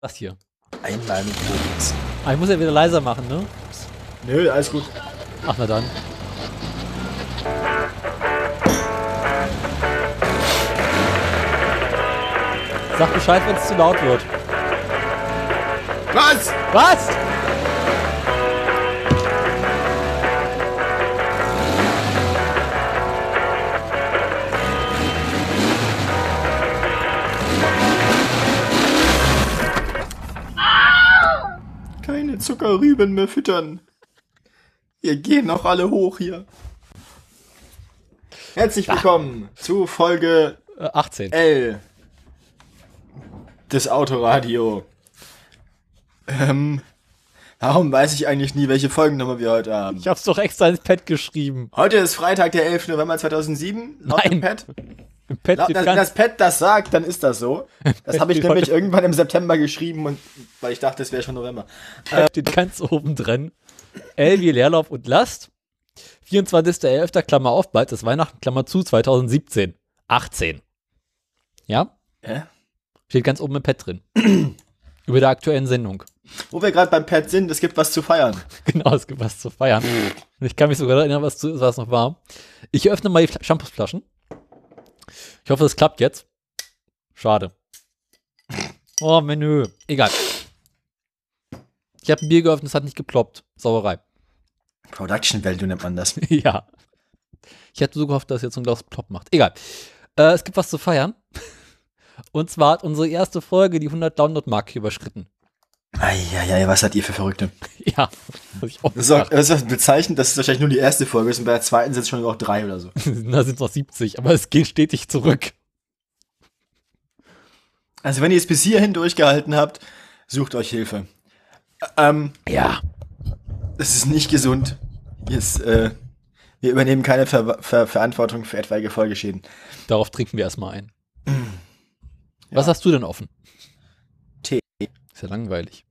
Was hier? Einmal mit Profis. Ah, ich muss ja wieder leiser machen, ne? Nö, alles gut. Ach, na dann. Sag Bescheid, wenn es zu laut wird. Was? Was? Keine Zuckerrüben mehr füttern. Wir gehen noch alle hoch hier. Herzlich willkommen zu Folge Äh, 18. L des Autoradio. Ähm, warum weiß ich eigentlich nie, welche Folgennummer wir heute haben? Ich hab's doch extra ins Pad geschrieben. Heute ist Freitag, der 11. November 2007. Laut dem Nein. Pad. Steht das, das Pad das sagt, dann ist das so. Das habe ich nämlich irgendwann im September geschrieben, und, weil ich dachte, es wäre schon November. Pad steht ganz oben drin. L wie Leerlauf und Last. 24.11. Klammer auf, bald ist Weihnachten, Klammer zu, 2017. 18. Ja? Hä? Steht ganz oben im Pad drin. Über der aktuellen Sendung. Wo wir gerade beim Pad sind, es gibt was zu feiern. Genau, es gibt was zu feiern. Ich kann mich sogar erinnern, was, zu, was noch war. Ich öffne mal die Fla- Shampoosflaschen. Ich hoffe, es klappt jetzt. Schade. Oh, Menü. Egal. Ich habe ein Bier geöffnet, es hat nicht geploppt. Sauerei. Production Value nennt man das. ja. Ich hätte so gehofft, dass jetzt so ein Glas Plopp macht. Egal. Äh, es gibt was zu feiern. Und zwar hat unsere erste Folge die 100 Download-Marke überschritten. Eieiei, was hat ihr für Verrückte? Ja. Muss ich auch Das ist, auch, das ist bezeichnend, dass es wahrscheinlich nur die erste Folge ist und bei der zweiten sind es schon noch drei oder so. Da sind es noch 70, aber es geht stetig zurück. Also wenn ihr es bis hierhin durchgehalten habt, sucht euch Hilfe. Ähm, Ja. es ist nicht gesund. Jetzt, äh, wir übernehmen keine Ver Ver Verantwortung für etwaige Folgeschäden. Darauf trinken wir erstmal ein. Was hast du denn offen? Ist ja langweilig.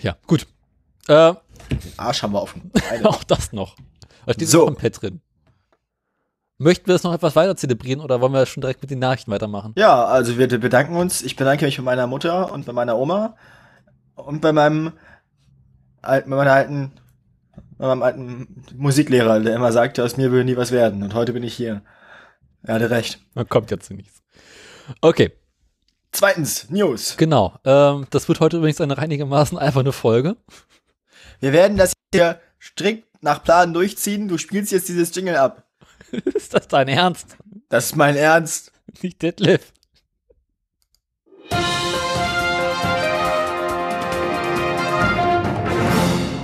Ja, gut. Äh, Arsch haben wir offen. Auch das noch. Da steht So. noch im Pad drin. Möchten wir das noch etwas weiter zelebrieren oder wollen wir schon direkt mit den Nachrichten weitermachen? Ja, also wir bedanken uns. Ich bedanke mich bei meiner Mutter und bei meiner Oma und bei meinem alten, bei meiner alten, bei meinem alten Musiklehrer, der immer sagte, aus mir würde nie was werden. Und heute bin ich hier. Er hatte recht. Man kommt jetzt zu nichts. Okay, Zweitens, News. genau. Ähm, das wird heute übrigens eine einigermaßen einfache Folge. Wir werden das hier strikt nach Plan durchziehen. Du spielst jetzt dieses Jingle ab. Ist das dein Ernst? Das ist mein Ernst. Nicht Deadlift.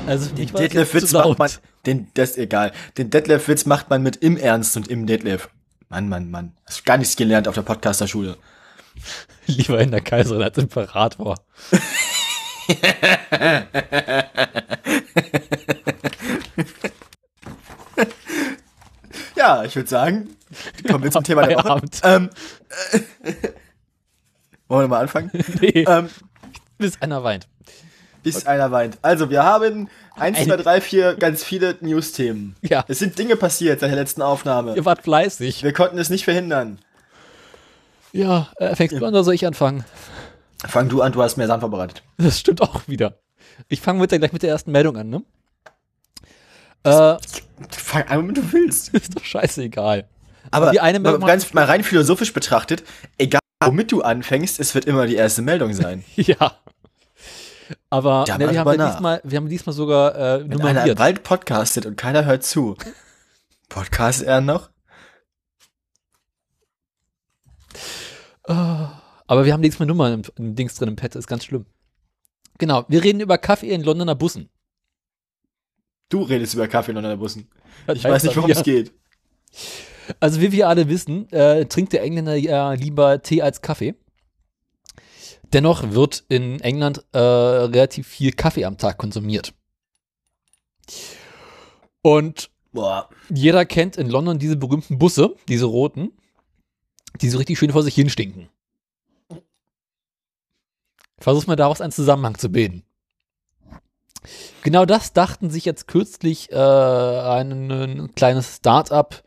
Also Den ich jetzt Detlef-Witz macht man, den, das ist egal. Den Detlef-Witz macht man mit im Ernst und im Detlef. Mann, Mann, Mann. Hast gar nichts gelernt auf der Podcasterschule. Lieber in der Kaiserin als Imperator. Ja, ich würde sagen, kommen wir zum Thema der Woche. Ähm, äh, wollen wir mal anfangen? Nee, ähm, bis einer weint. bis einer weint. Also, wir haben eins, Eine- zwei, drei, vier ganz viele News-Themen. Ja. Es sind Dinge passiert seit der letzten Aufnahme. Ihr wart fleißig. Wir konnten es nicht verhindern. Ja, äh, fängst du an oder soll ich anfangen? Fang du an, du hast mehr Sand vorbereitet. Das stimmt auch wieder. Ich fange mit der, gleich mit der ersten Meldung an, ne? Äh, Fang an, wenn du willst. ist doch scheißegal. Aber Die eine Meldung mal ganz mal rein philosophisch betrachtet, egal womit du anfängst, es wird immer die erste Meldung sein. Ja. Aber Ja, ne, wir, haben ja diesmal, wir haben diesmal sogar äh, Wenn einer nummeriert. Wald podcastet und keiner hört zu. Podcastet er noch? Aber wir haben diesmal Nummern im, im Dings drin im Pad, das ist ganz schlimm. Genau, wir reden über Kaffee in Londoner Bussen. Du redest über Kaffee in den Bussen. Das Ich weiß nicht, worum es geht. Also wie wir alle wissen, äh, trinkt der Engländer ja lieber Tee als Kaffee. Dennoch wird in England äh, relativ viel Kaffee am Tag konsumiert. Und Boah. jeder kennt in London diese berühmten Busse, diese roten, die so richtig schön vor sich hin stinken. Versuch mal daraus einen Zusammenhang zu bilden. Genau das dachten sich jetzt kürzlich äh, ein, ein kleines Start-up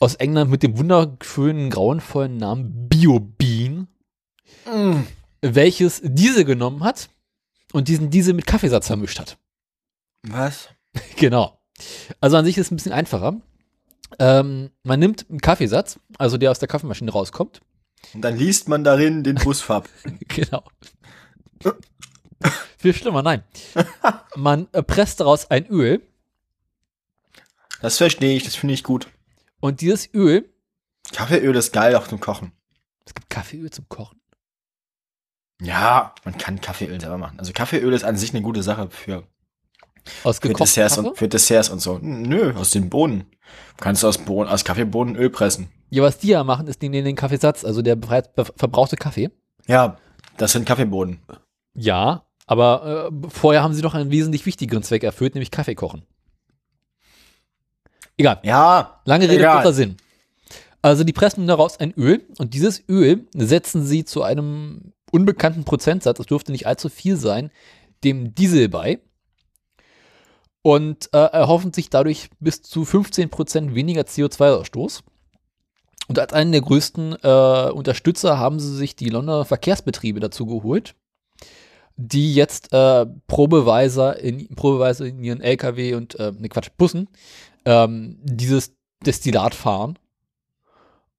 aus England mit dem wunderschönen, grauenvollen Namen BioBean. welches diese genommen hat und diesen diese mit Kaffeesatz vermischt hat. Was? Genau. Also an sich ist es ein bisschen einfacher. Ähm, man nimmt einen Kaffeesatz, also der aus der Kaffeemaschine rauskommt. Und dann liest man darin den Busfab. Genau. Viel schlimmer, nein. Man äh, presst daraus ein Öl Das verstehe ich, das finde ich gut. und dieses Öl, Kaffeeöl ist geil auch zum Kochen. es gibt Kaffeeöl zum Kochen. Ja, man kann Kaffeeöl selber machen. Also Kaffeeöl ist an sich eine gute Sache für, Aus für, Desserts, Kaffee? und, für Desserts und so. Nö, aus den Bohnen. Du kannst aus, Bohnen, aus Kaffeebohnen Öl pressen. Ja, was die ja machen, ist, die nehmen den Kaffeesatz, also der verbrauchte Kaffee. Ja, das sind Kaffeebohnen. Ja, aber äh, vorher haben sie doch einen wesentlich wichtigeren Zweck erfüllt, nämlich Kaffee kochen. Egal. Ja, Lange Rede, kurzer Sinn. Also die pressen daraus ein Öl und dieses Öl setzen sie zu einem unbekannten Prozentsatz, das dürfte nicht allzu viel sein, dem Diesel bei und äh, erhoffen sich dadurch bis zu 15% weniger CO2-Ausstoß. Und als einen der größten äh, Unterstützer haben sie sich die Londoner Verkehrsbetriebe dazu geholt, die jetzt äh, probeweise, in, probeweise in ihren LKW und, äh, ne Quatsch, Bussen ähm, dieses Destillat fahren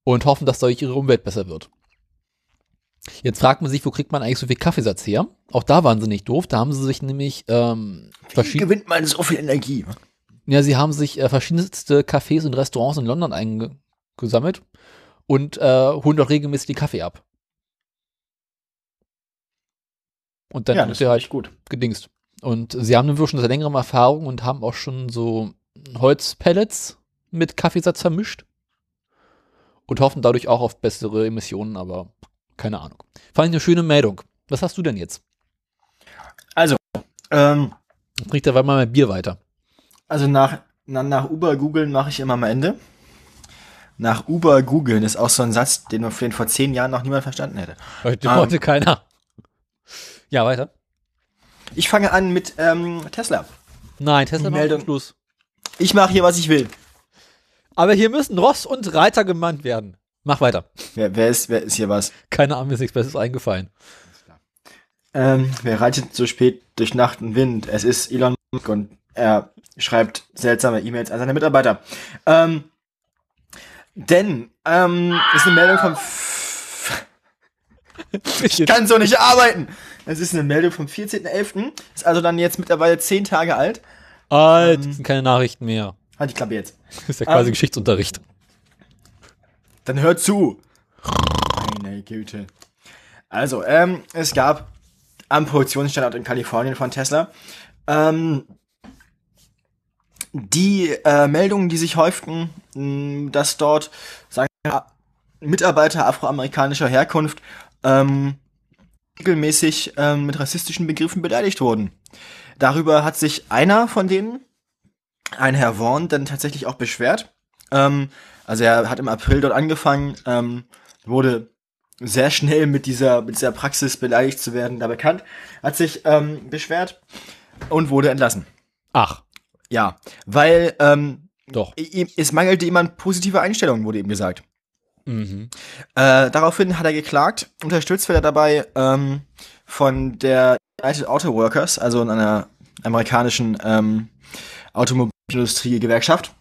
und hoffen, dass dadurch ihre Umwelt besser wird. Jetzt fragt man sich, wo kriegt man eigentlich so viel Kaffeesatz her? Auch da waren sie nicht doof. Da haben sie sich nämlich ähm, wie gewinnt man so viel Energie? ja, sie haben sich äh, verschiedenste Cafés und Restaurants in London eingesammelt und äh, holen dort regelmäßig die Kaffee ab. Und dann ja, ist halt echt gut. gedingst. Und sie haben wirklich schon seit längerem Erfahrung und haben auch schon so Holzpellets mit Kaffeesatz vermischt und hoffen dadurch auch auf bessere Emissionen, aber keine Ahnung. Fand ich eine schöne Meldung. Was hast du denn jetzt? Ähm, Trink dabei mal mein Bier weiter. also nach, na, nach Uber googeln mache ich immer am Ende. Nach Uber googeln ist auch so ein Satz, den, den vor zehn Jahren noch niemand verstanden hätte. Heute, Ähm. heute keiner. Ja, weiter. Ich fange an mit ähm, Tesla. Nein, Tesla macht Meldung. Schluss. Ich mache hier, was ich will. Aber hier müssen Ross und Reiter gemannt werden. Mach weiter. Wer, wer, ist, wer ist hier was? Keine Ahnung, mir ist nichts Besseres eingefallen. Ähm, wer reitet so spät durch Nacht und Wind? Es ist Elon Musk und er schreibt seltsame E-Mails an seine Mitarbeiter. Ähm, denn, ähm, ist eine Meldung vom, F ich kann so nicht arbeiten. Es ist eine Meldung vom 14.11. Ist also dann jetzt mittlerweile zehn Tage alt. Alt, Ähm. sind keine Nachrichten mehr. Halt die Klappe jetzt. Das ist ja quasi Ähm. Geschichtsunterricht. Dann hört zu. Meine Güte. Also, ähm, es gab am Produktionsstandort in Kalifornien von Tesla ähm, die äh, Meldungen, die sich häuften, mh, dass dort sagen wir, Mitarbeiter afroamerikanischer Herkunft ähm, regelmäßig ähm, mit rassistischen Begriffen beleidigt wurden. Darüber hat sich einer von denen, ein Herr Vaughn, dann tatsächlich auch beschwert. Ähm, also er hat im April dort angefangen, ähm, wurde sehr schnell mit dieser, mit dieser Praxis beleidigt zu werden da bekannt, hat sich ähm, beschwert und wurde entlassen. Ach, Ja, weil ähm, doch. es mangelte ihm an positive Einstellungen, wurde ihm gesagt. Mhm. Äh, daraufhin hat er geklagt. Unterstützt wird er dabei ähm, von der United Auto Workers, also einer amerikanischen ähm, Automobilindustrie-Gewerkschaft.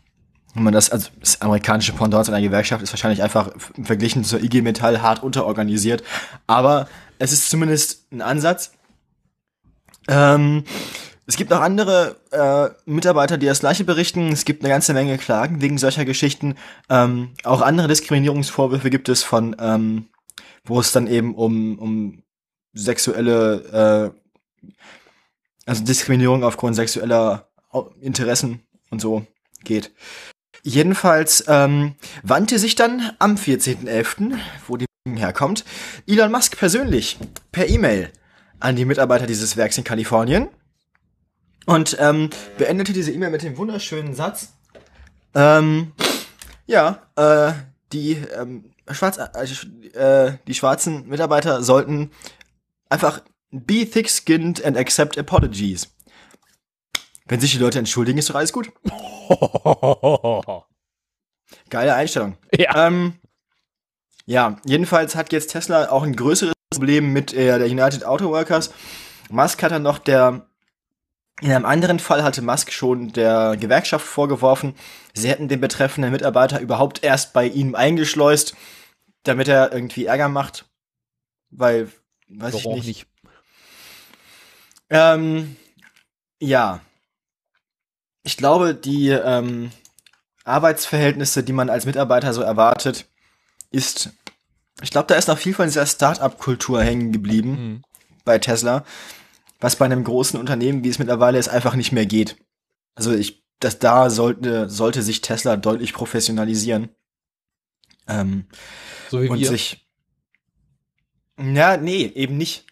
Wenn man das, also das amerikanische Pendant zu einer Gewerkschaft ist wahrscheinlich einfach Verglichen zur IG Metall hart unterorganisiert. Aber es ist zumindest ein Ansatz. Ähm, es gibt noch andere äh, Mitarbeiter, die das gleiche berichten. Es gibt eine ganze Menge Klagen wegen solcher Geschichten. Ähm, auch andere Diskriminierungsvorwürfe gibt es von, ähm, wo es dann eben um, um sexuelle, äh, also Diskriminierung aufgrund sexueller Interessen und so geht. Jedenfalls ähm, wandte sich dann am 14.11., wo die herkommt, Elon Musk persönlich per E-Mail an die Mitarbeiter dieses Werks in Kalifornien und ähm, beendete diese E-Mail mit dem wunderschönen Satz. Ähm, ja, äh, die ähm, Schwarz, äh, die schwarzen Mitarbeiter sollten einfach be thick-skinned and accept apologies. Wenn sich die Leute entschuldigen, ist doch alles gut. Geile Einstellung. ja. Ähm, ja, jedenfalls hat jetzt Tesla auch ein größeres Problem mit äh, der United Auto Workers. Musk hat dann noch der, in einem anderen Fall hatte Musk schon der Gewerkschaft vorgeworfen, sie hätten den betreffenden Mitarbeiter überhaupt erst bei ihm eingeschleust, damit er irgendwie Ärger macht. Weil, weiß auch ich nicht. nicht? Ähm, ja. Ich glaube, die ähm, Arbeitsverhältnisse, die man als Mitarbeiter so erwartet, ist. Ich glaube, da ist noch viel von dieser Start-up-Kultur hängen geblieben Hm. bei Tesla, was bei einem großen Unternehmen, wie es mittlerweile ist, einfach nicht mehr geht. Also ich, dass da sollte, sollte sich Tesla deutlich professionalisieren. Ähm, So wie und wir. sich. Ja, nee, eben nicht.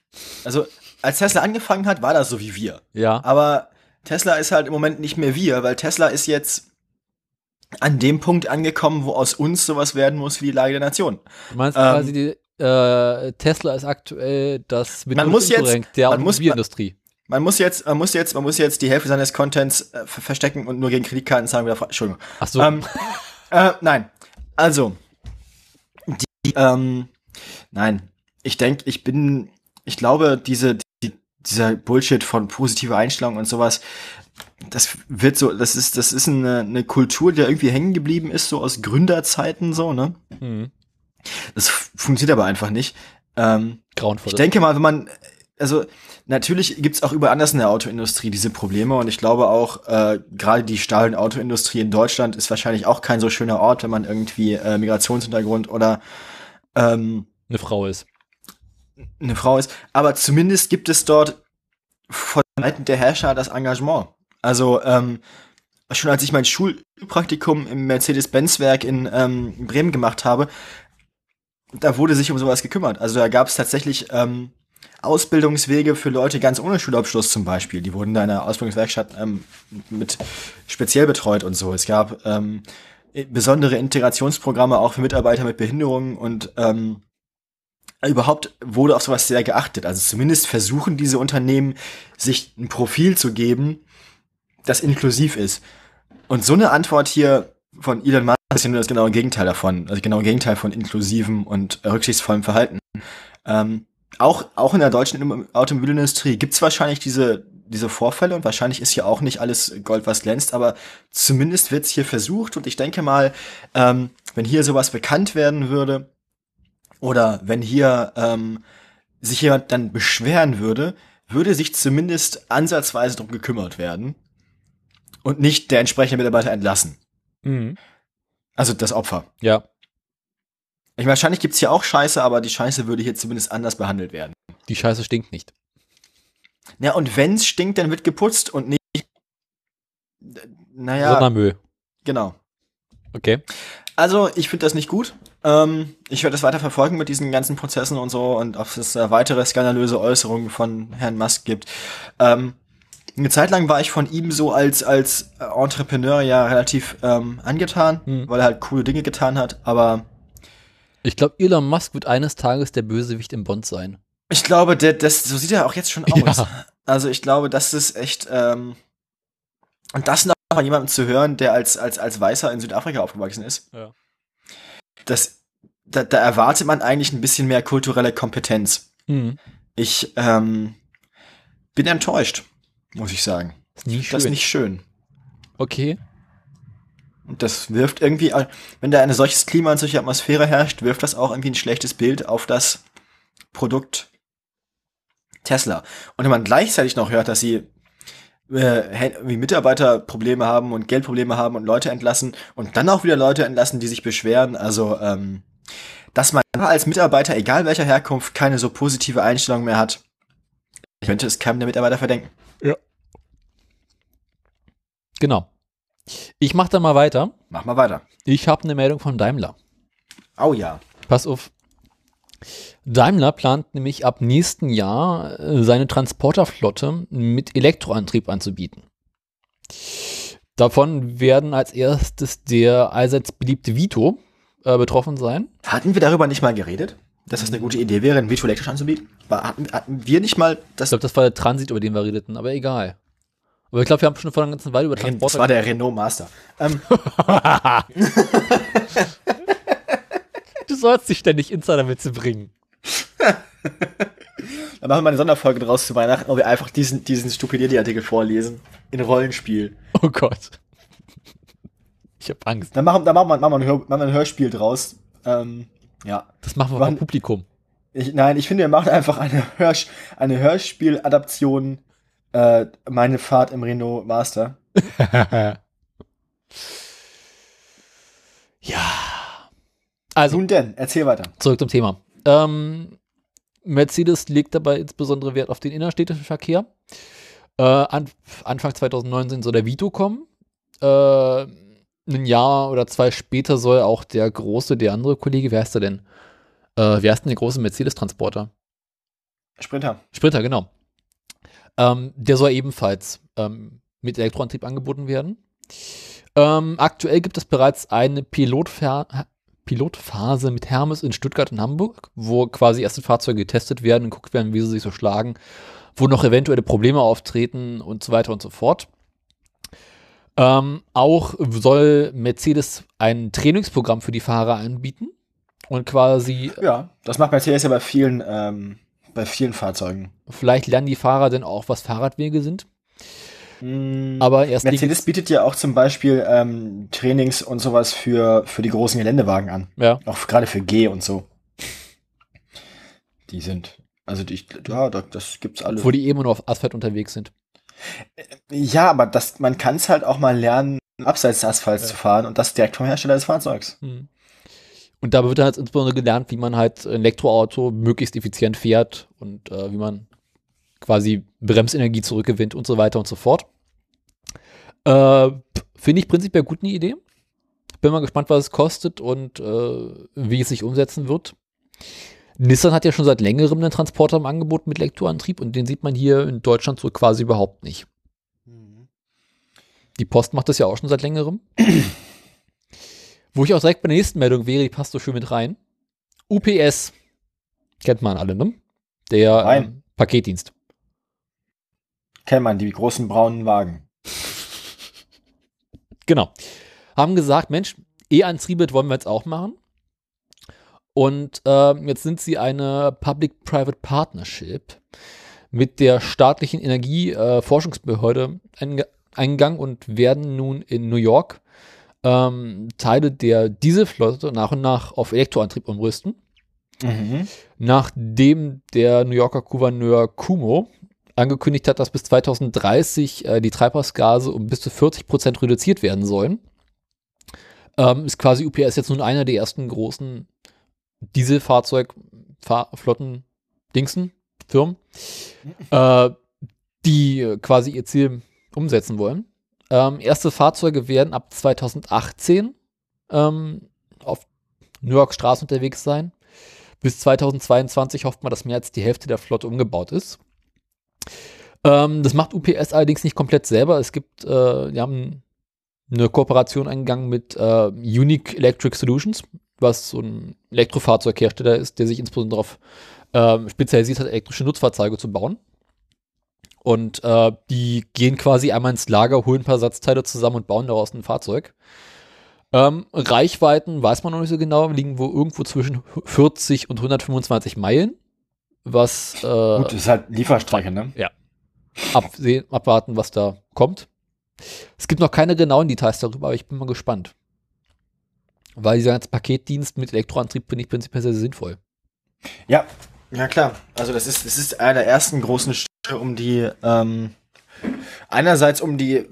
Also, als Tesla angefangen hat, war das so wie wir. ja. Aber Tesla ist halt im Moment nicht mehr wir, weil Tesla ist jetzt an dem Punkt angekommen, wo aus uns sowas werden muss wie die Lage der Nation. Du meinst ähm, quasi, die, äh, Tesla ist aktuell das Man muss jetzt- der man muss- Automobilindustrie. Man muss jetzt, man muss jetzt, man muss jetzt die Hälfte seines Contents äh, ver- verstecken und nur gegen Kreditkartenzahlung wieder. fra- Entschuldigung. Ach so. Ähm, äh, nein. Also, die, ähm, nein. Ich denke, ich bin, ich glaube, diese, die, dieser Bullshit von positiver Einstellung und sowas, das wird so, das ist, das ist eine, eine Kultur, die da irgendwie hängen geblieben ist, so aus Gründerzeiten so, ne? hm. Das funktioniert aber einfach nicht. Ähm, Grauenvoll. ich denke mal, wenn man, also natürlich gibt's auch überall anders in der Autoindustrie diese Probleme und ich glaube auch, äh, gerade die Stahl- und Autoindustrie in Deutschland ist wahrscheinlich auch kein so schöner Ort, wenn man irgendwie äh, Migrationshintergrund oder ähm, eine Frau ist. Eine Frau ist. Aber zumindest gibt es dort von Seiten der Herrscher das Engagement. Also ähm, schon als ich mein Schulpraktikum im Mercedes-Benz-Werk in ähm, Bremen gemacht habe, da wurde sich um sowas gekümmert. Also da gab es tatsächlich ähm, Ausbildungswege für Leute ganz ohne Schulabschluss zum Beispiel. Die wurden da in einer Ausbildungswerkstatt ähm, mit speziell betreut und so. Es gab ähm, besondere Integrationsprogramme auch für Mitarbeiter mit Behinderungen und ähm, überhaupt wurde auf sowas sehr geachtet. Also zumindest versuchen diese Unternehmen, sich ein Profil zu geben, das inklusiv ist. Und so eine Antwort hier von Elon Musk ist ja nur das genaue Gegenteil davon. Also genau Gegenteil von inklusivem und rücksichtsvollem Verhalten. Ähm, auch, auch in der deutschen Automobilindustrie gibt's wahrscheinlich diese, diese Vorfälle und wahrscheinlich ist hier auch nicht alles Gold, was glänzt, aber zumindest wird's hier versucht und ich denke mal, ähm, wenn hier sowas bekannt werden würde oder wenn hier ähm, sich jemand dann beschweren würde, würde sich zumindest ansatzweise darum gekümmert werden und nicht der entsprechende Mitarbeiter entlassen. Mhm. Also das Opfer. Ja. Ich meine, wahrscheinlich gibt's hier auch Scheiße, aber die Scheiße würde hier zumindest anders behandelt werden. Die Scheiße stinkt nicht. Ja, und wenn's stinkt, dann wird geputzt und nicht. Naja, Sondermüll. genau. Okay. Also, ich finde das nicht gut. Ähm, ich werde das weiter verfolgen mit diesen ganzen Prozessen und so und ob es äh, weitere skandalöse Äußerungen von Herrn Musk gibt. Ähm, eine Zeit lang war ich von ihm so als, als Entrepreneur ja relativ ähm, angetan, Hm. weil er halt coole Dinge getan hat, aber Ich glaube, Elon Musk wird eines Tages der Bösewicht im Bond sein. Ich glaube, der, das, so sieht er auch jetzt schon Ja. aus. Also ich glaube, das ist echt, ähm, und das noch von jemandem zu hören, der als, als, als Weißer in Südafrika aufgewachsen ist, Ja. das, da, da erwartet man eigentlich ein bisschen mehr kulturelle Kompetenz. Mhm. Ich ähm, bin enttäuscht, muss ich sagen. Ist nie schön. Das ist nicht schön. okay. Und das wirft irgendwie, wenn da ein solches Klima und solche Atmosphäre herrscht, wirft das auch irgendwie ein schlechtes Bild auf das Produkt Tesla. Und wenn man gleichzeitig noch hört, dass sie äh, wie Mitarbeiterprobleme haben und Geldprobleme haben und Leute entlassen und dann auch wieder Leute entlassen, die sich beschweren, also ähm, dass man als Mitarbeiter, egal welcher Herkunft, keine so positive Einstellung mehr hat, könnte es keinem der Mitarbeiter verdenken. Genau. Ich mache da mal weiter. Mach mal weiter. Ich habe eine Meldung von Daimler. Oh ja. Pass auf. Daimler plant nämlich ab nächsten Jahr äh, seine Transporterflotte mit Elektroantrieb anzubieten. Davon werden als erstes der allseits beliebte Vito äh, betroffen sein. Hatten wir darüber nicht mal geredet? Dass das eine gute Idee wäre, ein Vito elektrisch anzubieten? War, hatten, hatten wir nicht mal Ich das? glaube, das war der Transit, über den wir redeten, aber egal. Aber ich glaube, wir haben schon vor einer ganzen Weile über Das Transporter war der Renault Master. Ähm, Du sollst dich ständig Insiderwitze bringen. Dann machen wir eine Sonderfolge draus zu Weihnachten, wo wir einfach diesen, diesen Stupidity-Artikel vorlesen. In Rollenspiel. Oh Gott. Ich hab Angst. Dann machen, dann machen, wir, machen, wir ein, Hör, machen wir ein Hörspiel draus. Ähm, ja. Das machen wir beim Publikum. Ich, nein, ich finde, wir machen einfach eine, Hörs eine Hörspiel-Adaption äh, Meine Fahrt im Renault Master. ja. Also, Nun denn, erzähl weiter. zurück zum Thema. Ähm, Mercedes legt dabei insbesondere Wert auf den innerstädtischen Verkehr. Äh, an, Anfang 2019 soll der Vito kommen. Äh, ein Jahr oder zwei später soll auch der große, der andere Kollege, wer heißt er denn? Äh, wer ist denn der große Mercedes-Transporter? Sprinter. Sprinter, genau. Ähm, der soll ebenfalls ähm, mit Elektroantrieb angeboten werden. Ähm, aktuell gibt es bereits eine Pilotfa Pilotphase mit Hermes in Stuttgart und Hamburg, wo quasi erste Fahrzeuge getestet werden und geguckt werden, wie sie sich so schlagen, wo noch eventuelle Probleme auftreten und so weiter und so fort. Ähm, auch soll Mercedes ein Trainingsprogramm für die Fahrer anbieten und quasi Ja, das macht Mercedes ja bei vielen, ähm, bei vielen Fahrzeugen. Vielleicht lernen die Fahrer dann auch, was Fahrradwege sind. Mm, Aber erst Mercedes bietet ja auch zum Beispiel ähm, Trainings und sowas für, für die großen Geländewagen an. ja, Auch gerade für G und so. Die sind, also die, ja, das, gibt's alles. wo die eben nur auf Asphalt unterwegs sind. Ja, aber das, man kann es halt auch mal lernen, abseits des Asphalts Ja. zu fahren und das direkt vom Hersteller des Fahrzeugs. Hm. Und da wird dann jetzt insbesondere gelernt, wie man halt ein Elektroauto möglichst effizient fährt und äh, wie man quasi Bremsenergie zurückgewinnt und so weiter und so fort. Äh, Finde ich prinzipiell gut eine Idee. Bin mal gespannt, was es kostet und äh, wie es sich umsetzen wird. Nissan hat ja schon seit längerem einen Transporter im Angebot mit Elektroantrieb und den sieht man hier in Deutschland so quasi überhaupt nicht. Die Post macht das ja auch schon seit längerem. Wo ich auch direkt bei der nächsten Meldung wäre, die passt so schön mit rein. UPS. Kennt man alle, ne? Der ähm, Paketdienst. Kennt man, die großen braunen Wagen. Genau. Haben gesagt, Mensch, E-Antriebe wollen wir jetzt auch machen. Und ähm, jetzt sind sie eine Public-Private Partnership mit der staatlichen Energieforschungsbehörde einge eingegangen und werden nun in New York ähm, Teile der Dieselflotte nach und nach auf Elektroantrieb umrüsten. Mhm. nachdem der New Yorker Gouverneur Cuomo angekündigt hat, dass bis 2030 äh, die Treibhausgase um bis zu 40 Prozent reduziert werden sollen, ähm, ist quasi UPS jetzt nun einer der ersten großen Dieselfahrzeugflotten Dingsen Firmen, äh, die äh, quasi ihr Ziel umsetzen wollen. Ähm, erste Fahrzeuge werden ab 2018 ähm, auf New York Straßen unterwegs sein. Bis 2022 hofft man, dass mehr als die Hälfte der Flotte umgebaut ist. Ähm, das macht UPS allerdings nicht komplett selber. Es gibt, äh, die haben eine Kooperation eingegangen mit äh, Unique Electric Solutions, was so ein Elektrofahrzeughersteller ist, der sich insbesondere darauf ähm, spezialisiert hat, elektrische Nutzfahrzeuge zu bauen. Und äh, die gehen quasi einmal ins Lager, holen ein paar Ersatzteile zusammen und bauen daraus ein Fahrzeug. Ähm, Reichweiten weiß man noch nicht so genau, liegen wo irgendwo zwischen 40 und 125 Meilen. Was äh, Gut, das ist halt Lieferstrecke, ne? absehen, abwarten, was da kommt. Es gibt noch keine genauen Details darüber, aber ich bin mal gespannt. Weil dieser ganze Paketdienst mit Elektroantrieb finde ich prinzipiell sehr sinnvoll. Ja, ja klar. Also das ist, das ist einer der ersten großen Schritte, um die, ähm, einerseits um die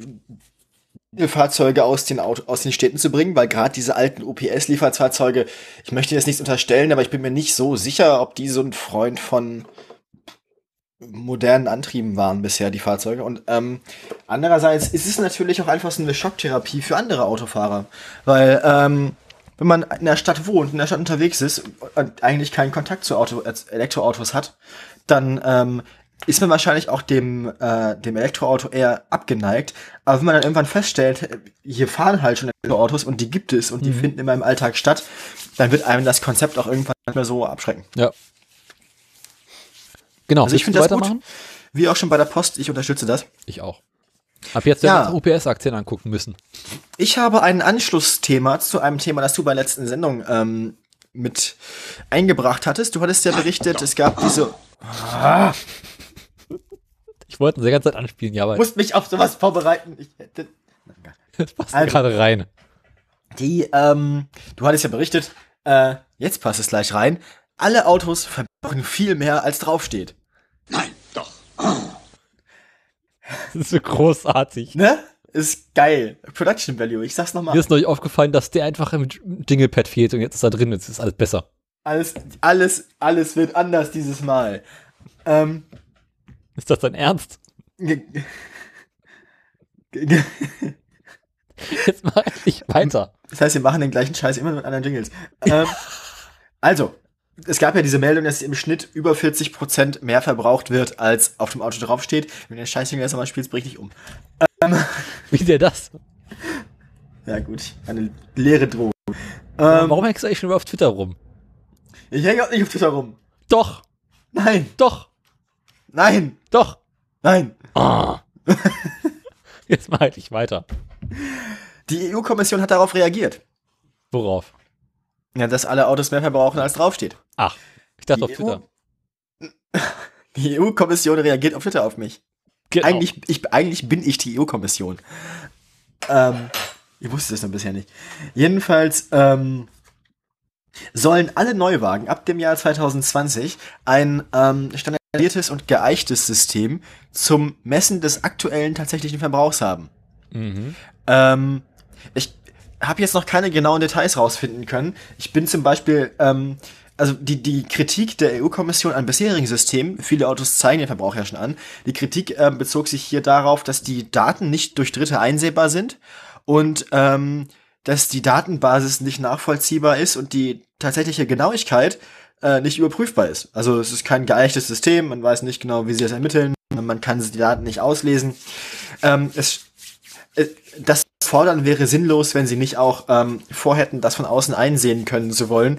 Fahrzeuge aus den, Auto, aus den Städten zu bringen, weil gerade diese alten UPS-Lieferfahrzeuge, ich möchte jetzt nichts unterstellen, aber ich bin mir nicht so sicher, ob die so ein Freund von modernen Antrieben waren bisher, die Fahrzeuge. Und ähm, andererseits ist es natürlich auch einfach so eine Schocktherapie für andere Autofahrer, weil ähm, wenn man in der Stadt wohnt, in der Stadt unterwegs ist und eigentlich keinen Kontakt zu Auto, äh, Elektroautos hat, dann ähm, ist man wahrscheinlich auch dem, äh, dem Elektroauto eher abgeneigt. Aber wenn man dann irgendwann feststellt, äh, hier fahren halt schon Elektroautos und die gibt es und die Mhm. finden in meinem Alltag statt, dann wird einem das Konzept auch irgendwann nicht mehr so abschrecken. Ja. Genau, Also ich finde das gut. Wie auch schon bei der Post, ich unterstütze das. Ich auch. Ab jetzt Ja. ja. UPS-Aktien angucken müssen. Ich habe ein Anschlussthema zu einem Thema, das du bei der letzten Sendung ähm, mit eingebracht hattest. Du hattest ja berichtet, es gab diese. Ah, Ich wollte ihn sehr ganze Zeit anspielen, ja, aber musst mich auf sowas vorbereiten. Ich hätte. das passt Also- gerade rein. Die, ähm, du hattest ja berichtet, äh, jetzt passt es gleich rein. Alle Autos verbrauchen viel mehr, als draufsteht. Das ist so großartig. Ne? Ist geil. Production Value, ich sag's nochmal. Mir ist neulich aufgefallen, dass der einfach im Jinglepad fehlt und jetzt ist er drin, jetzt ist alles besser. Alles, alles, alles wird anders dieses Mal. Ähm, Ist das dein Ernst? Jetzt mach ich weiter. das heißt, wir machen den gleichen Scheiß immer mit anderen Jingles. Ähm, also, es gab ja diese Meldung, dass im Schnitt über 40% mehr verbraucht wird, als auf dem Auto draufsteht. Wenn du den Scheiß Jingle jetzt mal spielst, brich dich um. Wie der das? Ja gut, eine leere Drohung. Ähm, Warum hängst du eigentlich schon über auf Twitter rum? ich hänge auch nicht auf Twitter rum. Doch, Nein, doch, nein, doch. nein. Ah. Jetzt mach ich weiter. Die EU-Kommission hat darauf reagiert. Worauf? Ja, dass alle Autos mehr verbrauchen, als draufsteht. Ach, ich dachte Die auf Twitter. Die EU-Kommission reagiert auf Twitter auf mich. Genau. Eigentlich, ich, eigentlich bin ich die EU-Kommission. Ähm, ich wusste das noch bisher nicht. Jedenfalls ähm, sollen alle Neuwagen ab dem Jahr 2020 ein ähm, standardisiertes und geeichtes System zum Messen des aktuellen tatsächlichen Verbrauchs haben. Mhm. Ähm, ich habe jetzt noch keine genauen Details rausfinden können. Ich bin zum Beispiel, ähm, also die, die Kritik der EU-Kommission an bisherigen Systemen, viele Autos zeigen den Verbrauch ja schon an, die Kritik ähm, bezog sich hier darauf, dass die Daten nicht durch Dritte einsehbar sind und ähm, dass die Datenbasis nicht nachvollziehbar ist und die tatsächliche Genauigkeit äh, nicht überprüfbar ist. Also es ist kein geeichtes System, man weiß nicht genau, wie sie das ermitteln, man kann die Daten nicht auslesen. Ähm, es äh, das Fordern wäre sinnlos, wenn sie nicht auch ähm, vorhätten, das von außen einsehen können zu wollen.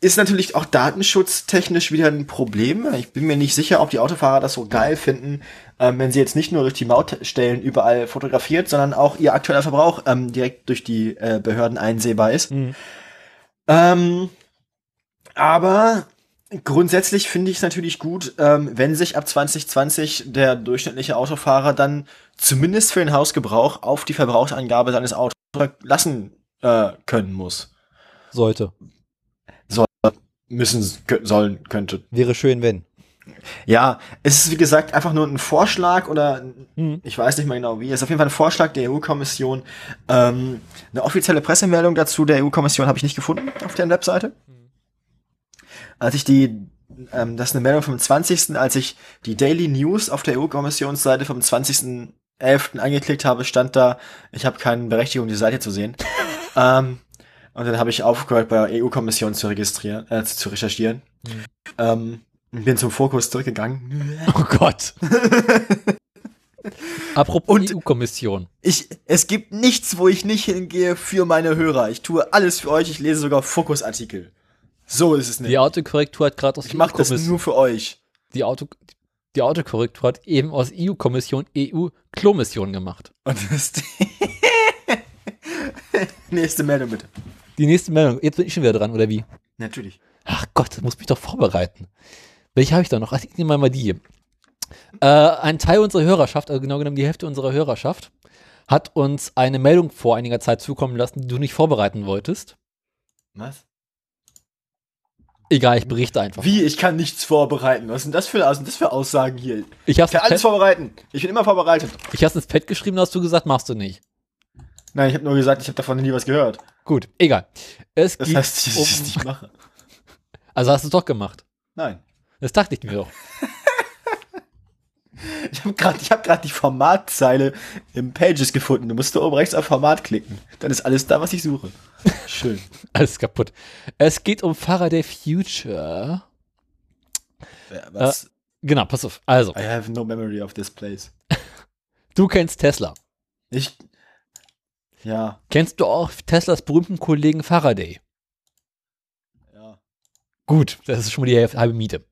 Ist natürlich auch datenschutztechnisch wieder ein Problem. Ich bin mir nicht sicher, ob die Autofahrer das so geil finden, ähm, wenn sie jetzt nicht nur durch die Mautstellen überall fotografiert, sondern auch ihr aktueller Verbrauch ähm, direkt durch die äh, Behörden einsehbar ist. Mhm. Ähm, aber grundsätzlich finde ich es natürlich gut, ähm, wenn sich ab 2020 der durchschnittliche Autofahrer dann zumindest für den Hausgebrauch auf die Verbrauchsangabe seines Autos lassen äh, können muss. Sollte. Müssen, kö- sollen, könnte. Wäre schön, wenn. Ja, es ist wie gesagt einfach nur ein Vorschlag oder Mhm. ich weiß nicht mehr genau wie. Es ist auf jeden Fall ein Vorschlag der EU-Kommission. Ähm, eine offizielle Pressemeldung dazu der EU-Kommission habe ich nicht gefunden auf deren Webseite. Als ich die, ähm, das ist eine Meldung vom 20., als ich die Daily News auf der EU-Kommissionsseite vom 20.11. angeklickt habe, stand da, ich habe keine Berechtigung, die Seite zu sehen. ähm, und dann habe ich aufgehört, bei der EU-Kommission zu registrieren, äh, zu recherchieren. Ähm, bin zum Fokus zurückgegangen. Oh Gott. Apropos EU-Kommission. Ich, es gibt nichts, wo ich nicht hingehe für meine Hörer. Ich tue alles für euch. Ich lese sogar Fokusartikel. So ist es nicht. Die Autokorrektur hat gerade aus ich mache das EU-Kommission- nur für euch. die, Auto, die Autokorrektur hat eben aus EU-Kommission EU-Klomission gemacht. Und das Nächste Meldung bitte. Die nächste Meldung. Jetzt bin ich schon wieder dran, oder wie? Natürlich. Ach Gott, das muss mich doch vorbereiten. Welche habe ich da noch? Ach, ich nehme mal die. Äh, ein Teil unserer Hörerschaft, also genau genommen die Hälfte unserer Hörerschaft, hat uns eine Meldung vor einiger Zeit zukommen lassen, die du nicht vorbereiten wolltest. Was? Egal, ich berichte einfach. Wie? Ich kann nichts vorbereiten. Was sind das für, was sind das für Aussagen hier? Ich Ich habe kann alles vorbereiten. Ich bin immer vorbereitet. ich hab's ins Pad geschrieben, hast du gesagt, machst du nicht. Nein, ich habe nur gesagt, ich habe davon nie was gehört. Gut, egal. Es Das geht heißt, dass ich es um, nicht mache. Also hast du es doch gemacht. Nein. Das dachte ich mir doch. Ich habe gerade hab grad die Formatzeile im Pages gefunden. Du musst da oben rechts auf Format klicken. Dann ist alles da, was ich suche. Schön. Alles kaputt. Es geht um Faraday Future. Ja, was? Genau, pass auf. Also, I have no memory of this place. du kennst Tesla. Ich. Ja, Kennst du auch Teslas berühmten Kollegen Faraday? ja. Gut, das ist schon mal die halbe Miete.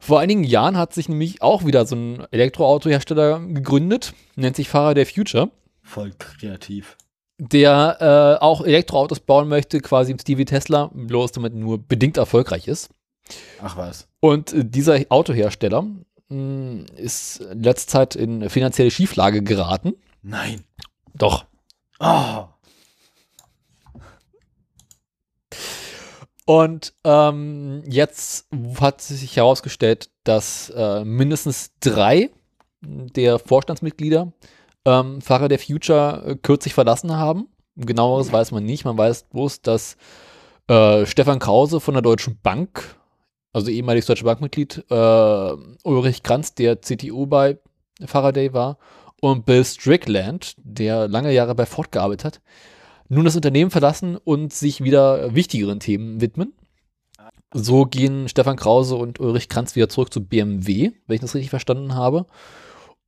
Vor einigen Jahren hat sich nämlich auch wieder so ein Elektroautohersteller gegründet, nennt sich Faraday Future. Voll kreativ. der äh, auch Elektroautos bauen möchte, quasi im Stevie Tesla, bloß damit nur bedingt erfolgreich ist. Ach was. Und äh, dieser Autohersteller mh, ist in letzter Zeit in finanzielle Schieflage geraten. Nein. Doch. Oh. Und ähm, jetzt hat sich herausgestellt, dass äh, mindestens drei der Vorstandsmitglieder ähm, Fahrer der Future äh, kürzlich verlassen haben. Genaueres weiß man nicht. Man weiß bloß, dass äh, Stefan Krause von der Deutschen Bank, also ehemaliges Deutsche Bankmitglied, äh, Ulrich Kranz, der CTO bei Faraday war, und Bill Strickland, der lange Jahre bei Ford gearbeitet hat, nun das Unternehmen verlassen und sich wieder wichtigeren Themen widmen. So gehen Stefan Krause und Ulrich Kranz wieder zurück zu BMW, wenn ich das richtig verstanden habe,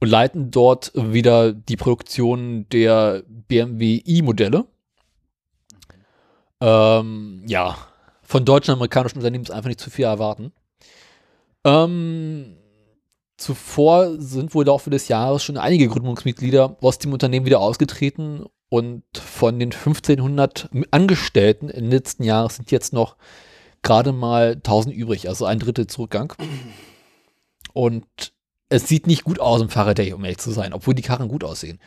und leiten dort wieder die Produktion der BMW i-Modelle. Ähm, ja, von deutschen amerikanischen Unternehmen ist einfach nicht zu viel erwarten. Ähm, zuvor sind wohl im Laufe des Jahres schon einige Gründungsmitglieder aus dem Unternehmen wieder ausgetreten und von den 1500 Angestellten im letzten Jahr sind jetzt noch gerade mal 1000 übrig, also ein Drittel Zurückgang. Und es sieht nicht gut aus im Faraday, um ehrlich zu sein, obwohl die Karren gut aussehen.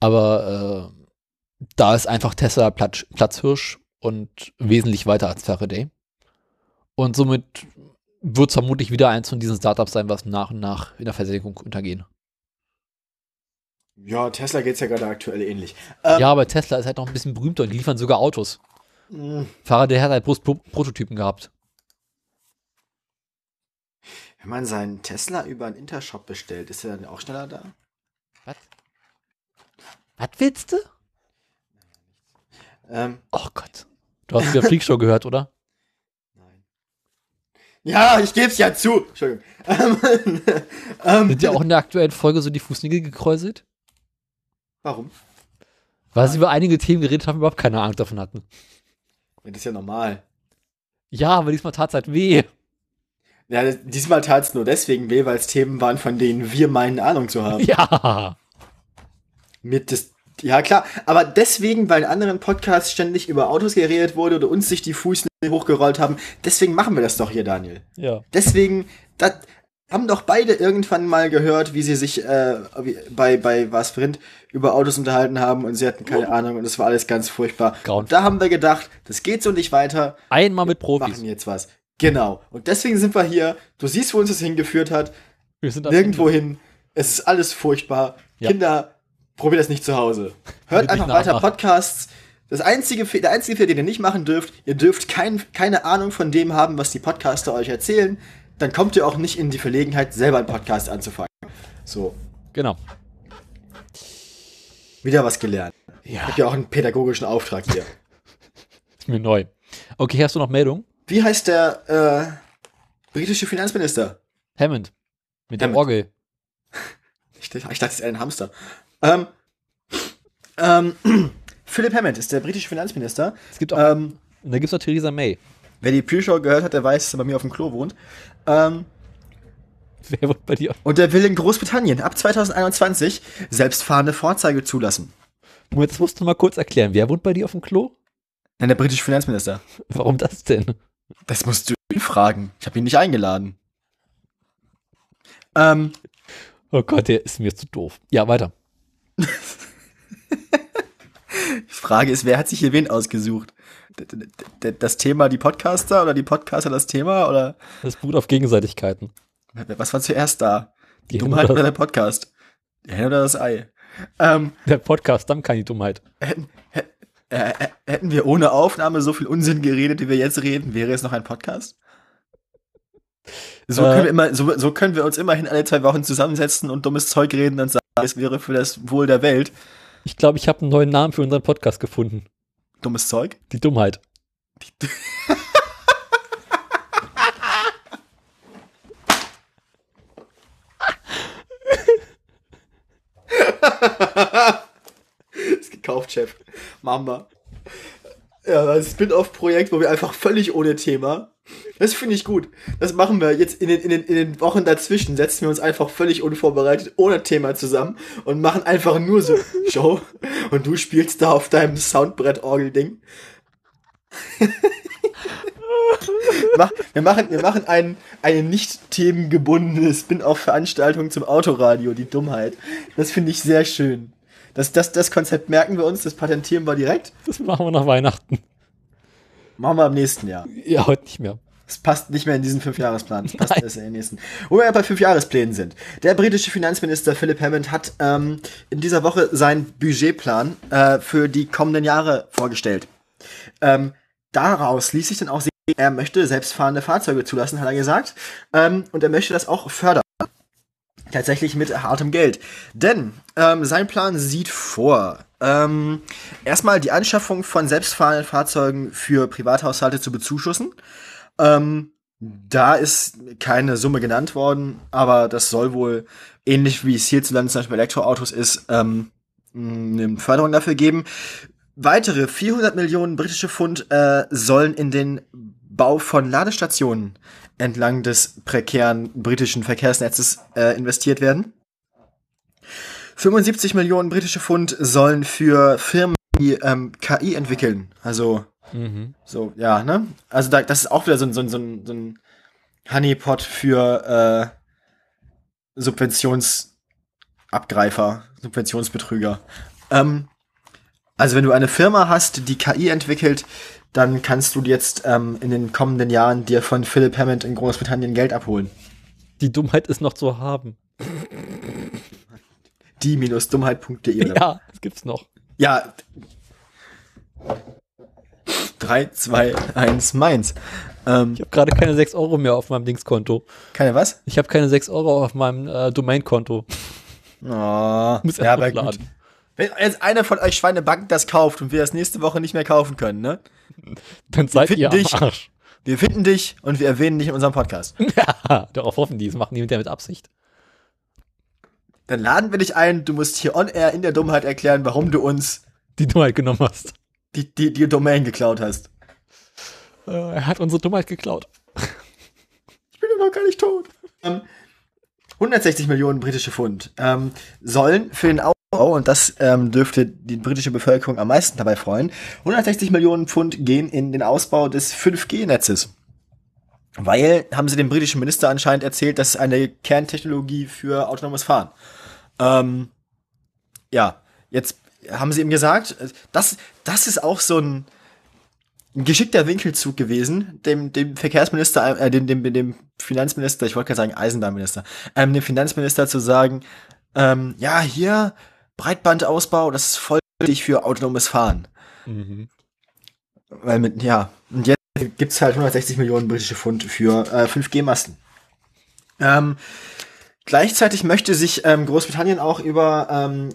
Aber äh, da ist einfach Tesla Platz, Platzhirsch und wesentlich weiter als Faraday. Und somit wird es vermutlich wieder eins von diesen Startups sein, was nach und nach in der Versenkung untergehen. Ja, Tesla geht's ja gerade aktuell ähnlich. Ähm, ja, aber Tesla ist halt noch ein bisschen berühmter und die liefern sogar Autos. mh, Faraday hat halt bloß Pro Prototypen gehabt. Wenn man seinen Tesla über einen Intershop bestellt, ist er dann auch schneller da? Was? Was willst du? Ähm, Oh Gott. Du hast wieder Freakshow gehört, oder? nein. Ja, ich geb's ja zu. Entschuldigung. Ähm, ähm, Sind ja auch in der aktuellen Folge so die Fußnägel gekräuselt? Warum? Weil sie über einige Themen geredet haben, überhaupt keine Ahnung davon hatten. Das ist ja normal. Ja, aber diesmal tat es halt weh. Ja, diesmal tat's nur deswegen weh, weil es Themen waren, von denen wir meinen, Ahnung zu haben. Ja. Mit des, ja klar, aber deswegen, weil in anderen Podcasts ständig über Autos geredet wurde oder uns sich die Fußnägel hochgerollt haben, deswegen machen wir das doch hier, Daniel. Ja. Deswegen, das haben doch beide irgendwann mal gehört, wie sie sich äh, bei, bei was Sprint über Autos unterhalten haben und sie hatten keine Ahnung und es war alles ganz furchtbar. Und da haben wir gedacht, das geht so nicht weiter, Einmal mit Profis. machen jetzt was. Genau. Und deswegen sind wir hier. Du siehst, wo uns das hingeführt hat. Wir sind Nirgendwo hin. Es ist alles furchtbar. Ja. Kinder, probiert das nicht zu Hause. Hört einfach weiter nachmachen. Podcasts. Das einzige, der einzige Fehler, den ihr nicht machen dürft, ihr dürft kein, keine Ahnung von dem haben, was die Podcaster euch erzählen. Dann kommt ihr auch nicht in die Verlegenheit, selber einen Podcast anzufangen. So, Genau. wieder was gelernt. Ich Ja. habe ja auch einen pädagogischen Auftrag hier. Ist mir neu. Okay, hast du noch Meldung? Wie heißt der äh, britische Finanzminister? Hammond. Mit der Hammond. Orgel. Ich, ich dachte, es ist ein Hamster. Ähm, ähm, Philip Hammond ist der britische Finanzminister. Es gibt auch, Ähm, und da gibt es noch Theresa May. wer die Pre-Show gehört hat, der weiß, dass er bei mir auf dem Klo wohnt. Ähm, Wer wird bei dir? und der will in Großbritannien ab 2021 selbstfahrende Fahrzeuge zulassen. Das musst du mal kurz erklären. Wer wohnt bei dir auf dem Klo? Nein, der britische Finanzminister. Warum das denn? Das musst du ihn fragen. Ich habe ihn nicht eingeladen. Ähm, Oh Gott, der ist mir zu doof. Ja, weiter. die Frage ist, wer hat sich hier wen ausgesucht? Das Thema die Podcaster oder die Podcaster das Thema oder Das beruht auf Gegenseitigkeiten. was war zuerst da? Die Die Dummheit oder der Podcast? Die Henne oder das Ei? Ähm, Der Podcast, dann keine Dummheit. hätten, hä- äh, hätten wir ohne Aufnahme so viel Unsinn geredet, wie wir jetzt reden, wäre es noch ein Podcast? So, Äh. können wir immer, so, so können wir uns immerhin alle zwei Wochen zusammensetzen und dummes Zeug reden und sagen, es wäre für das Wohl der Welt. Ich glaube, ich habe einen neuen Namen für unseren Podcast gefunden. Dummes Zeug? Die Dummheit. Ist gekauft, Chef. Mamba. Ja, das Spin-off-Projekt, wo wir einfach völlig ohne Thema Das finde ich gut. Das machen wir jetzt in den, in, den, in den Wochen dazwischen. Setzen wir uns einfach völlig unvorbereitet, ohne Thema zusammen und machen einfach nur so Show. Und du spielst da auf deinem Soundbrett-Orgel-Ding. wir machen, wir machen ein, eine nicht themengebundene Spin-off-Veranstaltung zum Autoradio, die Dummheit. Das finde ich sehr schön. Das, das, das Konzept merken wir uns, das patentieren wir direkt. Das machen wir nach Weihnachten. Machen wir am nächsten Jahr. Ja, heute nicht mehr. Es passt nicht mehr in diesen Fünfjahresplan. Es passt erst in den nächsten. Wo wir ja bei Fünfjahresplänen sind. Der britische Finanzminister Philip Hammond hat ähm, in dieser Woche seinen Budgetplan äh, für die kommenden Jahre vorgestellt. Ähm, daraus ließ sich dann auch sehen, er möchte selbstfahrende Fahrzeuge zulassen, hat er gesagt. Ähm, und er möchte das auch fördern. Tatsächlich mit hartem Geld. Denn ähm, sein Plan sieht vor, ähm, erstmal die Anschaffung von selbstfahrenden Fahrzeugen für Privathaushalte zu bezuschussen. Ähm, da ist keine Summe genannt worden, aber das soll wohl ähnlich wie es hierzulande zum Beispiel Elektroautos ist, ähm, eine Förderung dafür geben. Weitere 400 Millionen britische Pfund äh, sollen in den Bau von Ladestationen entlang des prekären britischen Verkehrsnetzes äh, investiert werden. 75 Millionen britische Pfund sollen für Firmen, die ähm, KI entwickeln, also Mhm. So, ja, ne? Also da, das ist auch wieder so, so, so, so ein Honeypot für äh, Subventionsabgreifer, Subventionsbetrüger. Ähm, also wenn du eine Firma hast, die KI entwickelt, dann kannst du jetzt ähm, in den kommenden Jahren dir von Philip Hammond in Großbritannien Geld abholen. Die Dummheit ist noch zu haben. Die-dummheit.de. Ja, das gibt's noch. Ja. 3, 2, 1, meins. Ähm, ich habe gerade keine 6 Euro mehr auf meinem Dingskonto. Keine was? Ich habe keine 6 Euro auf meinem äh, Domainkonto. Oh, Muss ja, aber gut. Wenn jetzt einer von euch Schweinebank das kauft und wir das nächste Woche nicht mehr kaufen können, ne? Dann seid ihr dich, am Arsch. Wir finden dich und wir erwähnen dich in unserem Podcast. Ja, darauf hoffen die. Das machen die mit der mit Absicht. Dann laden wir dich ein. Du musst hier on air in der Dummheit erklären, warum du uns die Dummheit genommen hast die, die, die Domain geklaut hast. Äh, er hat unsere Dummheit geklaut. Ich bin ja noch gar nicht tot. Ähm, 160 Millionen britische Pfund ähm, sollen für den Aufbau, und das ähm, dürfte die britische Bevölkerung am meisten dabei freuen, 160 Millionen Pfund gehen in den Ausbau des 5G-Netzes. Weil, haben sie dem britischen Minister anscheinend erzählt, das ist eine Kerntechnologie für autonomes Fahren. Ähm, ja, jetzt haben sie ihm gesagt, das, das ist auch so ein, ein geschickter Winkelzug gewesen, dem, dem Verkehrsminister, äh, dem, dem, dem Finanzminister, ich wollte gerade sagen Eisenbahnminister, ähm, dem Finanzminister zu sagen, ähm, ja, hier, Breitbandausbau, das ist voll wichtig für autonomes Fahren. Mhm. Weil mit, ja, und jetzt gibt's halt 160 Millionen britische Pfund für äh, 5G-Masten. Ähm, gleichzeitig möchte sich ähm, Großbritannien auch über ähm,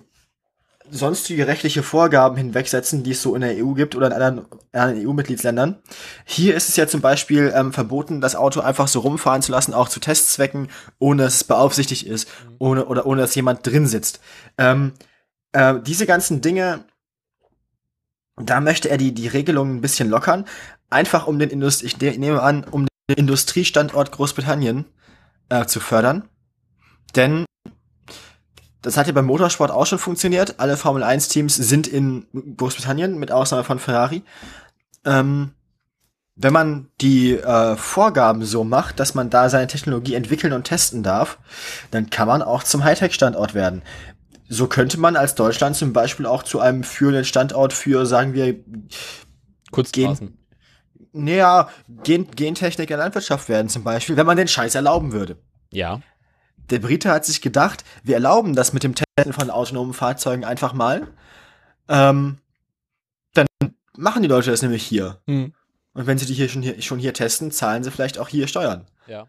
sonstige rechtliche Vorgaben hinwegsetzen, die es so in der EU gibt oder in anderen, anderen EU-Mitgliedsländern. Hier ist es ja zum Beispiel ähm, verboten, das Auto einfach so rumfahren zu lassen, auch zu Testzwecken, ohne dass es beaufsichtigt ist, mhm. ohne oder ohne dass jemand drin sitzt. Ähm, äh, diese ganzen Dinge, da möchte er die die Regelungen ein bisschen lockern, einfach um den Indust ich nehme an, um den Industriestandort Großbritannien äh, zu fördern. Denn das hat ja beim Motorsport auch schon funktioniert. Alle Formel 1 Teams sind in Großbritannien, mit Ausnahme von Ferrari. Ähm, wenn man die äh, Vorgaben so macht, dass man da seine Technologie entwickeln und testen darf, dann kann man auch zum Hightech-Standort werden. So könnte man als Deutschland zum Beispiel auch zu einem führenden Standort für, sagen wir, Kurzstraßen. Naja, Gen Gentechnik in der Landwirtschaft werden zum Beispiel, wenn man den Scheiß erlauben würde. Ja der Brite hat sich gedacht, wir erlauben das mit dem Testen von autonomen Fahrzeugen einfach mal. Ähm, dann machen die Leute das nämlich hier. Hm. Und wenn sie die hier schon, hier schon hier testen, zahlen sie vielleicht auch hier Steuern. Ja.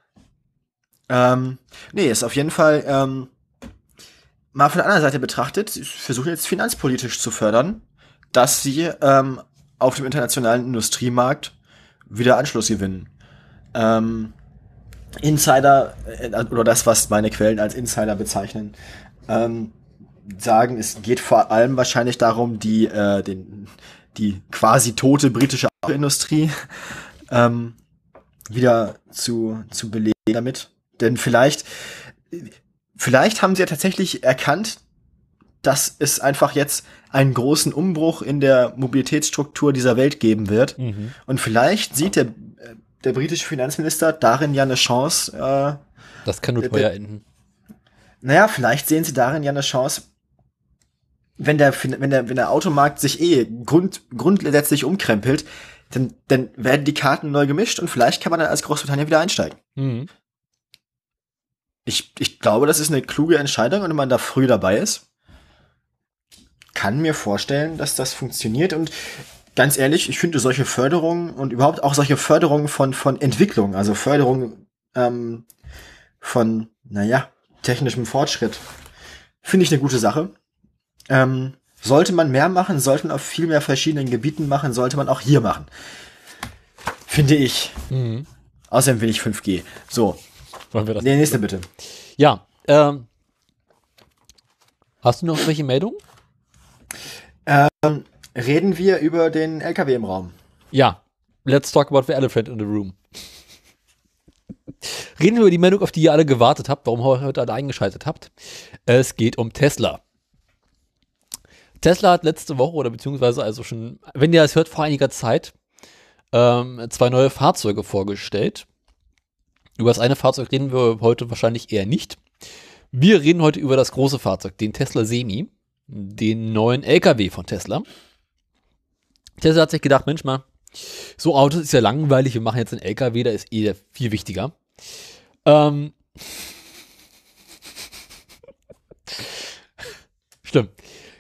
Ähm, nee, ist auf jeden Fall ähm, mal von der anderen Seite betrachtet, versuchen jetzt finanzpolitisch zu fördern, dass sie ähm, auf dem internationalen Industriemarkt wieder Anschluss gewinnen. Ähm, Insider, äh, oder das, was meine Quellen als Insider bezeichnen, ähm, sagen, es geht vor allem wahrscheinlich darum, die, äh, den, die quasi tote britische Industrie ähm, wieder zu, zu belegen damit. Denn vielleicht, vielleicht haben sie ja tatsächlich erkannt, dass es einfach jetzt einen großen Umbruch in der Mobilitätsstruktur dieser Welt geben wird. Mhm. Und vielleicht sieht der, der britische Finanzminister darin ja eine Chance. Äh, Das kann nur teuer enden. naja, vielleicht sehen sie darin ja eine Chance, wenn der, wenn der, wenn der Automarkt sich eh grund, grundsätzlich umkrempelt, dann, dann werden die Karten neu gemischt und vielleicht kann man dann als Großbritannien wieder einsteigen. Mhm. Ich, ich glaube, das ist eine kluge Entscheidung und wenn man da früh dabei ist, kann mir vorstellen, dass das funktioniert und ganz ehrlich, ich finde solche Förderungen und überhaupt auch solche Förderungen von, von Entwicklung, also Förderung ähm, von, naja, technischem Fortschritt, finde ich eine gute Sache. Ähm, sollte man mehr machen, sollte man auf viel mehr verschiedenen Gebieten machen, sollte man auch hier machen. Finde ich. Mhm. Außerdem will ich 5G. So, Wollen wir das? der nächste bitte. Ja. Ähm, hast du noch welche Meldungen? Reden wir über den LKW im Raum. Ja. Let's talk about the elephant in the room. Reden wir über die Meldung, auf die ihr alle gewartet habt, warum ihr heute alle eingeschaltet habt. Es geht um Tesla. Tesla hat letzte Woche oder beziehungsweise also schon, wenn ihr das hört, vor einiger Zeit ähm, zwei neue Fahrzeuge vorgestellt. Über das eine Fahrzeug reden wir heute wahrscheinlich eher nicht. Wir reden heute über das große Fahrzeug, den Tesla Semi, den neuen LKW von Tesla. Tesla hat sich gedacht, Mensch mal, so Autos ist ja langweilig, wir machen jetzt einen LKW, da ist eh viel wichtiger. Ähm, Stimmt,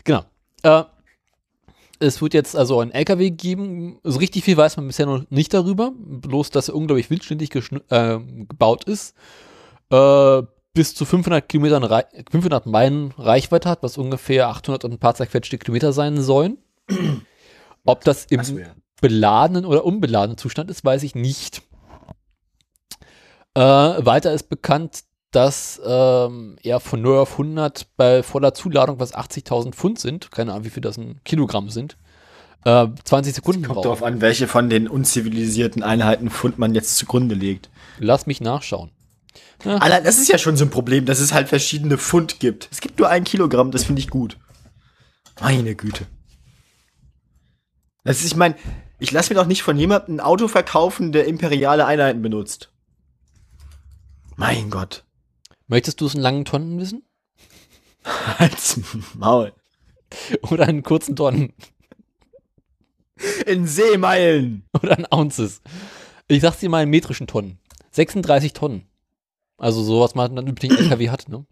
genau. Äh, es wird jetzt also einen LKW geben. So richtig viel weiß man bisher noch nicht darüber. Bloß, dass er unglaublich wildständig geschn- äh, gebaut ist. Äh, bis zu 500 Kilometern, Rei- 500 Meilen Reichweite hat, was ungefähr 800 und ein paar zerquetschte Kilometer sein sollen. Ob das im so, ja. beladenen oder unbeladenen Zustand ist, weiß ich nicht. Äh, weiter ist bekannt, dass ähm, er von 0 auf 100 bei voller Zuladung, was 80.000 Pfund sind, keine Ahnung, wie viel das ein Kilogramm sind, äh, 20 Sekunden Kommt braucht. darauf an, welche von den unzivilisierten Einheiten Pfund man jetzt zugrunde legt. Lass mich nachschauen. Alter, das ist ja schon so ein Problem, dass es halt verschiedene Pfund gibt. Es gibt nur ein Kilogramm, das finde ich gut. Meine Güte. Das ist, ich meine, ich lasse mir doch nicht von jemandem ein Auto verkaufen, der imperiale Einheiten benutzt. Mein Gott. Möchtest du es in langen Tonnen wissen? Halt's Maul. Oder in kurzen Tonnen? In Seemeilen. Oder in Ounces? Ich sag's dir mal in metrischen Tonnen. 36 Tonnen. Also sowas man dann üblich LKW hat, ne?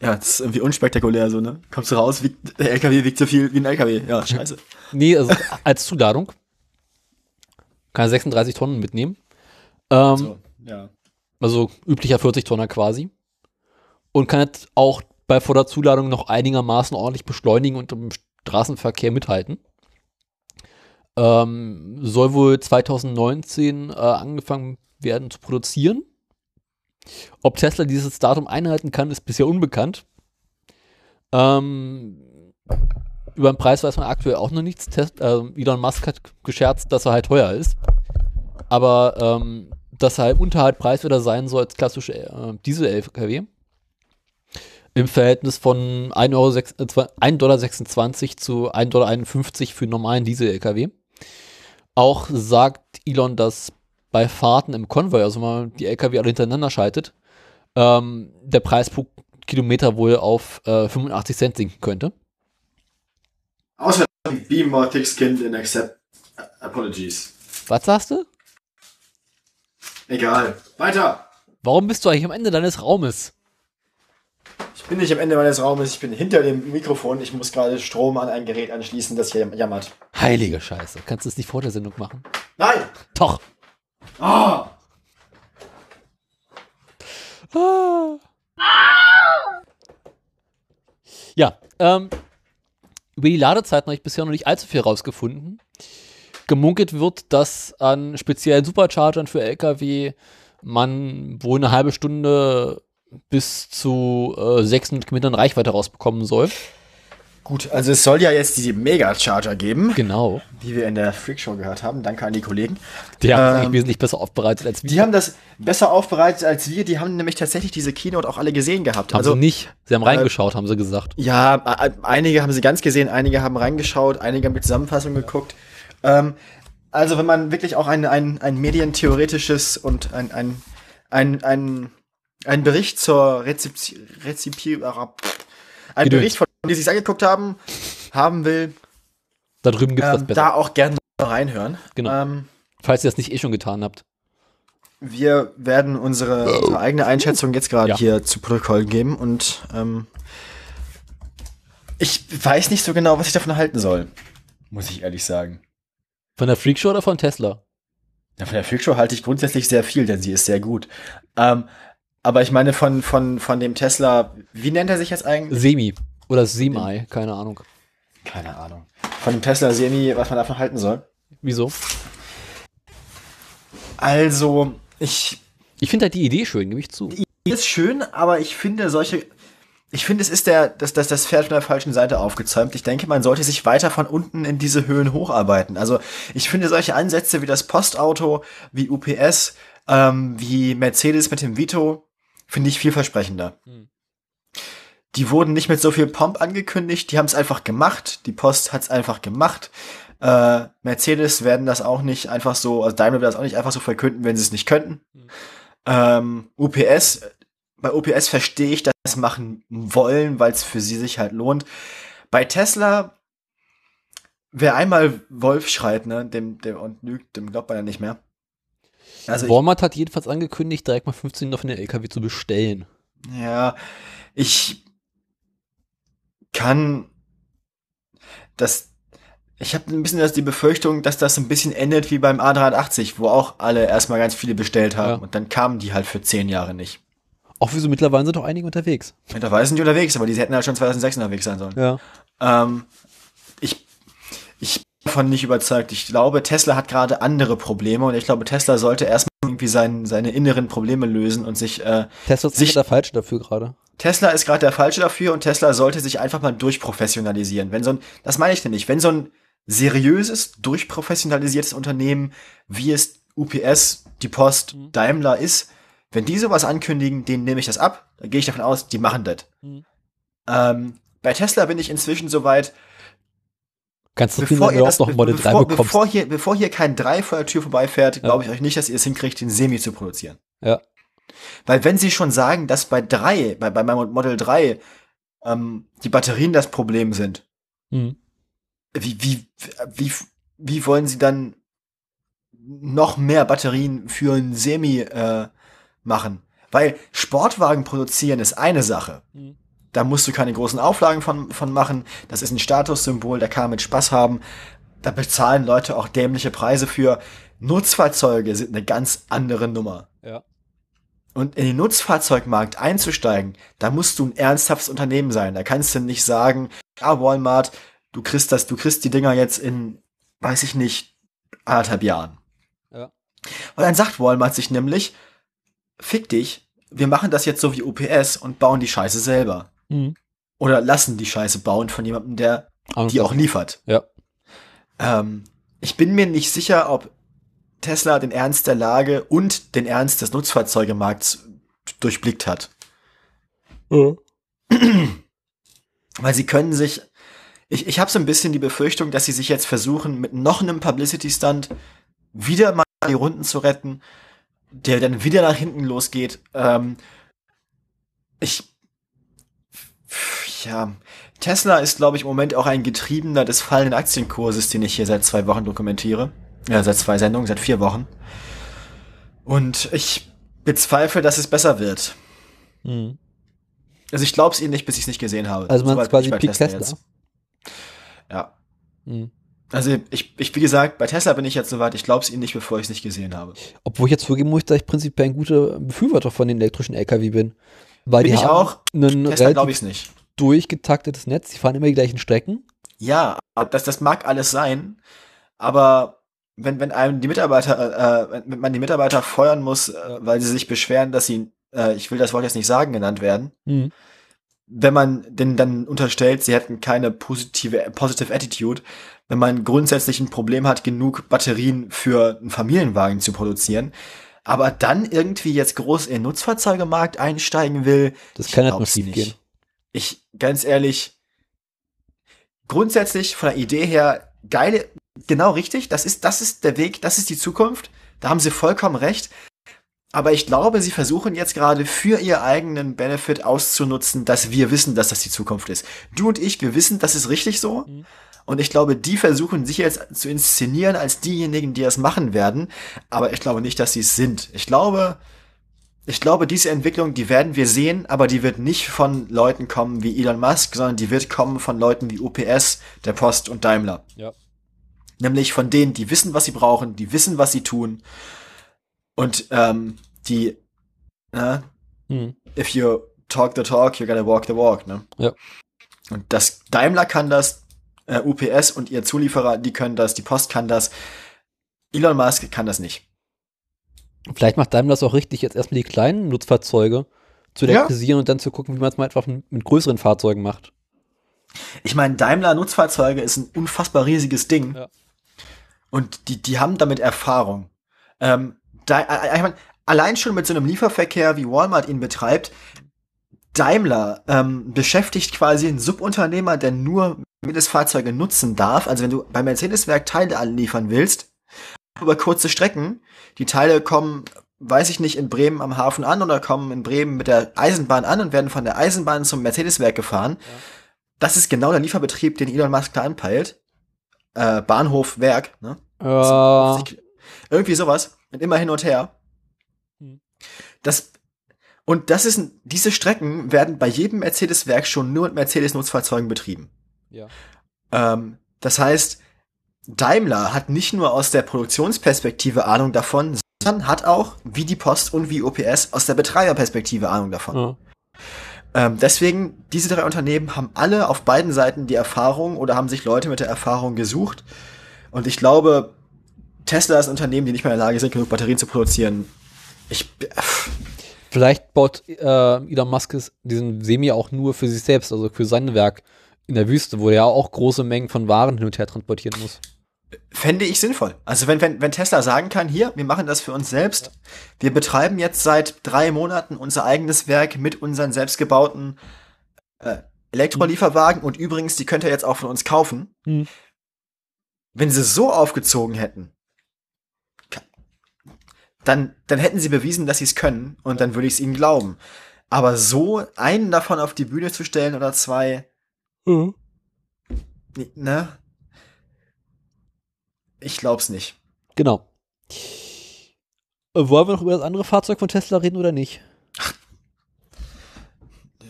Ja, das ist irgendwie unspektakulär so, ne? Kommst du raus, wiegt, der LKW wiegt so viel wie ein LKW. Ja, scheiße. Nee, also als Zuladung. Kann er 36 Tonnen mitnehmen. Ähm, So, ja. Also üblicher 40 Tonner quasi. Und kann jetzt auch bei voller Zuladung noch einigermaßen ordentlich beschleunigen und im Straßenverkehr mithalten. Ähm, soll wohl 2019 äh, angefangen werden zu produzieren. Ob Tesla dieses Datum einhalten kann, ist bisher unbekannt. Ähm, über den Preis weiß man aktuell auch noch nichts. Test, äh, Elon Musk hat gescherzt, dass er halt teuer ist. Aber ähm, dass er halt unterhalb preiswerter sein soll als klassische äh, Diesel-LKW. Im Verhältnis von 1,26 Euro, sechs- äh, zwei- 1,26 Dollar zu 1,51 Dollar für normalen Diesel-LKW. Auch sagt Elon, dass bei Fahrten im Konvoi, also mal die LKW alle hintereinander schaltet, ähm, der Preis pro Kilometer wohl auf äh, 85 Cent sinken könnte. Außer be more thick-skinned and accept apologies. Was sagst du? Egal. Weiter. Warum bist du eigentlich am Ende deines Raumes? Ich bin nicht am Ende meines Raumes, ich bin hinter dem Mikrofon. Ich muss gerade Strom an ein Gerät anschließen, das hier jammert. Heilige Scheiße. Kannst du es nicht vor der Sendung machen? Nein! Doch. Ah! Ja, ähm, über die Ladezeiten habe ich bisher noch nicht allzu viel rausgefunden. Gemunkelt wird, dass an speziellen Superchargern für LKW man wohl eine halbe Stunde bis zu äh, 600 Kilometern Reichweite rausbekommen soll. Gut, also es soll ja jetzt diese Mega-Charger geben, Genau. die wir in der Freakshow gehört haben. Danke an die Kollegen. Die haben es Ähm, wesentlich besser aufbereitet als wir. Die haben das besser aufbereitet als wir. Die haben nämlich tatsächlich diese Keynote auch alle gesehen gehabt. haben also sie nicht. Sie haben reingeschaut, haben sie gesagt. Ja, einige haben sie ganz gesehen, einige haben reingeschaut, einige haben die Zusammenfassung geguckt. Ähm, also wenn man wirklich auch ein, ein, ein medientheoretisches und ein, ein, ein, ein, ein Bericht zur Rezeption, Rezipi, ein Gedöns. Bericht, von die sich angeguckt haben, haben will, Da drüben gibt es was ähm, besser. da auch gerne reinhören. Genau. Ähm, Falls ihr das nicht eh schon getan habt. wir werden unsere, unsere eigene Einschätzung jetzt gerade Ja. hier zu Protokoll geben und ähm, ich weiß nicht so genau, was ich davon halten soll. Muss ich ehrlich sagen. Von der Freakshow oder von Tesla? Ja, von der Freakshow halte ich grundsätzlich sehr viel, denn sie ist sehr gut. Ähm, aber ich meine von, von, von dem Tesla, wie nennt er sich jetzt eigentlich? Semi. Oder Semi, keine Ahnung. Keine Ahnung. Von dem Tesla Semi, was man davon halten soll. Wieso? Also, ich Ich finde halt die Idee schön, gebe ich zu. ist schön, aber ich finde solche. Ich finde, es ist der, das, das, das Pferd von der falschen Seite aufgezäumt. Ich denke, man sollte sich weiter von unten in diese Höhen hocharbeiten. Also ich finde solche Ansätze wie das Postauto, wie UPS, ähm, wie Mercedes mit dem Vito, finde ich vielversprechender. Hm. Die wurden nicht mit so viel Pomp angekündigt, die haben es einfach gemacht. Die Post hat es einfach gemacht. Äh, Mercedes werden das auch nicht einfach so, also Daimler wird das auch nicht einfach so verkünden, wenn sie es nicht könnten. Ähm, UPS, bei UPS verstehe ich, dass sie es machen wollen, weil es für sie sich halt lohnt. Bei Tesla, wer einmal Wolf schreit, ne, dem, dem und lügt, dem glaubt man ja nicht mehr. Also ich, Walmart hat jedenfalls angekündigt, direkt mal 15 auf den LKW zu bestellen. ja, ich kann das. Ich habe ein bisschen das, die Befürchtung, dass das ein bisschen endet wie beim A380, wo auch alle erstmal ganz viele bestellt haben Ja. und dann kamen die halt für zehn Jahre nicht. Auch wieso mittlerweile sind doch einige unterwegs. Mittlerweile sind die unterwegs, aber die hätten halt schon 2006 unterwegs sein sollen. Ja. Ähm, davon nicht überzeugt. Ich glaube, Tesla hat gerade andere Probleme und ich glaube, Tesla sollte erstmal irgendwie sein, seine inneren Probleme lösen und sich, äh, Tesla ist Sich- der Falsche dafür gerade. Tesla ist gerade der Falsche dafür und Tesla sollte sich einfach mal durchprofessionalisieren. Wenn so ein, das meine ich denn nicht, wenn so ein seriöses, durchprofessionalisiertes Unternehmen, wie es UPS, die Post, Mhm. Daimler ist, wenn die sowas ankündigen, denen nehme ich das ab, dann gehe ich davon aus, die machen das. Mhm. Ähm, bei Tesla bin ich inzwischen soweit, Kannst du bevor ihr das, noch Model 3 bevor, bekommst. bevor, hier, bevor hier kein 3 vor der Tür vorbeifährt, glaube ich euch nicht, dass ihr es hinkriegt, den Semi zu produzieren. Ja. Weil wenn sie schon sagen, dass bei 3, bei, bei meinem Model 3, ähm, die Batterien das Problem sind, Mhm. wie, wie, wie, wie wollen sie dann noch mehr Batterien für ein Semi äh, machen? Weil Sportwagen produzieren ist eine Sache. Mhm. Da musst du keine großen Auflagen von, von machen. Das ist ein Statussymbol, da kann man mit Spaß haben. Da bezahlen Leute auch dämliche Preise für. Nutzfahrzeuge sind eine ganz andere Nummer. Ja. Und in den Nutzfahrzeugmarkt einzusteigen, da musst du ein ernsthaftes Unternehmen sein. Da kannst du nicht sagen, ja, Walmart, du kriegst das, du kriegst die Dinger jetzt in, weiß ich nicht, anderthalb Jahren. Ja. Und dann sagt Walmart sich nämlich, fick dich, wir machen das jetzt so wie UPS und bauen die Scheiße selber. Mhm. Oder lassen die Scheiße bauen von jemandem, der Ahnung, die auch liefert. Ja. Ähm, ich bin mir nicht sicher, ob Tesla den Ernst der Lage und den Ernst des Nutzfahrzeugemarkts durchblickt hat. Ja. Weil sie können sich. Ich, ich habe so ein bisschen die Befürchtung, dass sie sich jetzt versuchen, mit noch einem Publicity-Stunt wieder mal die Runden zu retten, der dann wieder nach hinten losgeht. Ähm, ich. Ja. Tesla ist, glaube ich, im Moment auch ein Getriebener des fallenden Aktienkurses, den ich hier seit zwei Wochen dokumentiere. Ja, seit zwei Sendungen, seit vier Wochen. Und ich bezweifle, dass es besser wird. Mhm. Also ich glaube es ihnen nicht, bis ich es nicht gesehen habe. Also man Soweit ist quasi Peak Tesla. jetzt. Ja. Mhm. Also ich, ich, wie gesagt, bei Tesla bin ich jetzt soweit, ich glaube es ihnen nicht, bevor ich es nicht gesehen habe. Obwohl ich jetzt zugeben muss, dass ich prinzipiell ein guter Befürworter von den elektrischen LKW bin. Weil Bin die ich haben auch. ein Tesla glaube ich es nicht. durchgetaktetes Netz. Die fahren immer die gleichen Strecken. Ja, das, das mag alles sein, aber wenn, wenn einem die Mitarbeiter, äh, wenn man die Mitarbeiter feuern muss, äh, weil sie sich beschweren, dass sie, äh, ich will das Wort jetzt nicht sagen, genannt werden, Mhm. wenn man denn dann unterstellt, sie hätten keine positive, positive Attitude, wenn man grundsätzlich ein Problem hat, genug Batterien für einen Familienwagen zu produzieren, aber dann irgendwie jetzt groß in den Nutzfahrzeugemarkt einsteigen will, Das kann halt nur schief gehen. ich, ganz ehrlich, grundsätzlich von der Idee her, geile, genau richtig, das ist, das ist der Weg, das ist die Zukunft, da haben sie vollkommen recht. Aber ich glaube, sie versuchen jetzt gerade für ihr eigenen Benefit auszunutzen, dass wir wissen, dass das die Zukunft ist. Du und ich, wir wissen, das ist richtig so. Mhm. Und ich glaube, die versuchen sich jetzt zu inszenieren als diejenigen, die das machen werden. Aber ich glaube nicht, dass sie es sind. Ich glaube, ich glaube, diese Entwicklung, die werden wir sehen, aber die wird nicht von Leuten kommen wie Elon Musk, sondern die wird kommen von Leuten wie UPS, der Post und Daimler. Ja. Nämlich von denen, die wissen, was sie brauchen, die wissen, was sie tun. Und ähm, die, äh, Hm. if you talk the talk, you gotta walk the walk, ne? Ja. Und das Daimler kann das, äh, UPS und ihr Zulieferer, die können das, die Post kann das. Elon Musk kann das nicht. Vielleicht macht Daimler das auch richtig, jetzt erstmal die kleinen Nutzfahrzeuge zu Ja. elektrisieren und dann zu gucken, wie man es mal einfach mit, größeren Fahrzeugen macht. Ich meine, Daimler Nutzfahrzeuge ist ein unfassbar riesiges Ding. Ja. Und die, die haben damit Erfahrung. Ähm, da, äh, ich mein, allein schon mit so einem Lieferverkehr, wie Walmart ihn betreibt, Daimler ähm, beschäftigt quasi einen Subunternehmer, der nur Mindestfahrzeuge nutzen darf. Also wenn du bei Mercedes-Werk Teile anliefern willst, über kurze Strecken, die Teile kommen, weiß ich nicht, in Bremen am Hafen an oder kommen in Bremen mit der Eisenbahn an und werden von der Eisenbahn zum Mercedes-Werk gefahren. Das ist genau der Lieferbetrieb, den Elon Musk da anpeilt. Äh, Bahnhof, Werk, ne? Äh, Irgendwie sowas. Und immer hin und her. Hm. Das, und das ist, diese Strecken werden bei jedem Mercedes-Werk schon nur mit Mercedes-Nutzfahrzeugen betrieben. ja. Ähm, das heißt, Daimler hat nicht nur aus der Produktionsperspektive Ahnung davon, sondern hat auch, wie die Post und wie OPS, aus der Betreiberperspektive Ahnung davon. ja. Ähm, deswegen, diese drei Unternehmen haben alle auf beiden Seiten die Erfahrung oder haben sich Leute mit der Erfahrung gesucht. Und ich glaube, Tesla ist ein Unternehmen, die nicht mehr in der Lage sind, genug Batterien zu produzieren. Ich, Vielleicht baut äh, Elon Musk es- diesen Semi auch nur für sich selbst, also für sein Werk in der Wüste, wo er ja auch große Mengen von Waren hin und her transportieren muss. fände ich sinnvoll. Also wenn, wenn, wenn Tesla sagen kann, hier, wir machen das für uns selbst, wir betreiben jetzt seit drei Monaten unser eigenes Werk mit unseren selbstgebauten äh, Elektrolieferwagen und übrigens, die könnt ihr jetzt auch von uns kaufen. Hm. Wenn sie so aufgezogen hätten, dann, dann hätten sie bewiesen, dass sie es können und dann würde ich es ihnen glauben. Aber so einen davon auf die Bühne zu stellen oder zwei, ne? Ich glaub's nicht. Genau. Äh, Wollen wir noch über das andere Fahrzeug von Tesla reden oder nicht?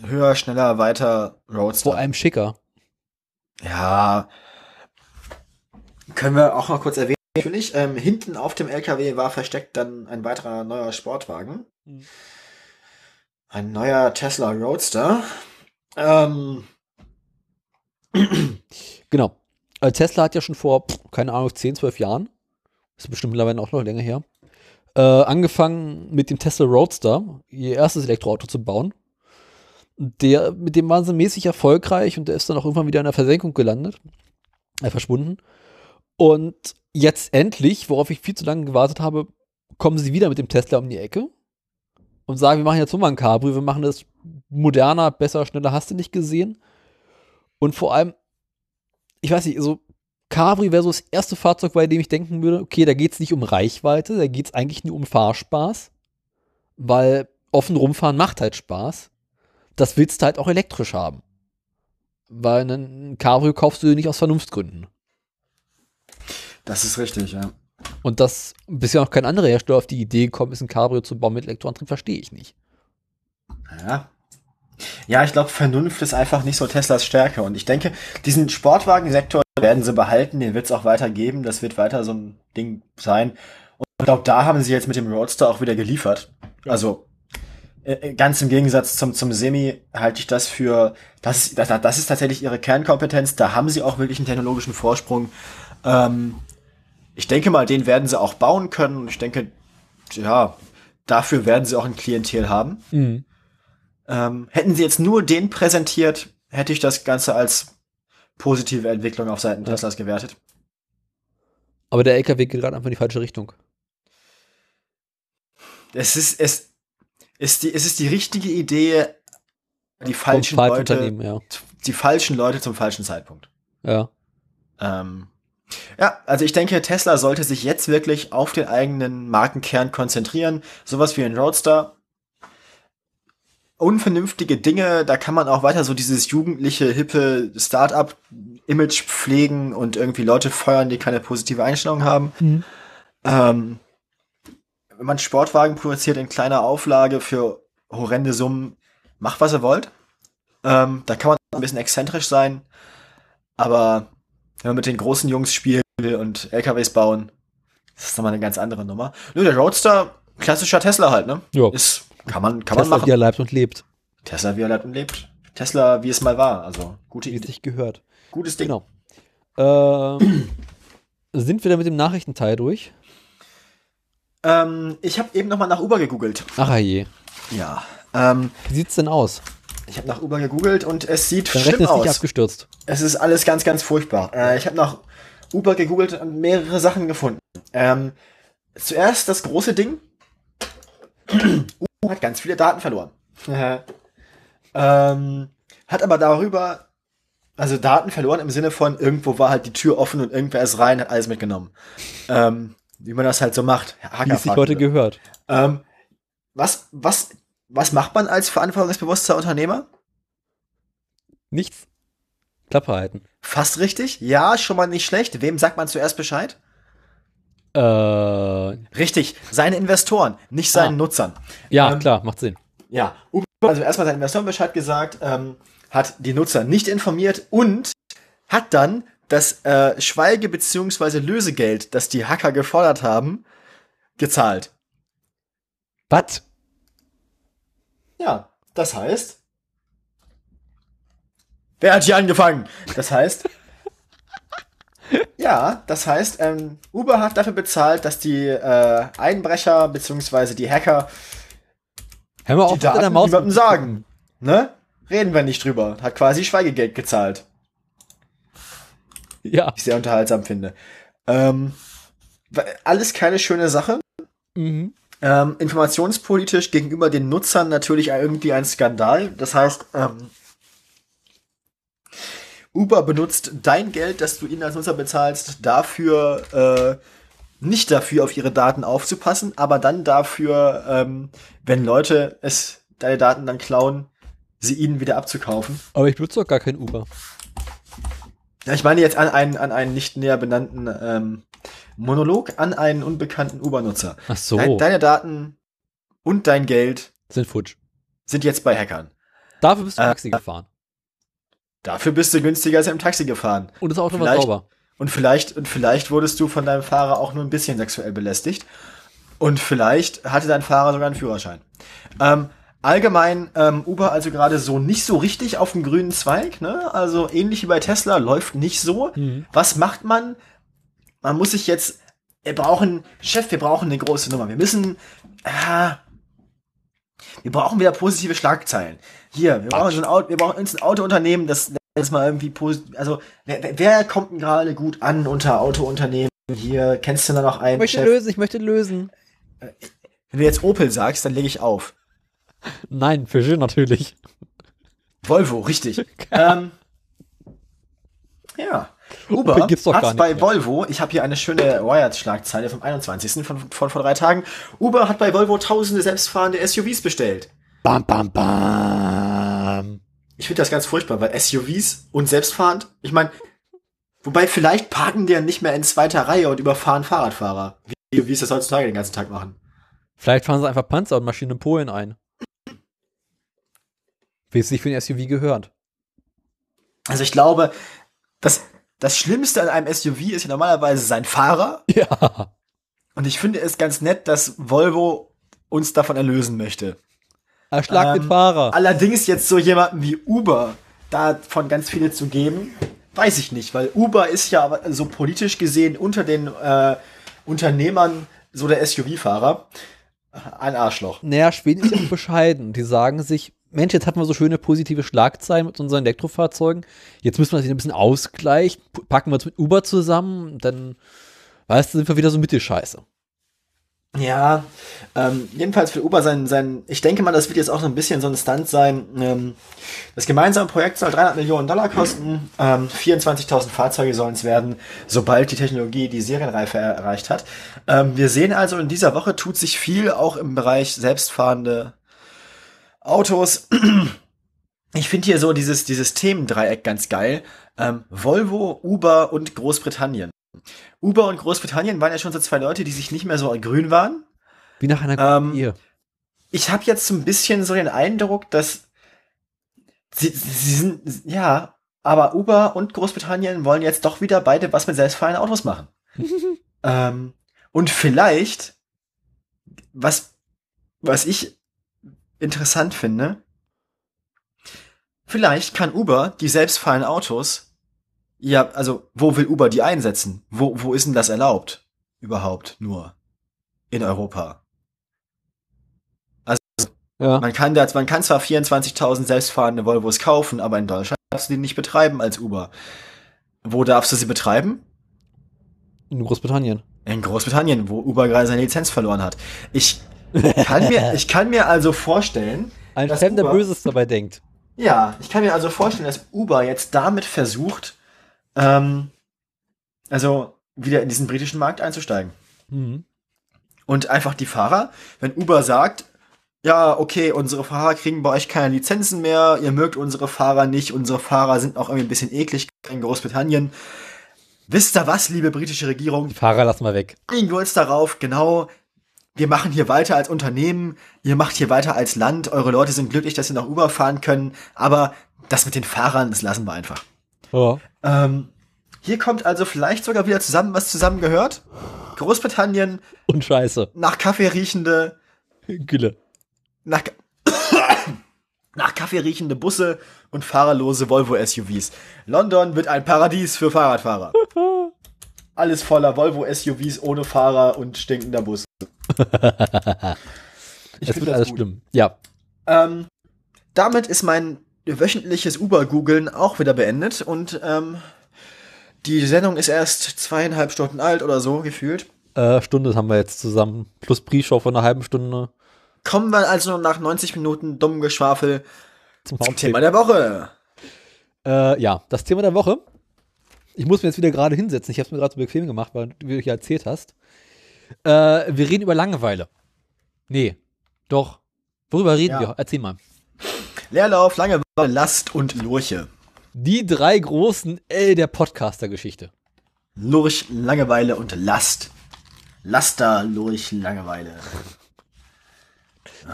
Höher, schneller, weiter, Roadster. Vor allem schicker. Ja. Können wir auch noch kurz erwähnen. Natürlich, ähm, hinten auf dem LKW war versteckt dann ein weiterer neuer Sportwagen. Mhm. Ein neuer Tesla Roadster. Ähm, Genau. Äh, Tesla hat ja schon vor, keine Ahnung, 10, 12 Jahren, ist bestimmt mittlerweile auch noch länger her, äh, angefangen mit dem Tesla Roadster, ihr erstes Elektroauto zu bauen. Der, mit dem waren sie mäßig erfolgreich und der ist dann auch irgendwann wieder in der Versenkung gelandet, äh, verschwunden. Und jetzt endlich, worauf ich viel zu lange gewartet habe, kommen sie wieder mit dem Tesla um die Ecke und sagen, wir machen jetzt nochmal ein Cabrio, wir machen das moderner, besser, schneller, hast du nicht gesehen. Und vor allem, ich weiß nicht, so Cabrio wäre so das erste Fahrzeug, bei dem ich denken würde, okay, da geht es nicht um Reichweite, da geht es eigentlich nur um Fahrspaß, weil offen rumfahren macht halt Spaß. Das willst du halt auch elektrisch haben. Weil ein Cabrio kaufst du nicht aus Vernunftsgründen. Das ist richtig, ja. Und dass bisher noch kein anderer Hersteller auf die Idee gekommen ist, ein Cabrio zu bauen mit Elektroantrieb, verstehe ich nicht. Ja. Ja, ich glaube, Vernunft ist einfach nicht so Teslas Stärke. Und ich denke, diesen Sportwagensektor werden sie behalten, den wird es auch weiter geben. Das wird weiter so ein Ding sein. Und ich glaube, da haben sie jetzt mit dem Roadster auch wieder geliefert. Also äh, ganz im Gegensatz zum, zum Semi halte ich das für, das, das, das ist tatsächlich ihre Kernkompetenz. Da haben sie auch wirklich einen technologischen Vorsprung. Ähm, ich denke mal, den werden sie auch bauen können. Und ich denke, ja, dafür werden sie auch ein Klientel haben. Mhm. Ähm, hätten sie jetzt nur den präsentiert, hätte ich das Ganze als positive Entwicklung auf Seiten Teslas gewertet. Aber der LKW geht gerade einfach in die falsche Richtung. Es ist, es ist die, es ist die richtige Idee, die falschen Leute, ja. die falschen Leute zum falschen Zeitpunkt. Ja. Ähm, ja, also ich denke, Tesla sollte sich jetzt wirklich auf den eigenen Markenkern konzentrieren. Sowas wie ein Roadster. Unvernünftige Dinge, da kann man auch weiter so dieses jugendliche, hippe Start-up-Image pflegen und irgendwie Leute feuern, die keine positive Einstellung haben. Mhm. Ähm, wenn man Sportwagen produziert in kleiner Auflage für horrende Summen, macht was ihr wollt. Ähm, da kann man ein bisschen exzentrisch sein, aber wenn man mit den großen Jungs spielen will und LKWs bauen, das ist nochmal eine ganz andere Nummer. Nur der Roadster, klassischer Tesla halt, ne? Ja. Ist, kann man, kann Tesla, man machen. wie er leibt und lebt, Tesla, wie er lebt und lebt. Tesla, wie es mal war. Also, gute Idee. sich gehört. Gutes Ding. Genau. Ähm, sind wir da mit dem Nachrichtenteil durch? Ähm, ich habe eben nochmal nach Uber gegoogelt. Ach je. Ja. Ähm, Wie sieht's denn aus? Ich habe nach Uber gegoogelt und es sieht Dein schlimm ist nicht aus. abgestürzt. Es ist alles ganz, ganz furchtbar. Äh, ich habe nach Uber gegoogelt und mehrere Sachen gefunden. Ähm, zuerst das große Ding. Uber hat ganz viele Daten verloren. ähm, hat aber darüber, also Daten verloren im Sinne von, irgendwo war halt die Tür offen und irgendwer ist rein, hat alles mitgenommen. Ähm, wie man das halt so macht. Wie Hacker es sich heute gehört. ähm, was, was, was macht man als verantwortungsbewusster Unternehmer? Nichts. Klappe halten. Fast richtig. Ja, schon mal nicht schlecht. Wem sagt man zuerst Bescheid? Äh, Richtig, seine Investoren, nicht seinen Ah. Nutzern. ja, Ähm, klar, macht Sinn. Ja, also erstmal seinen Investoren Bescheid gesagt, ähm, hat die Nutzer nicht informiert und hat dann das äh, Schweige- bzw. Lösegeld, das die Hacker gefordert haben, gezahlt. Was? Ja, das heißt. Wer hat hier angefangen? Das heißt. ja, das heißt, ähm, Uber hat dafür bezahlt, dass die äh, Einbrecher bzw. die Hacker Hör mal die auf, deiner Daten Maus. niemandem sagen. Ne? Reden wir nicht drüber. Hat quasi Schweigegeld gezahlt. Ja. Ich sehr unterhaltsam finde. Ähm, alles keine schöne Sache. Mhm. Ähm, informationspolitisch gegenüber den Nutzern natürlich irgendwie ein Skandal. Das heißt, ähm, Uber benutzt dein Geld, das du ihnen als Nutzer bezahlst, dafür, äh, nicht dafür, auf ihre Daten aufzupassen, aber dann dafür, ähm, wenn Leute es deine Daten dann klauen, sie ihnen wieder abzukaufen. Aber ich benutze doch gar kein Uber. Ja, ich meine jetzt an einen, an einen nicht näher benannten ähm, Monolog an einen unbekannten Uber-Nutzer. Ach so. Dein, deine Daten und dein Geld sind futsch. sind jetzt bei Hackern. Dafür bist du Äh, Taxi gefahren. Dafür bist du günstiger als im Taxi gefahren. Und das Auto war vielleicht- sauber. Und vielleicht, und vielleicht wurdest du von deinem Fahrer auch nur ein bisschen sexuell belästigt. Und vielleicht hatte dein Fahrer sogar einen Führerschein. Ähm, allgemein, ähm, Uber also gerade so nicht so richtig auf dem grünen Zweig, ne? Also ähnlich wie bei Tesla, läuft nicht so. Mhm. Was macht man? Man muss sich jetzt, wir brauchen, Chef, wir brauchen eine große Nummer. Wir müssen, ah, wir brauchen wieder positive Schlagzeilen. Hier, wir brauchen, so ein Auto, wir brauchen uns ein Autounternehmen, das jetzt mal irgendwie positiv, also, wer, wer- kommt denn gerade gut an unter Autounternehmen? Hier, kennst du da noch Ich einen möchte Chef? lösen, ich möchte lösen. Wenn du jetzt Opel sagst, dann lege ich auf. Nein, Peugeot natürlich. Volvo, richtig. ähm, ja. Uber Opel gibt's doch gar hat nicht bei mehr. Volvo, ich habe hier eine schöne Wired-Schlagzeile vom 21. Von, von vor drei Tagen. Uber hat bei Volvo tausende selbstfahrende SUVs bestellt. Bam, bam, bam. Ich finde das ganz furchtbar, weil SUVs und selbstfahrend, ich meine, wobei vielleicht parken die ja nicht mehr in zweiter Reihe und überfahren Fahrradfahrer. Wie, wie es das heutzutage den ganzen Tag machen. Vielleicht fahren sie einfach Panzer und Maschinen in Polen ein. Wie es sich für ein SUV gehört. Also ich glaube, das, das Schlimmste an einem SUV ist ja normalerweise sein Fahrer. Ja. Und ich finde es ganz nett, dass Volvo uns davon erlösen möchte. Erschlag den Ähm, Fahrer. Allerdings jetzt so jemanden wie Uber davon ganz viele zu geben, weiß ich nicht, weil Uber ist ja so politisch gesehen unter den äh, Unternehmern so der SUV-Fahrer. Ein Arschloch. Naja, Schweden ist ja bescheiden. Die sagen sich, Mensch, jetzt hatten wir so schöne positive Schlagzeilen mit unseren Elektrofahrzeugen. Jetzt müssen wir das wieder ein bisschen ausgleichen. Packen wir es mit Uber zusammen, dann, weißt du, sind wir wieder so Mittelscheiße. Ja, ähm, jedenfalls für Uber sein, sein, ich denke mal, das wird jetzt auch so ein bisschen so ein Stunt sein. Ähm, das gemeinsame Projekt soll 300 Millionen Dollar kosten. Ähm, 24.000 Fahrzeuge sollen es werden, sobald die Technologie die Serienreife erreicht hat. Ähm, wir sehen also, in dieser Woche tut sich viel auch im Bereich selbstfahrende Autos. Ich finde hier so dieses, dieses Themendreieck ganz geil. Ähm, Volvo, Uber und Großbritannien. Uber und Großbritannien waren ja schon so zwei Leute, die sich nicht mehr so grün waren. Wie nach einer Ähm, Ehe. Ich habe jetzt so ein bisschen so den Eindruck, dass sie, sie sind, ja, aber Uber und Großbritannien wollen jetzt doch wieder beide was mit selbstfahrenden Autos machen. ähm, und vielleicht, was, was ich interessant finde, vielleicht kann Uber die selbstfahrenden Autos, ja, also wo will Uber die einsetzen? Wo, wo ist denn das erlaubt? Überhaupt nur in Europa. Ja. Man kann, das, man kann zwar 24.000 selbstfahrende Volvos kaufen, aber in Deutschland darfst du die nicht betreiben als Uber. Wo darfst du sie betreiben? In Großbritannien. In Großbritannien, wo Uber gerade seine Lizenz verloren hat. Ich kann mir, ich kann mir also vorstellen, Ein Fremder Uber- Böses dabei denkt. ja, ich kann mir also vorstellen, dass Uber jetzt damit versucht, ähm, also wieder in diesen britischen Markt einzusteigen. Mhm. Und einfach die Fahrer, wenn Uber sagt, ja, okay, unsere Fahrer kriegen bei euch keine Lizenzen mehr, ihr mögt unsere Fahrer nicht, unsere Fahrer sind auch irgendwie ein bisschen eklig in Großbritannien. Wisst ihr was, liebe britische Regierung? Die Fahrer lassen wir weg. Einigen wir uns darauf, genau, wir machen hier weiter als Unternehmen, ihr macht hier weiter als Land, eure Leute sind glücklich, dass sie nach Uber fahren können, aber das mit den Fahrern, das lassen wir einfach. Ja. Ähm, hier kommt also vielleicht sogar wieder zusammen, was zusammengehört. Großbritannien, Und Scheiße. nach Kaffee riechende Gülle. nach, nach Kaffee riechende Busse und fahrerlose Volvo-SUVs. London wird ein Paradies für Fahrradfahrer. Alles voller Volvo-SUVs ohne Fahrer und stinkender Busse. Ich Es wird alles gut. schlimm. Ja. Ähm, damit ist mein wöchentliches Uber-Googeln auch wieder beendet und ähm, die Sendung ist erst zweieinhalb Stunden alt oder so gefühlt. Äh, Stunde haben wir jetzt zusammen. Plus Pre-Show von einer halben Stunde Kommen wir also nach 90 Minuten dummem Geschwafel zum zum. Thema der Woche. Äh, ja, das Thema der Woche. Ich muss mir jetzt wieder gerade hinsetzen. Ich habe es mir gerade so bequem gemacht, weil du ja erzählt hast. Äh, wir reden über Langeweile. Nee, doch. Worüber reden Ja. wir? Erzähl mal. Leerlauf, Langeweile, Last und Lurche. Die drei großen L der Podcaster-Geschichte. Lurch, Langeweile und Last. Laster, Lurch, Langeweile.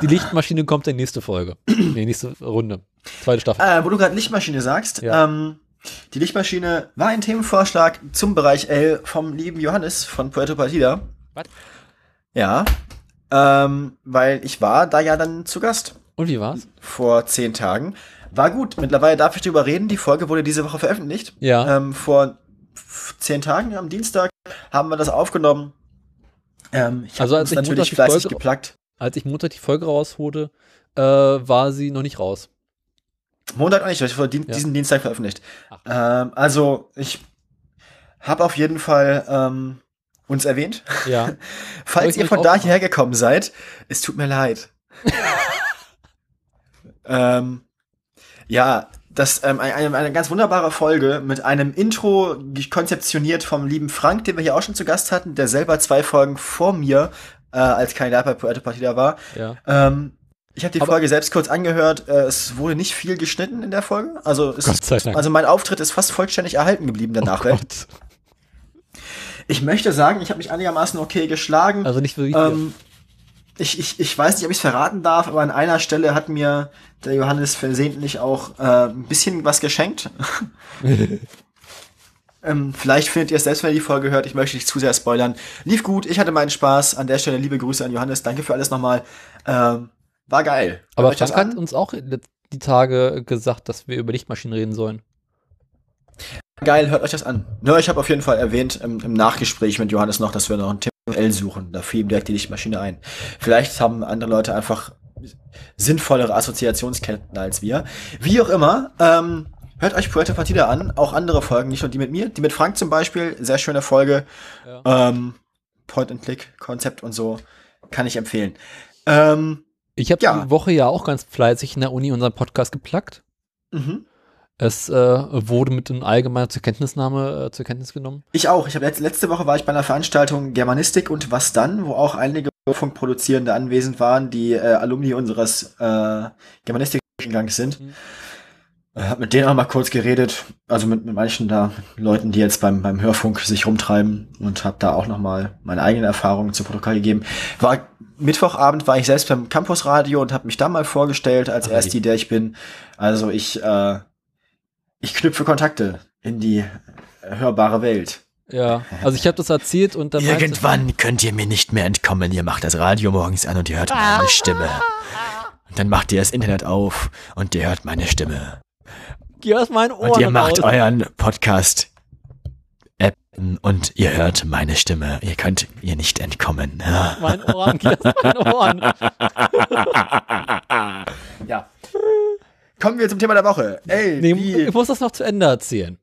Die Lichtmaschine kommt in nächste Folge. nee, nächste Runde. Zweite Staffel. Äh, wo du gerade Lichtmaschine sagst, Ja. ähm, die Lichtmaschine war ein Themenvorschlag zum Bereich L vom lieben Johannes von Puerto Partida. Was? Ja, ähm, weil ich war da ja dann zu Gast Und wie war's? vor zehn Tagen. War gut, mittlerweile darf ich drüber reden. Die Folge wurde diese Woche veröffentlicht. Ja. Ähm, vor zehn Tagen, am Dienstag, haben wir das aufgenommen. Ähm, ich Also als ich natürlich Montag die fleißig Folge- geplagt. Als ich Montag die Folge rausholte, äh, war sie noch nicht raus. Montag auch nicht, das wurde Dien Ja. diesen Dienstag veröffentlicht. Ähm, also, ich habe auf jeden Fall ähm, uns erwähnt. Ja. Falls ihr von da hierher gekommen seid, es tut mir leid. ähm, ja, das ähm, eine, eine ganz wunderbare Folge mit einem Intro konzeptioniert vom lieben Frank, den wir hier auch schon zu Gast hatten, der selber zwei Folgen vor mir äh, als Kandidat bei Puerto Partida war. ja. Ähm, ich habe die Aber- Folge selbst kurz angehört. Äh, es wurde nicht viel geschnitten in der Folge. Also, es, also mein Auftritt ist fast vollständig erhalten geblieben der Oh. Ich möchte sagen, ich habe mich einigermaßen okay geschlagen. Also nicht wirklich. ähm, ich, ich, ich weiß nicht, ob ich es verraten darf, aber an einer Stelle hat mir der Johannes versehentlich auch äh, ein bisschen was geschenkt. ähm, vielleicht findet ihr es selbst, wenn ihr die Folge hört. Ich möchte nicht zu sehr spoilern. Lief gut, ich hatte meinen Spaß. An der Stelle liebe Grüße an Johannes. Danke für alles nochmal. Ähm, war geil. Aber Hört Frank hat uns auch die Tage gesagt, dass wir über Lichtmaschinen reden sollen. Geil, hört euch das an. Ja, ich habe auf jeden Fall erwähnt im, im Nachgespräch mit Johannes noch, dass wir noch ein Thema L suchen. Da fiel ihm direkt die Lichtmaschine ein. Vielleicht haben andere Leute einfach sinnvollere Assoziationsketten als wir. Wie auch immer, ähm, hört euch Puerto Partida an, auch andere Folgen, nicht nur die mit mir, die mit Frank zum Beispiel, sehr schöne Folge, Ja. ähm, Point-and-Click-Konzept und so, kann ich empfehlen. Ähm, Ich habe Ja. die Woche ja auch ganz fleißig in der Uni unseren Podcast geplackt. mhm. Es äh, wurde mit einem allgemeiner zur Kenntnisnahme äh, zur Kenntnis genommen. Ich auch. Ich habe letzte, letzte Woche war ich bei einer Veranstaltung Germanistik und was dann, wo auch einige Funkproduzierende anwesend waren, die äh, Alumni unseres äh, Germanistikgangs sind. Mhm. Äh, hab mit denen auch mal kurz geredet, also mit, mit manchen da Leuten, die jetzt beim, beim Hörfunk sich rumtreiben und habe da auch noch mal meine eigenen Erfahrungen zu Protokoll gegeben. War Mittwochabend war ich selbst beim Campusradio und habe mich da mal vorgestellt als Ach, Ersti, der ich bin. Also ich äh, ich knüpfe Kontakte in die hörbare Welt. Ja, also ich habe das erzählt und dann meinte- Irgendwann könnt ihr mir nicht mehr entkommen. Ihr macht das Radio morgens an und ihr hört meine Stimme. Und dann macht ihr das Internet auf und ihr hört meine Stimme. Geh aus meinen Ohren Und ihr macht raus. euren Podcast App und ihr hört meine Stimme. Ihr könnt ihr nicht entkommen. Mein Ohren, geh aus meinen Ohren. ja. Kommen wir zum Thema der Woche. Ey, Nee, ich muss das noch zu Ende erzählen.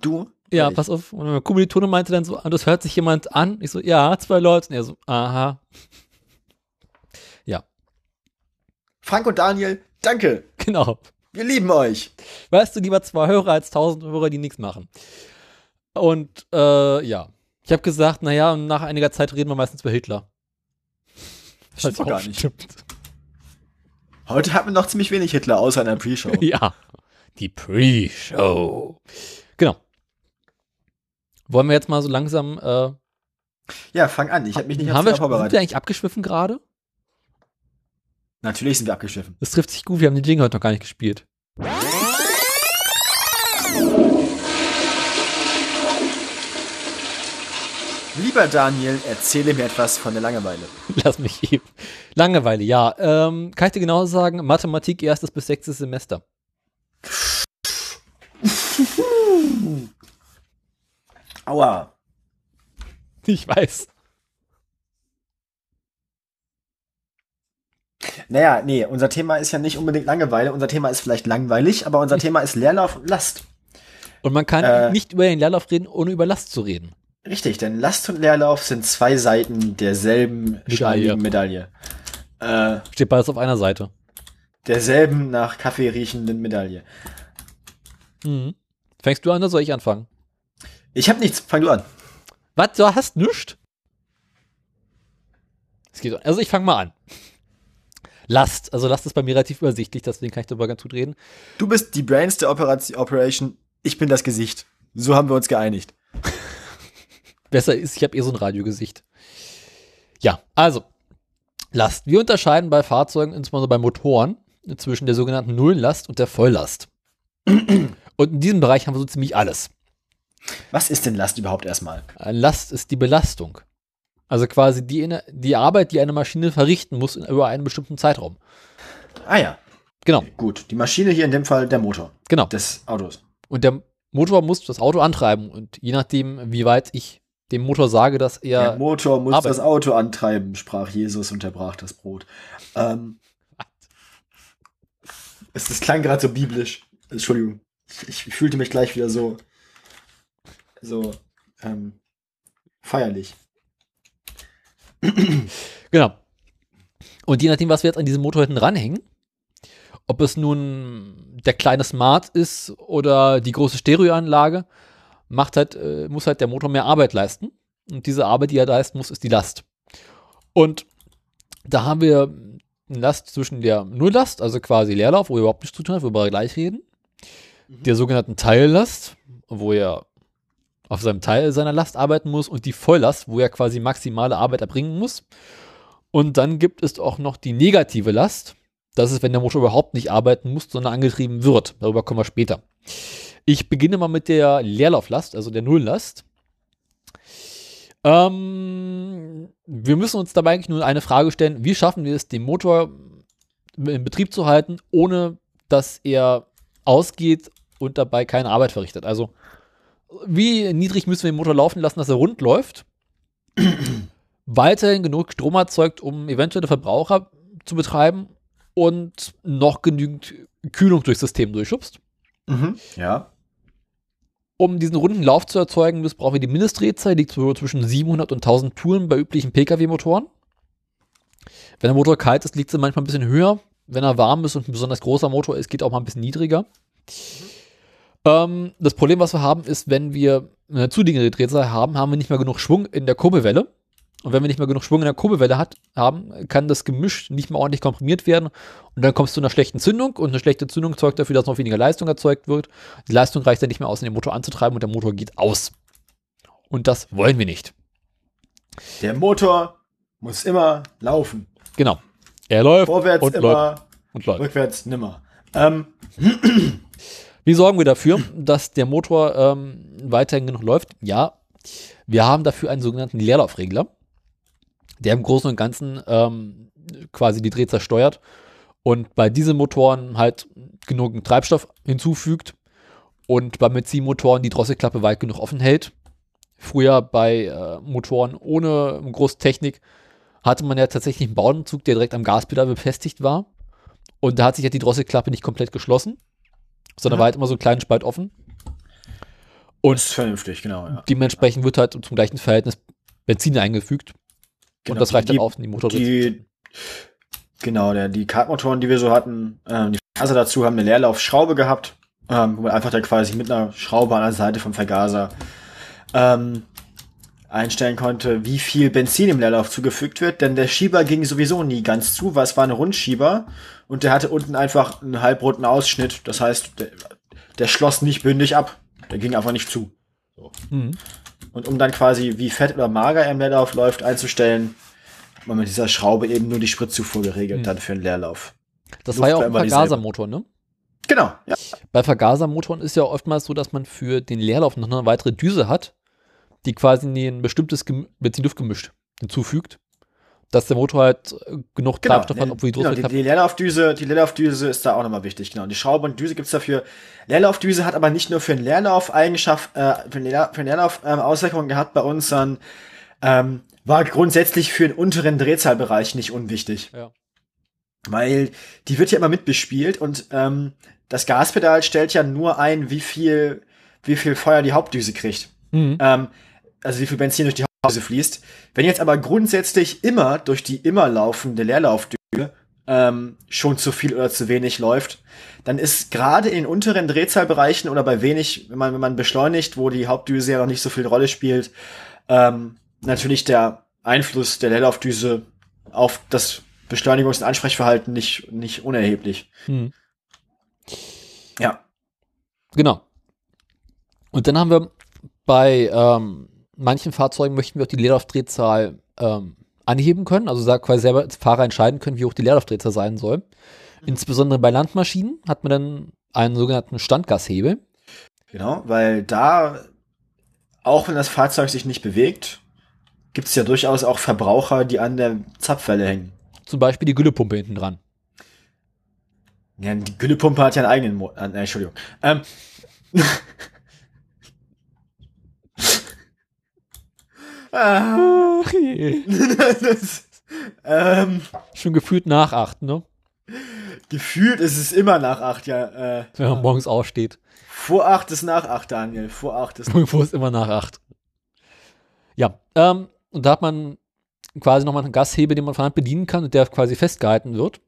du? Ja, pass auf. Und mein Kommilitone meinte dann so, und das hört sich jemand an. Ich so, ja, zwei Leute. Und er so, aha. Frank und Daniel, danke. Genau. Wir lieben euch. Weißt du, lieber zwei Hörer als tausend Hörer, die nichts machen. Und äh, ja, ich habe gesagt, naja, nach einiger Zeit reden wir meistens über Hitler. Das stimmt gar nicht. Stimmt. Heute hatten wir noch ziemlich wenig Hitler, außer in der Pre-Show. Ja, die Pre-Show. Genau. Wollen wir jetzt mal so langsam, äh, Ja, fang an. Ich habe mich nicht haben wir, Fehler sind wir vorbereitet. eigentlich abgeschwiffen gerade? Natürlich sind wir abgeschliffen. Das trifft sich gut, wir haben den Jingle heute noch gar nicht gespielt. Lieber Daniel, erzähle mir etwas von der Langeweile. Lass mich eben. Langeweile, ja. Ähm, kann ich dir genau sagen, Mathematik erstes bis sechstes Semester. Aua. Ich weiß. Naja, nee, unser Thema ist ja nicht unbedingt Langeweile. Unser Thema ist vielleicht langweilig, aber unser Thema ist Leerlauf und Last. Und man kann Äh. nicht über den Leerlauf reden, ohne über Last zu reden. Richtig, denn Last und Leerlauf sind zwei Seiten derselben schleimigen Medaille. Äh, Steht beides auf einer Seite. derselben nach Kaffee riechenden Medaille. Mhm. Fängst du an oder soll ich anfangen? Ich habe nichts, fang du an. Was, du hast nichts? Es geht, also ich fange mal an. Last, also Last ist bei mir relativ übersichtlich, deswegen kann ich darüber ganz gut reden. Du bist die Brains der Operation, ich bin das Gesicht. So haben wir uns geeinigt. Besser ist, ich habe eh so ein Radiogesicht. Ja, also, Last. Wir unterscheiden bei Fahrzeugen, insbesondere bei Motoren, zwischen der sogenannten Nulllast und der Volllast. und in diesem Bereich haben wir so ziemlich alles. Was ist denn Last überhaupt erstmal? Äh, Last ist die Belastung. Also quasi die, die Arbeit, die eine Maschine verrichten muss in, über einen bestimmten Zeitraum. Ah ja, Genau, gut. Die Maschine hier in dem Fall der Motor genau. des Autos. Und der Motor muss das Auto antreiben. Und je nachdem, wie weit ich dem Motor sage, dass Der er. Motor muss Arbeit. das Auto antreiben, sprach Jesus und er brach das Brot. Ähm, es, das klang gerade so biblisch. Entschuldigung. Ich, ich fühlte mich gleich wieder so, so ähm, feierlich. Genau. Und je nachdem, was wir jetzt an diesem Motor hinten ranhängen, ob es nun der kleine Smart ist oder die große Stereoanlage, macht halt, äh, muss halt der Motor mehr Arbeit leisten. Und diese Arbeit, die er leisten muss, ist die Last. Und da haben wir eine Last zwischen der Nulllast, also quasi Leerlauf, wo er überhaupt nichts zu tun hat, worüber wir gleich reden, der sogenannten Teillast, wo er auf seinem Teil seiner Last arbeiten muss und die Volllast, wo er quasi maximale Arbeit erbringen muss. Und dann gibt es auch noch die negative Last. Das ist, wenn der Motor überhaupt nicht arbeiten muss, sondern angetrieben wird. Darüber kommen wir später. Ich beginne mal mit der Leerlauflast, also der Nulllast. Ähm, wir müssen uns dabei eigentlich nur eine Frage stellen, wie schaffen wir es, den Motor in Betrieb zu halten, ohne dass er ausgeht und dabei keine Arbeit verrichtet. Also wie niedrig müssen wir den Motor laufen lassen, dass er rund läuft weiterhin genug Strom erzeugt, um eventuelle Verbraucher zu betreiben und noch genügend Kühlung durchs System durchschubst. Mhm. Ja. Um diesen runden Lauf zu erzeugen, brauchen wir die Mindestdrehzahl, die liegt so zwischen 700 und 1000 Touren bei üblichen Pkw-Motoren. Wenn der Motor kalt ist, liegt sie manchmal ein bisschen höher. Wenn er warm ist und ein besonders großer Motor ist, geht auch mal ein bisschen niedriger. Ähm, das Problem, was wir haben, ist, wenn wir eine zu niedrige Drehzahl haben, haben wir nicht mehr genug Schwung in der Kurbelwelle. Und wenn wir nicht mehr genug Schwung in der Kurbelwelle hat, haben, kann das Gemisch nicht mehr ordentlich komprimiert werden. Und dann kommst du zu einer schlechten Zündung. Und eine schlechte Zündung sorgt dafür, dass noch weniger Leistung erzeugt wird. Die Leistung reicht dann nicht mehr aus, um den Motor anzutreiben und der Motor geht aus. Und das wollen wir nicht. Der Motor muss immer laufen. Genau. Er läuft Vorwärts und immer, läuft und läuft. rückwärts nimmer. Ähm, Wie sorgen wir dafür, dass der Motor ähm, weiterhin genug läuft? Ja, wir haben dafür einen sogenannten Leerlaufregler, der im Großen und Ganzen ähm, quasi die Drehzahl steuert und bei diesen Motoren halt genug Treibstoff hinzufügt und bei Benzinmotoren die Drosselklappe weit genug offen hält. Früher bei äh, Motoren ohne große Technik hatte man ja tatsächlich einen Bauenzug, der direkt am Gaspedal befestigt war. Und da hat sich ja die Drosselklappe nicht komplett geschlossen, sondern Mhm. war halt immer so einen kleinen Spalt offen. Und ist vernünftig, genau. Ja. dementsprechend wird halt zum gleichen Verhältnis Benzin eingefügt. Genau, und das reicht dann die- auf, um die Motor die, genau, der, die Kartmotoren, die wir so hatten, ähm, die Vergaser dazu haben eine Leerlaufschraube gehabt, ähm, wo man einfach da quasi mit einer Schraube an der Seite vom Vergaser ähm, einstellen konnte, wie viel Benzin im Leerlauf zugefügt wird, denn der Schieber ging sowieso nie ganz zu, weil es war ein Rundschieber und der hatte unten einfach einen halbrunden Ausschnitt, das heißt, der, der schloss nicht bündig ab, der ging einfach nicht zu. Mhm. Und um dann quasi wie fett oder mager im Leerlauf läuft einzustellen, hat man mit dieser Schraube eben nur die Spritzufuhr geregelt Hm. dann für den Leerlauf. Das Luft war ja auch ein. Vergasermotor, ne? Genau, ja. Bei Vergasermotoren ist ja oftmals so, dass man für den Leerlauf noch eine weitere Düse hat, die quasi ein bestimmtes Gem- Benzin-Luftgemisch hinzufügt, dass der Motor halt genug Genau, Treibstoff hat, obwohl die genau, die, die Leerlaufdüse, die Leerlaufdüse ist da auch nochmal wichtig, genau. Die Schraube und Düse gibt's dafür. Leerlaufdüse hat aber nicht nur für den Leerlauf Eigenschaft, äh, für den Leerlauf, für den Leerlauf ähm, Auswirkungen gehabt bei uns, sondern ähm, war grundsätzlich für den unteren Drehzahlbereich nicht unwichtig. Ja. Weil die wird ja immer mitbespielt und ähm, das Gaspedal stellt ja nur ein, wie viel, wie viel Feuer die Hauptdüse kriegt. Mhm. Ähm, also wie viel Benzin durch die Hauptdüse fließt. Wenn jetzt aber grundsätzlich immer durch die immer laufende Leerlaufdüse ähm, schon zu viel oder zu wenig läuft, dann ist gerade in den unteren Drehzahlbereichen oder bei wenig, wenn man, wenn man beschleunigt, wo die Hauptdüse ja noch nicht so viel Rolle spielt, ähm, natürlich der Einfluss der Leerlaufdüse auf das Beschleunigungs- und Ansprechverhalten nicht, nicht unerheblich. Mhm. Ja. Genau. Und dann haben wir bei ähm, manchen Fahrzeugen möchten wir auch die Leerlaufdrehzahl ähm, anheben können, also quasi selber als Fahrer entscheiden können, wie hoch die Leerlaufdrehzahl sein soll. Insbesondere bei Landmaschinen hat man dann einen sogenannten Standgashebel. Genau, weil da, auch wenn das Fahrzeug sich nicht bewegt, gibt es ja durchaus auch Verbraucher, die an der Zapfwelle hängen. Zum Beispiel die Güllepumpe hinten dran. Ja, die Güllepumpe hat ja einen eigenen Mo äh, Entschuldigung. Ähm, ah, das, ähm, Schon gefühlt nach acht, ne? gefühlt ist es immer nach acht, ja. Äh, Wenn man morgens aufsteht. vor acht ist nach acht, Daniel. Vor acht ist Irgendwo ist immer nach acht. Ja, ähm, und da hat man quasi nochmal einen Gashebel, den man von Hand bedienen kann und der quasi festgehalten wird.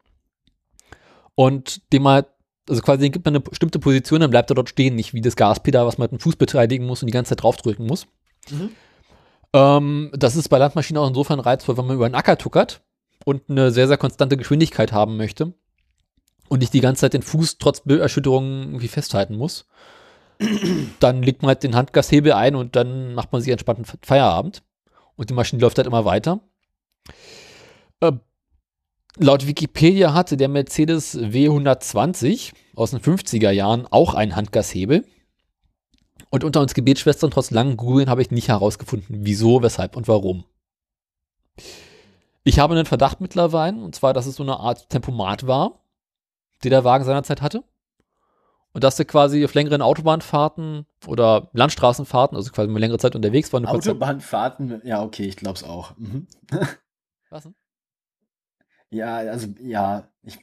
Und dem man, also quasi den gibt man eine bestimmte Position, dann bleibt er dort stehen, nicht wie das Gaspedal, was man mit dem Fuß beteiligen muss und die ganze Zeit draufdrücken muss. Mhm. Ähm, das ist bei Landmaschinen auch insofern reizvoll, wenn man über einen Acker tuckert und eine sehr, sehr konstante Geschwindigkeit haben möchte und nicht die ganze Zeit den Fuß trotz Bilderschütterungen irgendwie festhalten muss. dann legt man halt den Handgashebel ein und dann macht man sich entspannten Fe- Feierabend. Und die Maschine läuft halt immer weiter. Äh, laut Wikipedia hatte der Mercedes W120 aus den 50er Jahren auch einen Handgashebel. Und unter uns Gebetsschwestern, trotz langen Googeln, habe ich nicht herausgefunden, wieso, weshalb und warum. Ich habe einen Verdacht mittlerweile, und zwar, dass es so eine Art Tempomat war, die der Wagen seinerzeit hatte. Und dass du quasi auf längeren Autobahnfahrten oder Landstraßenfahrten, also quasi mal längere Zeit unterwegs war. Autobahnfahrten, ja, okay, ich glaub's auch. Mhm. Was denn? Ja, also, ja, ich,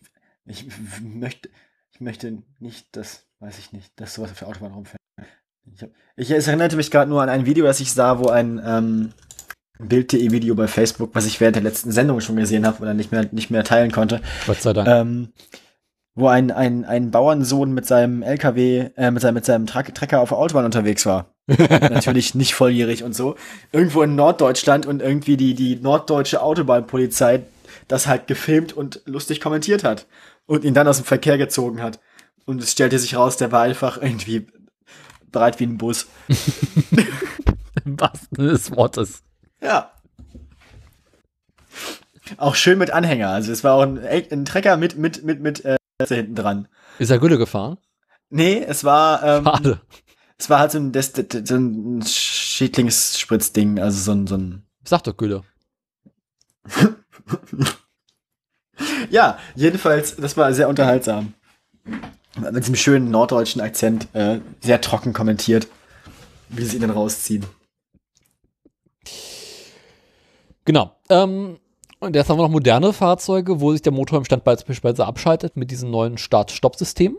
ich möchte, ich möchte nicht, das weiß ich nicht, dass sowas auf der Autobahn rumfährt. Ich, hab, ich erinnerte mich gerade nur an ein Video, das ich sah, wo ein ähm, Bild.de-Video bei Facebook, was ich während der letzten Sendung schon gesehen habe oder nicht mehr, nicht mehr teilen konnte. Gott sei Dank. Ähm, wo ein, ein, ein Bauernsohn mit seinem LKW, äh, mit seinem, mit seinem Tra Trecker auf der Autobahn unterwegs war. Natürlich nicht volljährig und so. Irgendwo in Norddeutschland und irgendwie die, die norddeutsche Autobahnpolizei das halt gefilmt und lustig kommentiert hat. Und ihn dann aus dem Verkehr gezogen hat. Und es stellte sich raus, der war einfach irgendwie breit wie ein Bus. Im wahrsten Sinne des Wortes. Ja. Auch schön mit Anhänger. Also es war auch ein, ein Trecker mit, mit, mit, mit äh, hinten dran. Ist er Gülle gefahren? Nee, es war. Ähm, Schade. Es war halt so ein, Des so ein Schädlingsspritzding, also so ein, so ein. Sag doch Gülle. ja, jedenfalls, das war sehr unterhaltsam. Mit diesem schönen norddeutschen Akzent, äh, sehr trocken kommentiert, wie sie ihn dann rausziehen. Genau. Ähm, und jetzt haben wir noch moderne Fahrzeuge, wo sich der Motor im Stand beispielsweise abschaltet mit diesem neuen Start-Stopp-System.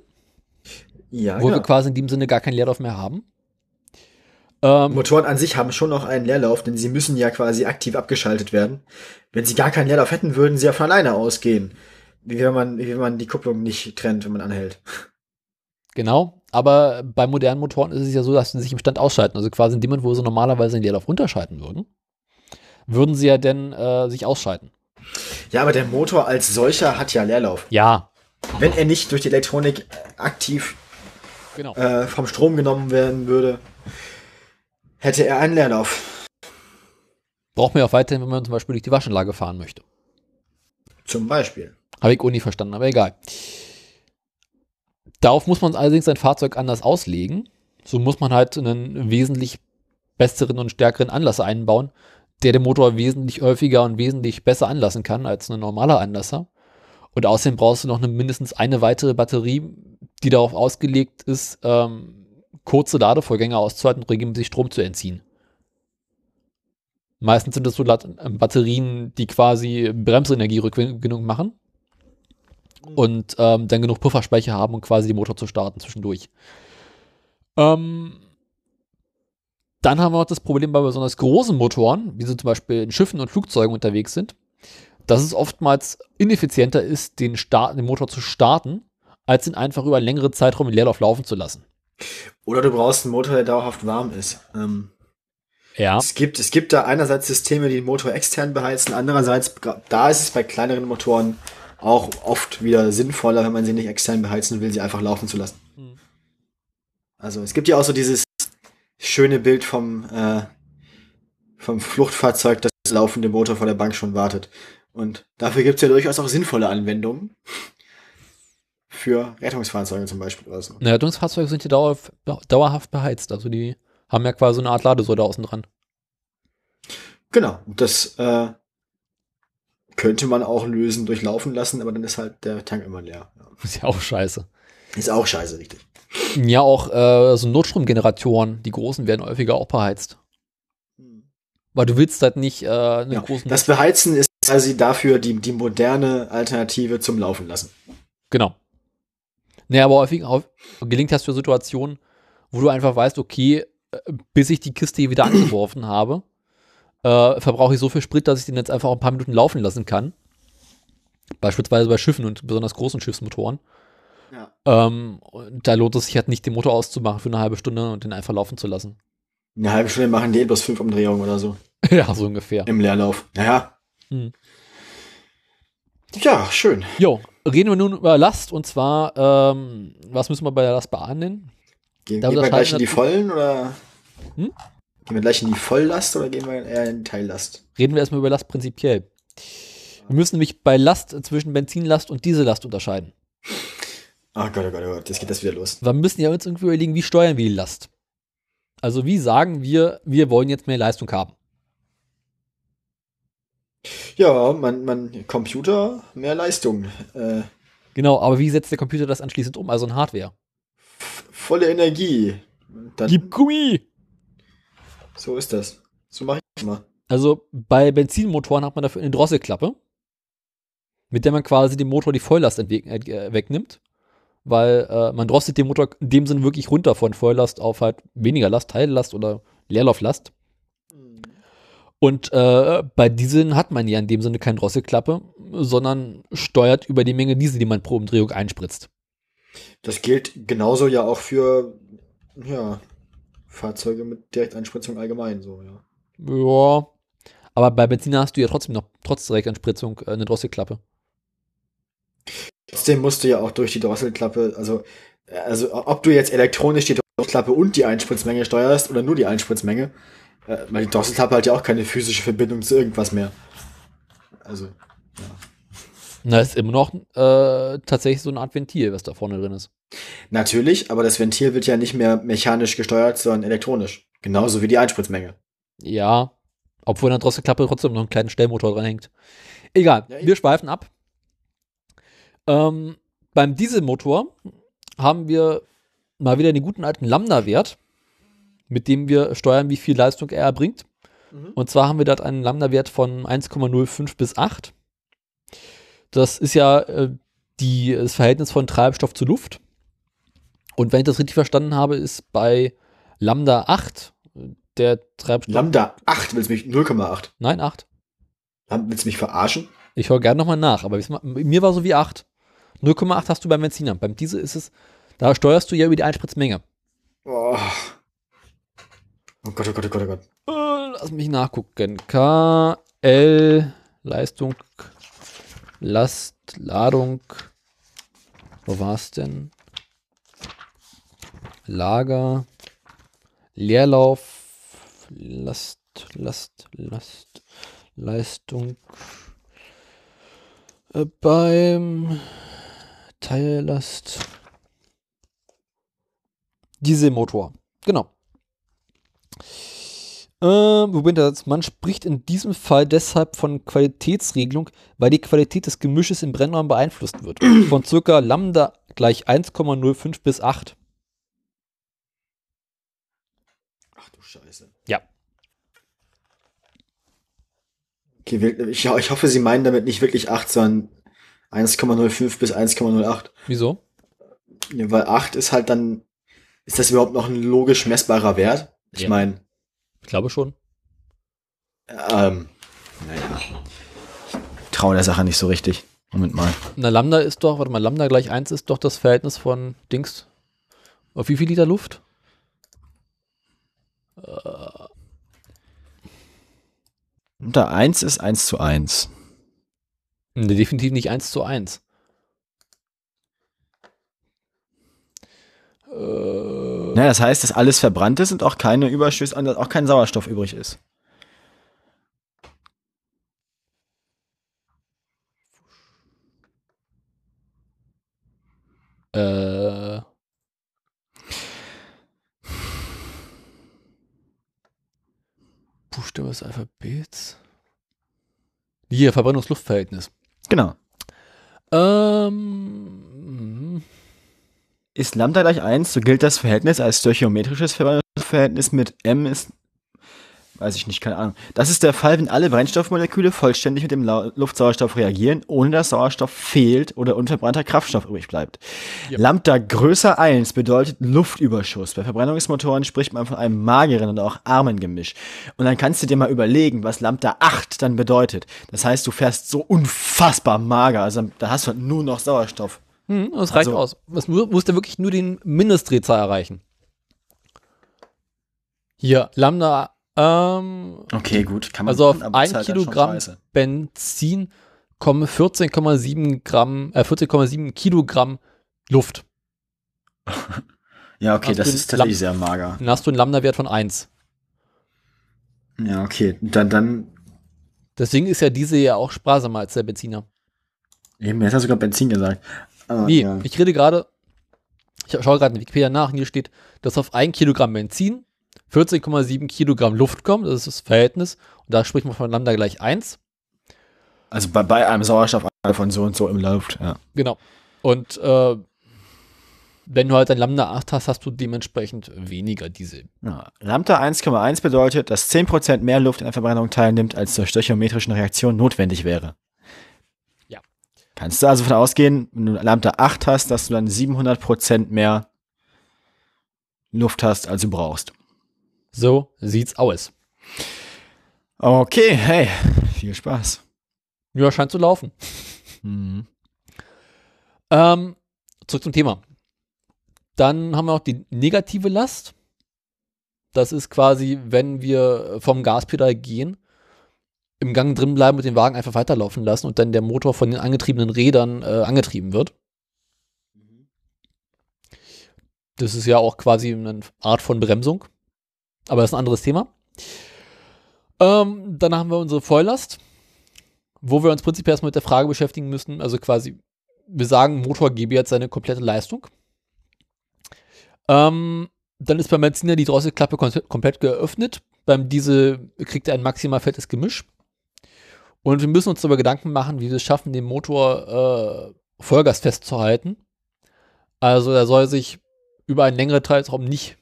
Ja, wo genau. wir quasi in dem Sinne gar keinen Leerlauf mehr haben. Ähm, Motoren an sich haben schon noch einen Leerlauf, denn sie müssen ja quasi aktiv abgeschaltet werden. Wenn sie gar keinen Leerlauf hätten, würden sie ja von alleine ausgehen. Wie wenn man, wie wenn man die Kupplung nicht trennt, wenn man anhält. Genau, aber bei modernen Motoren ist es ja so, dass sie sich im Stand ausschalten. Also quasi in dem Moment, wo sie normalerweise den Leerlauf runterschalten würden, würden sie ja dann äh, sich ausschalten. Ja, aber der Motor als solcher hat ja Leerlauf. Ja. Wenn er nicht durch die Elektronik aktiv genau. äh, vom Strom genommen werden würde, hätte er einen Leerlauf. Braucht man ja auch weiterhin, wenn man zum Beispiel durch die Waschanlage fahren möchte. Zum Beispiel. Habe ich auch nie verstanden, aber egal. Darauf muss man allerdings sein Fahrzeug anders auslegen. So muss man halt einen wesentlich besseren und stärkeren Anlasser einbauen, der den Motor wesentlich häufiger und wesentlich besser anlassen kann als ein normaler Anlasser. Und außerdem brauchst du noch eine, mindestens eine weitere Batterie, die darauf ausgelegt ist, ähm, kurze Ladevorgänge auszuhalten und regelmäßig Strom zu entziehen. Meistens sind das so Batterien, die quasi Bremsenergierückgewinnung machen und ähm, dann genug Pufferspeicher haben, um quasi den Motor zu starten zwischendurch. Ähm, dann haben wir noch das Problem bei besonders großen Motoren, wie sie zum Beispiel in Schiffen und Flugzeugen unterwegs sind, dass es oftmals ineffizienter ist, den, Start, den Motor zu starten, als ihn einfach über einen längeren Zeitraum in Leerlauf laufen zu lassen. Oder du brauchst einen Motor, der dauerhaft warm ist. Ähm, ja. Es gibt, es gibt da einerseits Systeme, die den Motor extern beheizen, andererseits, da ist es bei kleineren Motoren auch oft wieder sinnvoller, wenn man sie nicht extern beheizen will, sie einfach laufen zu lassen. Hm. Also es gibt ja auch so dieses schöne Bild vom, äh, vom Fluchtfahrzeug, das laufende Motor vor der Bank schon wartet. Und dafür gibt es ja durchaus auch sinnvolle Anwendungen. Für Rettungsfahrzeuge zum Beispiel oder so. Na, Rettungsfahrzeuge sind ja dauerhaft, dauerhaft beheizt. Also die haben ja quasi eine Art Ladesäule außen dran. Genau. Das äh, könnte man auch lösen durch Laufen lassen, aber dann ist halt der Tank immer leer. Ja. Ist ja auch scheiße. Ist auch scheiße, richtig. Ja, auch äh, so Notstromgeneratoren, die großen werden häufiger auch beheizt. Hm. Weil du willst halt nicht äh, einen ja, großen. Das Beheizen ist quasi dafür die, die moderne Alternative zum Laufen lassen. Genau. Naja, aber häufig gelingt das für Situationen, wo du einfach weißt, okay, äh, bis ich die Kiste hier wieder angeworfen habe, äh, verbrauche ich so viel Sprit, dass ich den jetzt einfach auch ein paar Minuten laufen lassen kann. Beispielsweise bei Schiffen und besonders großen Schiffsmotoren. Ja. Ähm, da lohnt es sich halt nicht, den Motor auszumachen für eine halbe Stunde und den einfach laufen zu lassen. Eine halbe Stunde machen die bloß fünf Umdrehungen oder so. ja, so ungefähr. Im Leerlauf. Naja. Hm. Ja, schön. Jo, reden wir nun über Last und zwar, ähm, was müssen wir bei der Last beahnden? Gehen, gehen wir gleich in die Vollen oder? Hm? Gehen wir gleich in die Volllast oder gehen wir eher in Teillast? Reden wir erstmal über Last prinzipiell. Wir müssen nämlich bei Last zwischen Benzinlast und Diesellast unterscheiden. Oh Gott, oh Gott, oh Gott, jetzt geht das wieder los. Wir müssen ja uns irgendwie überlegen, wie steuern wir die Last? Also wie sagen wir, wir wollen jetzt mehr Leistung haben? Ja, man, man, Computer, mehr Leistung. Äh, genau, aber wie setzt der Computer das anschließend um, also in Hardware? volle Energie. Dann, Gib Gummi! So ist das. So mache ich immer. Also bei Benzinmotoren hat man dafür eine Drosselklappe, mit der man quasi dem Motor die Volllast äh, wegnimmt, weil äh, man drosselt den Motor in dem Sinne wirklich runter von Volllast auf halt weniger Last, Teillast oder Leerlauflast. Und äh, bei Dieseln hat man ja in dem Sinne keine Drosselklappe, sondern steuert über die Menge Diesel, die man pro Umdrehung einspritzt. Das gilt genauso ja auch für ja, Fahrzeuge mit Direkteinspritzung allgemein so, ja. Ja. Aber bei Benziner hast du ja trotzdem noch, trotz Direktanspritzung, äh, eine Drosselklappe. Trotzdem musst du ja auch durch die Drosselklappe, also, also ob du jetzt elektronisch die Drosselklappe und die Einspritzmenge steuerst oder nur die Einspritzmenge, äh, weil die Drosselklappe hat ja auch keine physische Verbindung zu irgendwas mehr. Also, Na, ist immer noch äh, tatsächlich so eine Art Ventil, was da vorne drin ist. natürlich, aber das Ventil wird ja nicht mehr mechanisch gesteuert, sondern elektronisch. Genauso wie die Einspritzmenge. Ja, obwohl an der Drosselklappe trotzdem noch ein kleiner Stellmotor dran hängt. Egal, Ja, wir schweifen ab. Ähm, beim Dieselmotor haben wir mal wieder den guten alten Lambda-Wert, mit dem wir steuern, wie viel Leistung er erbringt. Mhm. Und zwar haben wir dort einen Lambda-Wert von 1,05 bis 8. Das ist ja äh, die, das Verhältnis von Treibstoff zu Luft. Und wenn ich das richtig verstanden habe, ist bei Lambda 8 äh, der Treibstoff. Lambda 8, willst du mich, 0,8. Nein, 8. Lam- Willst du mich verarschen? Ich höre gerne nochmal nach, aber mir war so wie 8. 0,8 hast du beim Benziner. Beim Diesel ist es, da steuerst du ja über die Einspritzmenge. Oh. oh Gott, oh Gott, oh Gott, oh Gott. Lass mich nachgucken. KL, Leistung, Last, Ladung. Wo war es denn? Lager, Leerlauf, Last, Last, Last, Leistung. Äh, beim Teillast. Dieselmotor. Genau. Jetzt? Man spricht in diesem Fall deshalb von Qualitätsregelung, weil die Qualität des Gemisches im Brennraum beeinflusst wird. Von circa Lambda gleich 1,05 bis 8. Ach du Scheiße. Ja. Okay, ich, ich hoffe, Sie meinen damit nicht wirklich 8, sondern 1,05 bis 1,08. Wieso? Ja, weil 8 ist halt dann, ist das überhaupt noch ein logisch messbarer Wert? Ich Ja. meine, Ich glaube schon. ähm, naja. Traue der Sache nicht so richtig. Moment mal. Na, Lambda ist doch, warte mal, Lambda gleich 1 ist doch das Verhältnis von Dings. Auf wie viel Liter Luft? Unter 1 ist 1 zu 1. Ne, definitiv nicht 1 zu 1. Äh, Ja, das heißt, dass alles verbrannt ist und auch keine Überschüsse, auch kein Sauerstoff übrig ist. Äh. Buchstabe des Alphabets. Hier, Verbrennungsluftverhältnis. Genau. Ähm. Ist Lambda gleich 1, so gilt das Verhältnis als stöchiometrisches Verhältnis mit m ist, weiß ich nicht, keine Ahnung. Das ist der Fall, wenn alle Brennstoffmoleküle vollständig mit dem Luftsauerstoff reagieren, ohne dass Sauerstoff fehlt oder unverbrannter Kraftstoff übrig bleibt. Ja. Lambda größer 1 bedeutet Luftüberschuss. Bei Verbrennungsmotoren spricht man von einem mageren und auch armen Gemisch. Und dann kannst du dir mal überlegen, was Lambda 8 dann bedeutet. Das heißt, du fährst so unfassbar mager, also da hast du halt nur noch Sauerstoff. Hm, das reicht Also- aus. Es mu muss ja wirklich nur den Mindestdrehzahl erreichen. Hier, Lambda, ähm, Okay, gut, kann also auf aber ist ein halt dann schon Kilogramm. Benzin kommen 14,7 Gramm, äh, 14,7 Kilogramm Luft. Ja, okay, Hast das ist tatsächlich sehr mager. Dann hast du einen Lambda-Wert von 1. Ja, okay. Dann, dann, Deswegen ist ja diese ja auch sparsamer als der Benziner. Eben, jetzt hast du sogar Benzin gesagt. Ah, Nee, ja. ich rede gerade, ich schaue gerade in Wikipedia nach, und hier steht, dass auf ein Kilogramm Benzin 14,7 Kilogramm Luft kommt, das ist das Verhältnis, und da spricht man von Lambda gleich 1. Also bei, bei einem Sauerstoff von so und so im Luft, ja. Genau. Und äh, wenn du halt ein Lambda 8 hast, hast du dementsprechend weniger Diesel. Ja. Lambda 1,1 bedeutet, dass 10% mehr Luft in der Verbrennung teilnimmt, als zur stöchiometrischen Reaktion notwendig wäre. Kannst du also davon ausgehen, wenn du Lambda 8 hast, dass du dann 700% mehr Luft hast, als du brauchst. So sieht's aus. Okay, hey, viel Spaß. Ja, scheint zu laufen. Mhm. Ähm, zurück zum Thema. Dann haben wir noch die negative Last. Das ist quasi, wenn wir vom Gaspedal gehen, im Gang drin bleiben und den Wagen einfach weiterlaufen lassen und dann der Motor von den angetriebenen Rädern äh, angetrieben wird. Das ist ja auch quasi eine Art von Bremsung. Aber das ist ein anderes Thema. Ähm, dann haben wir unsere Volllast, wo wir uns prinzipiell erstmal mit der Frage beschäftigen müssen, also quasi, wir sagen, Motor gebe jetzt seine komplette Leistung. Ähm, dann ist beim Benziner die Drosselklappe kom komplett geöffnet. Beim Diesel kriegt er ein maximal fettes Gemisch. Und wir müssen uns darüber Gedanken machen, wie wir es schaffen, den Motor äh, Vollgas festzuhalten. Also er soll sich über einen längeren Zeitraum nicht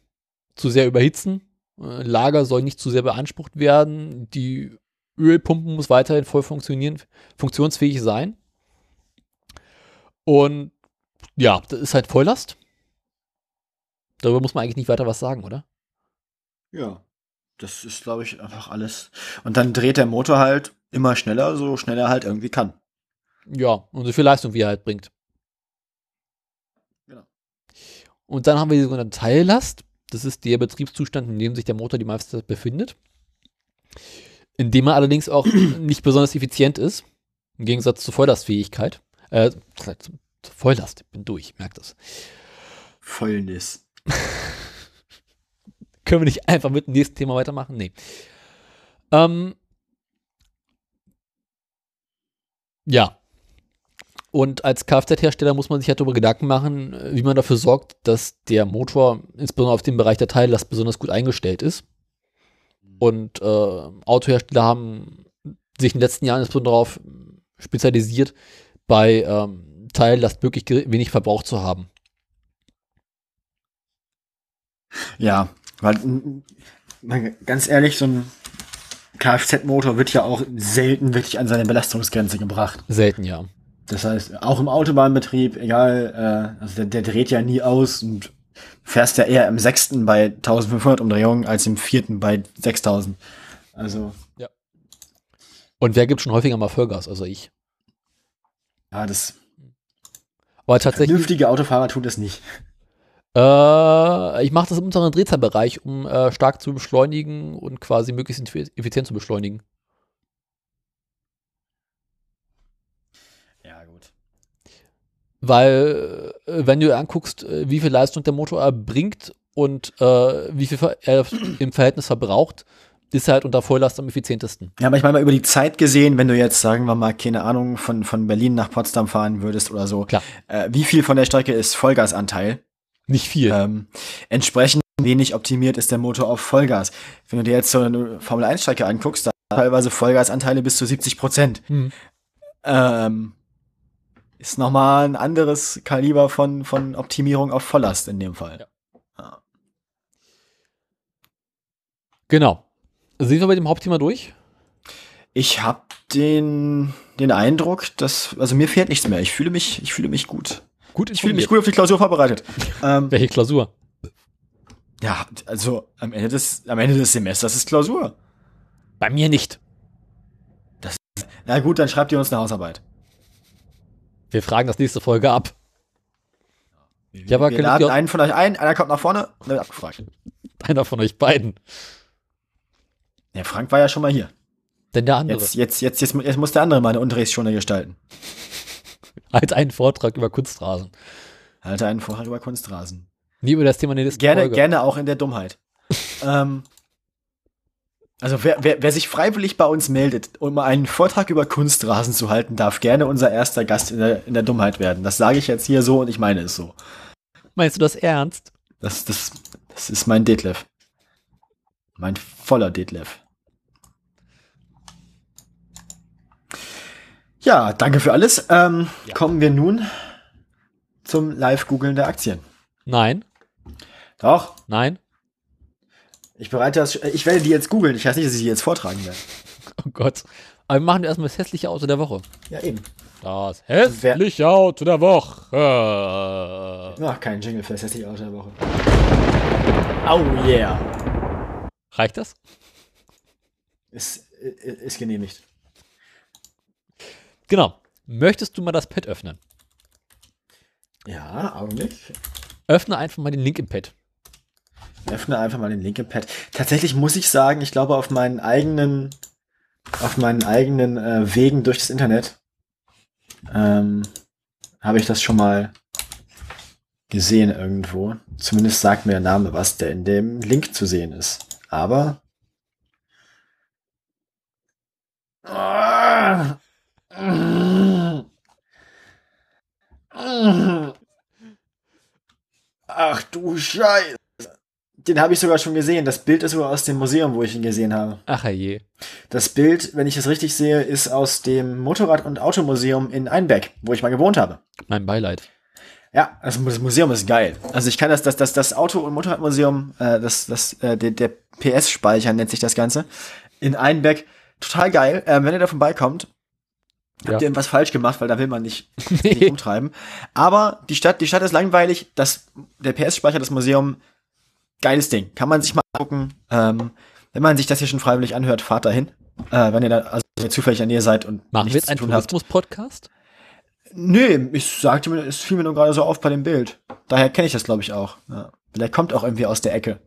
zu sehr überhitzen. Äh, Lager soll nicht zu sehr beansprucht werden. Die Ölpumpe muss weiterhin voll funktionieren, funktionsfähig sein. Und ja, das ist halt Volllast. Darüber muss man eigentlich nicht weiter was sagen, oder? Ja, das ist, glaube ich, einfach alles. Und dann dreht der Motor halt immer schneller, so schnell er halt irgendwie kann. Ja, und so viel Leistung, wie er halt bringt. Genau. Und dann haben wir die sogenannte Teillast. Das ist der Betriebszustand, in dem sich der Motor die meiste Zeit befindet. In dem er allerdings auch nicht besonders effizient ist. Im Gegensatz zur Volllastfähigkeit. Äh, Volllast, ich bin durch, merkt das. Vollnis. Können wir nicht einfach mit dem nächsten Thema weitermachen? Nee. Ähm, ja. Und als Kfz-Hersteller muss man sich halt darüber Gedanken machen, wie man dafür sorgt, dass der Motor insbesondere auf dem Bereich der Teillast besonders gut eingestellt ist. Und äh, Autohersteller haben sich in den letzten Jahren insbesondere darauf spezialisiert, bei ähm, Teillast möglichst wenig Verbrauch zu haben. Ja, weil ganz ehrlich, so ein Kfz-Motor wird ja auch selten wirklich an seine Belastungsgrenze gebracht. Selten, ja. Das heißt, auch im Autobahnbetrieb, egal, äh, also der, der dreht ja nie aus und fährst ja eher im sechsten bei 1500 Umdrehungen als im vierten bei 6000. Also. Ja. Und wer gibt schon häufiger mal Vollgas? Also ich. Ja, das. Aber tatsächlich. Vernünftige Autofahrer tun das nicht. Äh, ich mache das im unteren Drehzahlbereich, um äh, stark zu beschleunigen und quasi möglichst effizient zu beschleunigen. Ja, gut. Weil, äh, wenn du anguckst, äh, wie viel Leistung der Motor erbringt und äh, wie viel er im Verhältnis verbraucht, ist er halt unter Volllast am effizientesten. Ja, aber ich meine mal über die Zeit gesehen, wenn du jetzt, sagen wir mal, keine Ahnung, von, von Berlin nach Potsdam fahren würdest oder so, Klar. Äh, wie viel von der Strecke ist Vollgasanteil? Nicht viel. Ähm, entsprechend wenig optimiert ist der Motor auf Vollgas. Wenn du dir jetzt so eine Formel-1-Strecke anguckst, da teilweise Vollgasanteile bis zu 70 Prozent. Hm. Ähm, ist nochmal ein anderes Kaliber von, von Optimierung auf Volllast in dem Fall. Ja. Ja. Genau. Sind wir bei dem Hauptthema durch? Ich habe den, den Eindruck, dass, also mir fehlt nichts mehr. Ich fühle mich, ich fühle mich gut. Gut Ich fühle mich gut auf die Klausur vorbereitet. ähm, Welche Klausur? ja, also am Ende des, am Ende des Semesters ist Klausur. Bei mir nicht. Na gut, dann schreibt ihr uns eine Hausarbeit. Wir fragen das nächste Folge ab. Wir, aber wir laden einen von euch ein, einer kommt nach vorne und wird abgefragt. Einer von euch beiden. Ja, Frank war ja schon mal hier. Denn der andere Jetzt, jetzt, jetzt, jetzt, jetzt muss der andere mal eine Unterrichtsstunde gestalten. hat einen Vortrag über Kunstrasen. Halte einen Vortrag über Kunstrasen. Nie über das Thema der Gerne, Folge. gerne auch in der Dummheit. ähm, also wer, wer, wer sich freiwillig bei uns meldet, um einen Vortrag über Kunstrasen zu halten, darf gerne unser erster Gast in der, in der Dummheit werden. Das sage ich jetzt hier so und ich meine es so. Meinst du das ernst? Das, das, das ist mein Detlef. Mein voller Detlef. Ja, danke für alles. Ähm, Ja. Kommen wir nun zum Live-Googeln der Aktien. Nein, Doch. nein. Ich bereite das. Ich werde die jetzt googeln. Ich weiß nicht, dass ich die jetzt vortragen werde. Oh Gott. Aber wir machen erstmal das hässliche Auto der Woche. Ja, eben. Das hässliche Auto der Woche. Ach, kein Jingle für das hässliche Auto der Woche. Oh yeah. Reicht das? Ist, ist, ist genehmigt. Genau. Möchtest du mal das Pad öffnen? Ja, Augenblick. Öffne einfach mal den Link im Pad. Öffne einfach mal den Link im Pad. Tatsächlich muss ich sagen, ich glaube, auf meinen eigenen, auf meinen eigenen äh, Wegen durch das Internet ähm, habe ich das schon mal gesehen irgendwo. Zumindest sagt mir der Name was, der in dem Link zu sehen ist. Aber Ah. Ach du Scheiße. Den habe ich sogar schon gesehen. Das Bild ist sogar aus dem Museum, wo ich ihn gesehen habe. Ach je. Das Bild, wenn ich es richtig sehe, ist aus dem Motorrad- und Automuseum in Einbeck, wo ich mal gewohnt habe. Mein Beileid. Ja, also das Museum ist geil. Also ich kann das, das, das, das Auto- und Motorradmuseum, äh, das, das, äh, der, der PS-Speicher nennt sich das Ganze, in Einbeck, total geil. Ähm, wenn ihr da vorbeikommt, Ja. habt ihr irgendwas falsch gemacht, weil da will man nicht, nicht Nee. rumtreiben. Aber die Stadt, die Stadt ist langweilig. Das, der PS-Speicher, das Museum, geiles Ding. Kann man sich mal gucken. Ähm, wenn man sich das hier schon freiwillig anhört, fahrt dahin. Äh, wenn ihr da also wenn ihr zufällig an ihr seid und Machen wir nichts jetzt einen zu tun habt. Tourismus-Podcast? Nee, ich sagte mir, es fiel mir nur gerade so auf bei dem Bild. Daher kenne ich das, glaube ich, auch. Ja. Vielleicht kommt auch irgendwie aus der Ecke.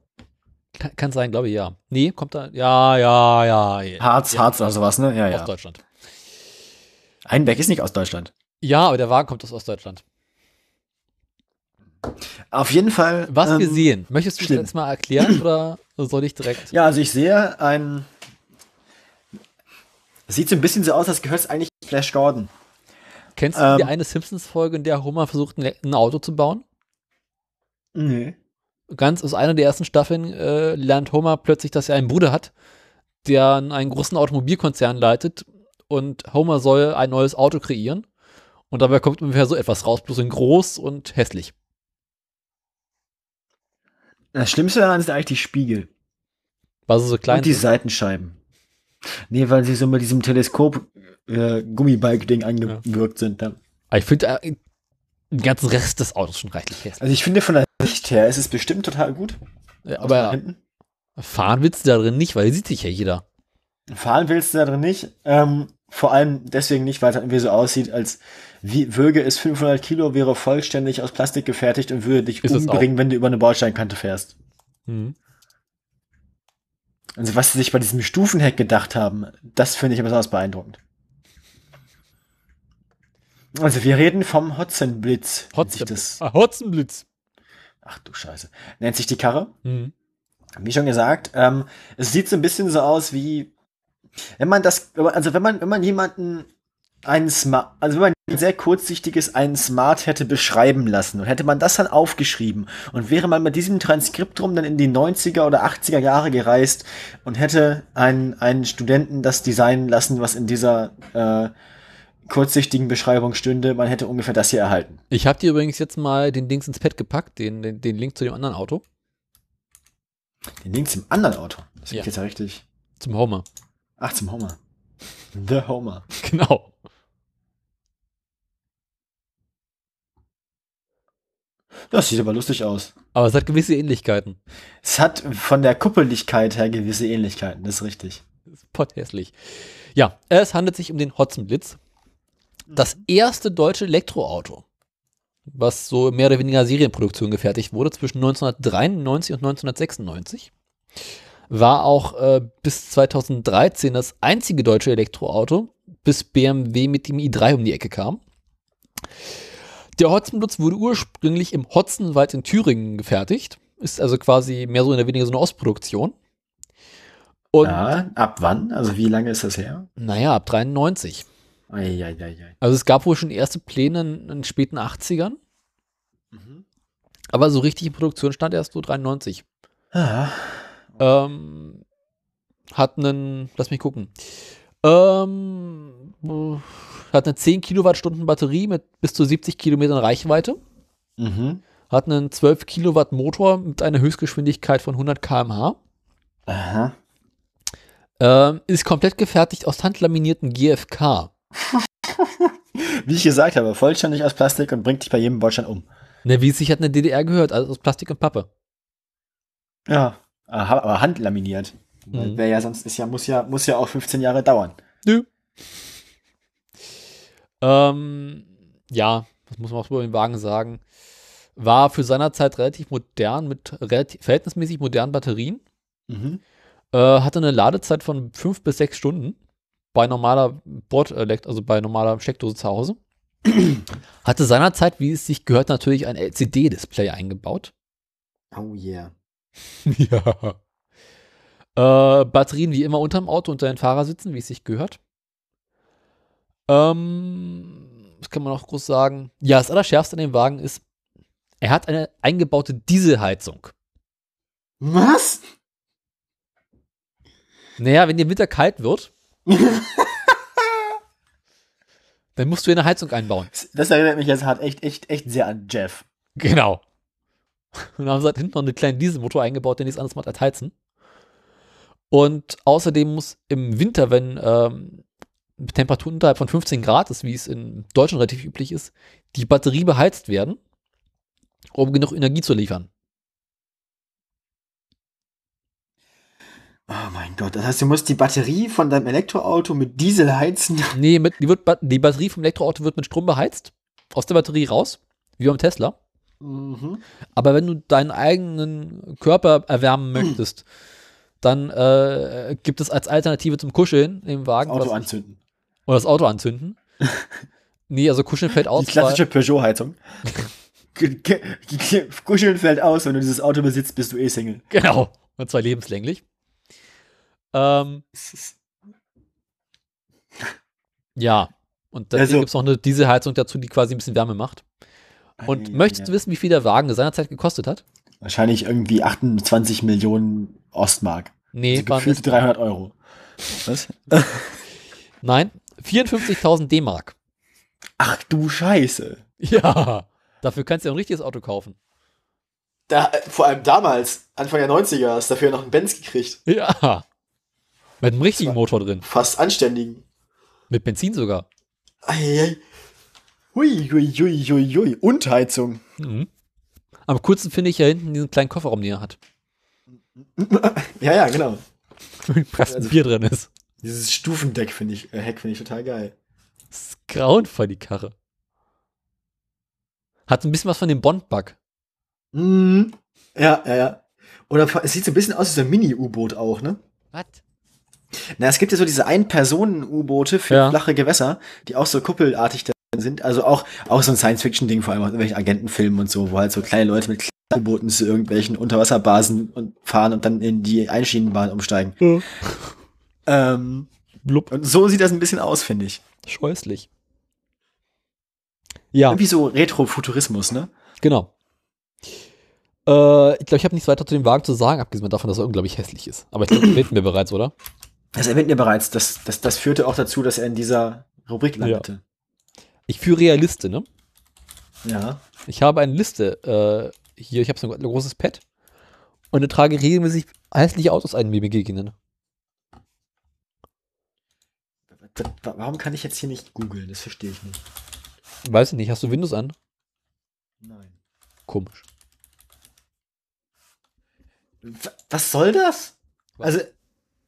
Kann, kann sein, glaube ich, ja. Nee, kommt da. Ja, ja, ja. ja. Harz, Harz oder sowas, ne? Ja, Aus ja. Deutschland. Einbeck ist nicht aus Deutschland. Ja, aber der Wagen kommt aus Ostdeutschland. Auf jeden Fall. Was ähm, wir sehen, möchtest du schlimm. das jetzt mal erklären oder soll ich direkt? Ja, also ich sehe ein. Es sieht so ein bisschen so aus, als gehört es eigentlich Flash Gordon. Kennst du ähm, die eine Simpsons-Folge, in der Homer versucht, ein, ein Auto zu bauen? Nee. Ganz aus einer der ersten Staffeln äh, lernt Homer plötzlich, dass er einen Bruder hat, der einen großen Automobilkonzern leitet und Homer soll ein neues Auto kreieren. Und dabei kommt ungefähr so etwas raus, bloß in groß und hässlich. Das Schlimmste daran sind eigentlich die Spiegel. War so, so klein. und die Seitenscheiben. Nee, weil sie so mit diesem Teleskop äh, angewirkt sind. Ja. Aber ich finde äh, den ganzen Rest des Autos schon reichlich hässlich. Also ich finde von der Sicht her ist es bestimmt total gut. Ja, aber hinten. fahren willst du da drin nicht, weil sieht sich ja jeder. Fahren willst du da drin nicht. Ähm, vor allem deswegen nicht, weil es halt irgendwie so aussieht, als wie wöge es 500 Kilo, wäre vollständig aus Plastik gefertigt und würde dich Ist umbringen, wenn du über eine Bordsteinkante fährst. Mhm. Also was sie sich bei diesem Stufenheck gedacht haben, das finde ich besonders beeindruckend. Also wir reden vom Hotzenblitz. Hotzenblitz. Ah, Hotzenblitz. Ach du Scheiße. Nennt sich die Karre. Mhm. Wie schon gesagt, ähm, es sieht so ein bisschen so aus wie, wenn man das, also wenn man, wenn man jemanden einen Smart, also wenn man ein sehr kurzsichtiges einen Smart hätte beschreiben lassen und hätte man das dann aufgeschrieben und wäre man mit diesem Transkript drum dann in die 90er oder 80er Jahre gereist und hätte einen, einen Studenten das designen lassen, was in dieser äh, kurzsichtigen Beschreibung stünde, man hätte ungefähr das hier erhalten. Ich habe dir übrigens jetzt mal den Dings ins Pad gepackt, den, den, den Link zu dem anderen Auto, Den Links im anderen Auto. Das Ja. jetzt ja richtig. zum Homer. Ach, zum Homer. The Homer. Genau. Das sieht aber lustig aus. Aber es hat gewisse Ähnlichkeiten. Es hat von der Kuppeligkeit her gewisse Ähnlichkeiten, das ist richtig. Potthässlich. Ja, es handelt sich um den Hotzenblitz. Das erste deutsche Elektroauto, was so mehr oder weniger Serienproduktion gefertigt wurde zwischen 1993 und 1996. War auch äh, bis 2013 das einzige deutsche Elektroauto, bis BMW mit dem i3 um die Ecke kam. Der Hotzenblitz wurde ursprünglich im Hotzenwald in Thüringen gefertigt. Ist also quasi mehr so oder weniger so eine Ostproduktion. Und ja, ab wann? Also wie lange ist das her? naja, ab 93. Eieieiei. Also es gab wohl schon erste Pläne in, in den späten 80ern, Mhm. aber so richtig in Produktion stand erst so 93. Ah, Ähm, hat einen, lass mich gucken, ähm, hat eine 10 Kilowattstunden Batterie mit bis zu 70 Kilometern Reichweite, mhm. Hat einen 12 Kilowatt Motor mit einer Höchstgeschwindigkeit von 100 km/h. Aha. Ähm, ist komplett gefertigt aus handlaminierten GFK. Wie ich gesagt habe, vollständig aus Plastik und bringt dich bei jedem Bordstein um. Ne, wie es sich hat in der DDR gehört, also aus Plastik und Pappe. Ja. Aha, aber handlaminiert. Mhm. Wäre ja sonst ist ja, muss ja, muss ja auch 15 Jahre dauern. Nö. Ähm, ja, was muss man auch über den Wagen sagen? War für seiner Zeit relativ modern mit relativ, verhältnismäßig modernen Batterien. Mhm. Äh, hatte eine Ladezeit von fünf bis sechs Stunden bei normaler Bord, also bei normaler Steckdose zu Hause. hatte seinerzeit, wie es sich gehört, natürlich ein LCD-Display eingebaut. Oh yeah. ja. Äh, Batterien wie immer unterm Auto unter den Fahrersitzen, wie es sich gehört. Ähm, was kann man noch groß sagen? Ja, das Allerschärfste an dem Wagen ist, er hat eine eingebaute Dieselheizung. Was? Naja, wenn dir im Winter kalt wird, dann musst du hier eine Heizung einbauen. Das erinnert mich jetzt halt echt, echt, echt sehr an Jeff. Genau. Und haben sie halt hinten noch einen kleinen Dieselmotor eingebaut, der nichts anderes macht als heizen. Und außerdem muss im Winter, wenn ähm, Temperaturen unterhalb von 15 Grad ist, wie es in Deutschland relativ üblich ist, die Batterie beheizt werden, um genug Energie zu liefern. Oh mein Gott, das heißt, du musst die Batterie von deinem Elektroauto mit Diesel heizen. Nee, mit, die, wird, die Batterie vom Elektroauto wird mit Strom beheizt, aus der Batterie raus, wie beim Tesla. Mhm. Aber wenn du deinen eigenen Körper erwärmen möchtest, dann äh, gibt es als Alternative zum Kuscheln im Wagen Auto was- anzünden. oder das Auto anzünden. nee, also Kuscheln fällt aus. Die klassische Peugeot-Heizung. Ge- ge- ge- Kuscheln fällt aus, wenn du dieses Auto besitzt, bist du eh Single. genau. Und zwar lebenslänglich. Ähm, ja. Und dann Also- gibt es noch eine Dieselheizung dazu, die quasi ein bisschen Wärme macht. Und möchtest du wissen, wie viel der Wagen seinerzeit gekostet hat? Wahrscheinlich irgendwie 28 Millionen Ostmark. Nee, Also waren gefühlte es, 300 Euro. Was? nein, 54.000 D-Mark. Ach du Scheiße. Ja, dafür kannst du ja ein richtiges Auto kaufen. Da, äh, vor allem damals, Anfang der 90er, hast du dafür noch einen Benz gekriegt. Ja. Mit einem richtigen Motor drin. Fast anständigen. Mit Benzin sogar. Eieiei. Hui, hui, hui, hui, hui. Und Heizung. Mhm. Am coolsten finde ich ja hinten diesen kleinen Kofferraum, den er hat. Ja, ja, genau. Wo ein Also- Bier drin ist. Dieses Stufendeck finde ich, äh, Heck finde ich total geil. Das ist grauenvoll, die Karre. Hat ein bisschen was von dem Bond-Bug. Mhm. Ja, ja, ja. Oder es sieht so ein bisschen aus wie so ein Mini-U-Boot auch, ne? Was? Na, es gibt ja so diese Ein-Personen-U-Boote für Ja. flache Gewässer, die auch so kuppelartig da sind. Also auch, auch so ein Science-Fiction-Ding, vor allem aus irgendwelchen Agentenfilmen und so, wo halt so kleine Leute mit U-Booten zu irgendwelchen Unterwasserbasen und fahren und dann in die Einschienenbahn umsteigen. Ja. Ähm, Blub. und so sieht das ein bisschen aus, finde ich. Scheußlich. Ja, Irgendwie so Retro-Futurismus, ne? genau. Äh, ich glaube, ich habe nichts weiter zu dem Wagen zu sagen, abgesehen davon, dass er unglaublich hässlich ist. Aber ich glaube, das reden wir bereits, oder? Das erwähnten wir bereits. Das, das, das führte auch dazu, dass er in dieser Rubrik landete. Ich führe ja Liste, ne? Ja. Ich habe eine Liste äh, hier, ich habe so ein großes Pad und ich trage regelmäßig hässliche Autos ein, die mir begegnen. Warum kann ich jetzt hier nicht googeln? Das verstehe ich nicht. Weiß ich nicht, hast du Windows an? Nein. Komisch. Was soll das? Also,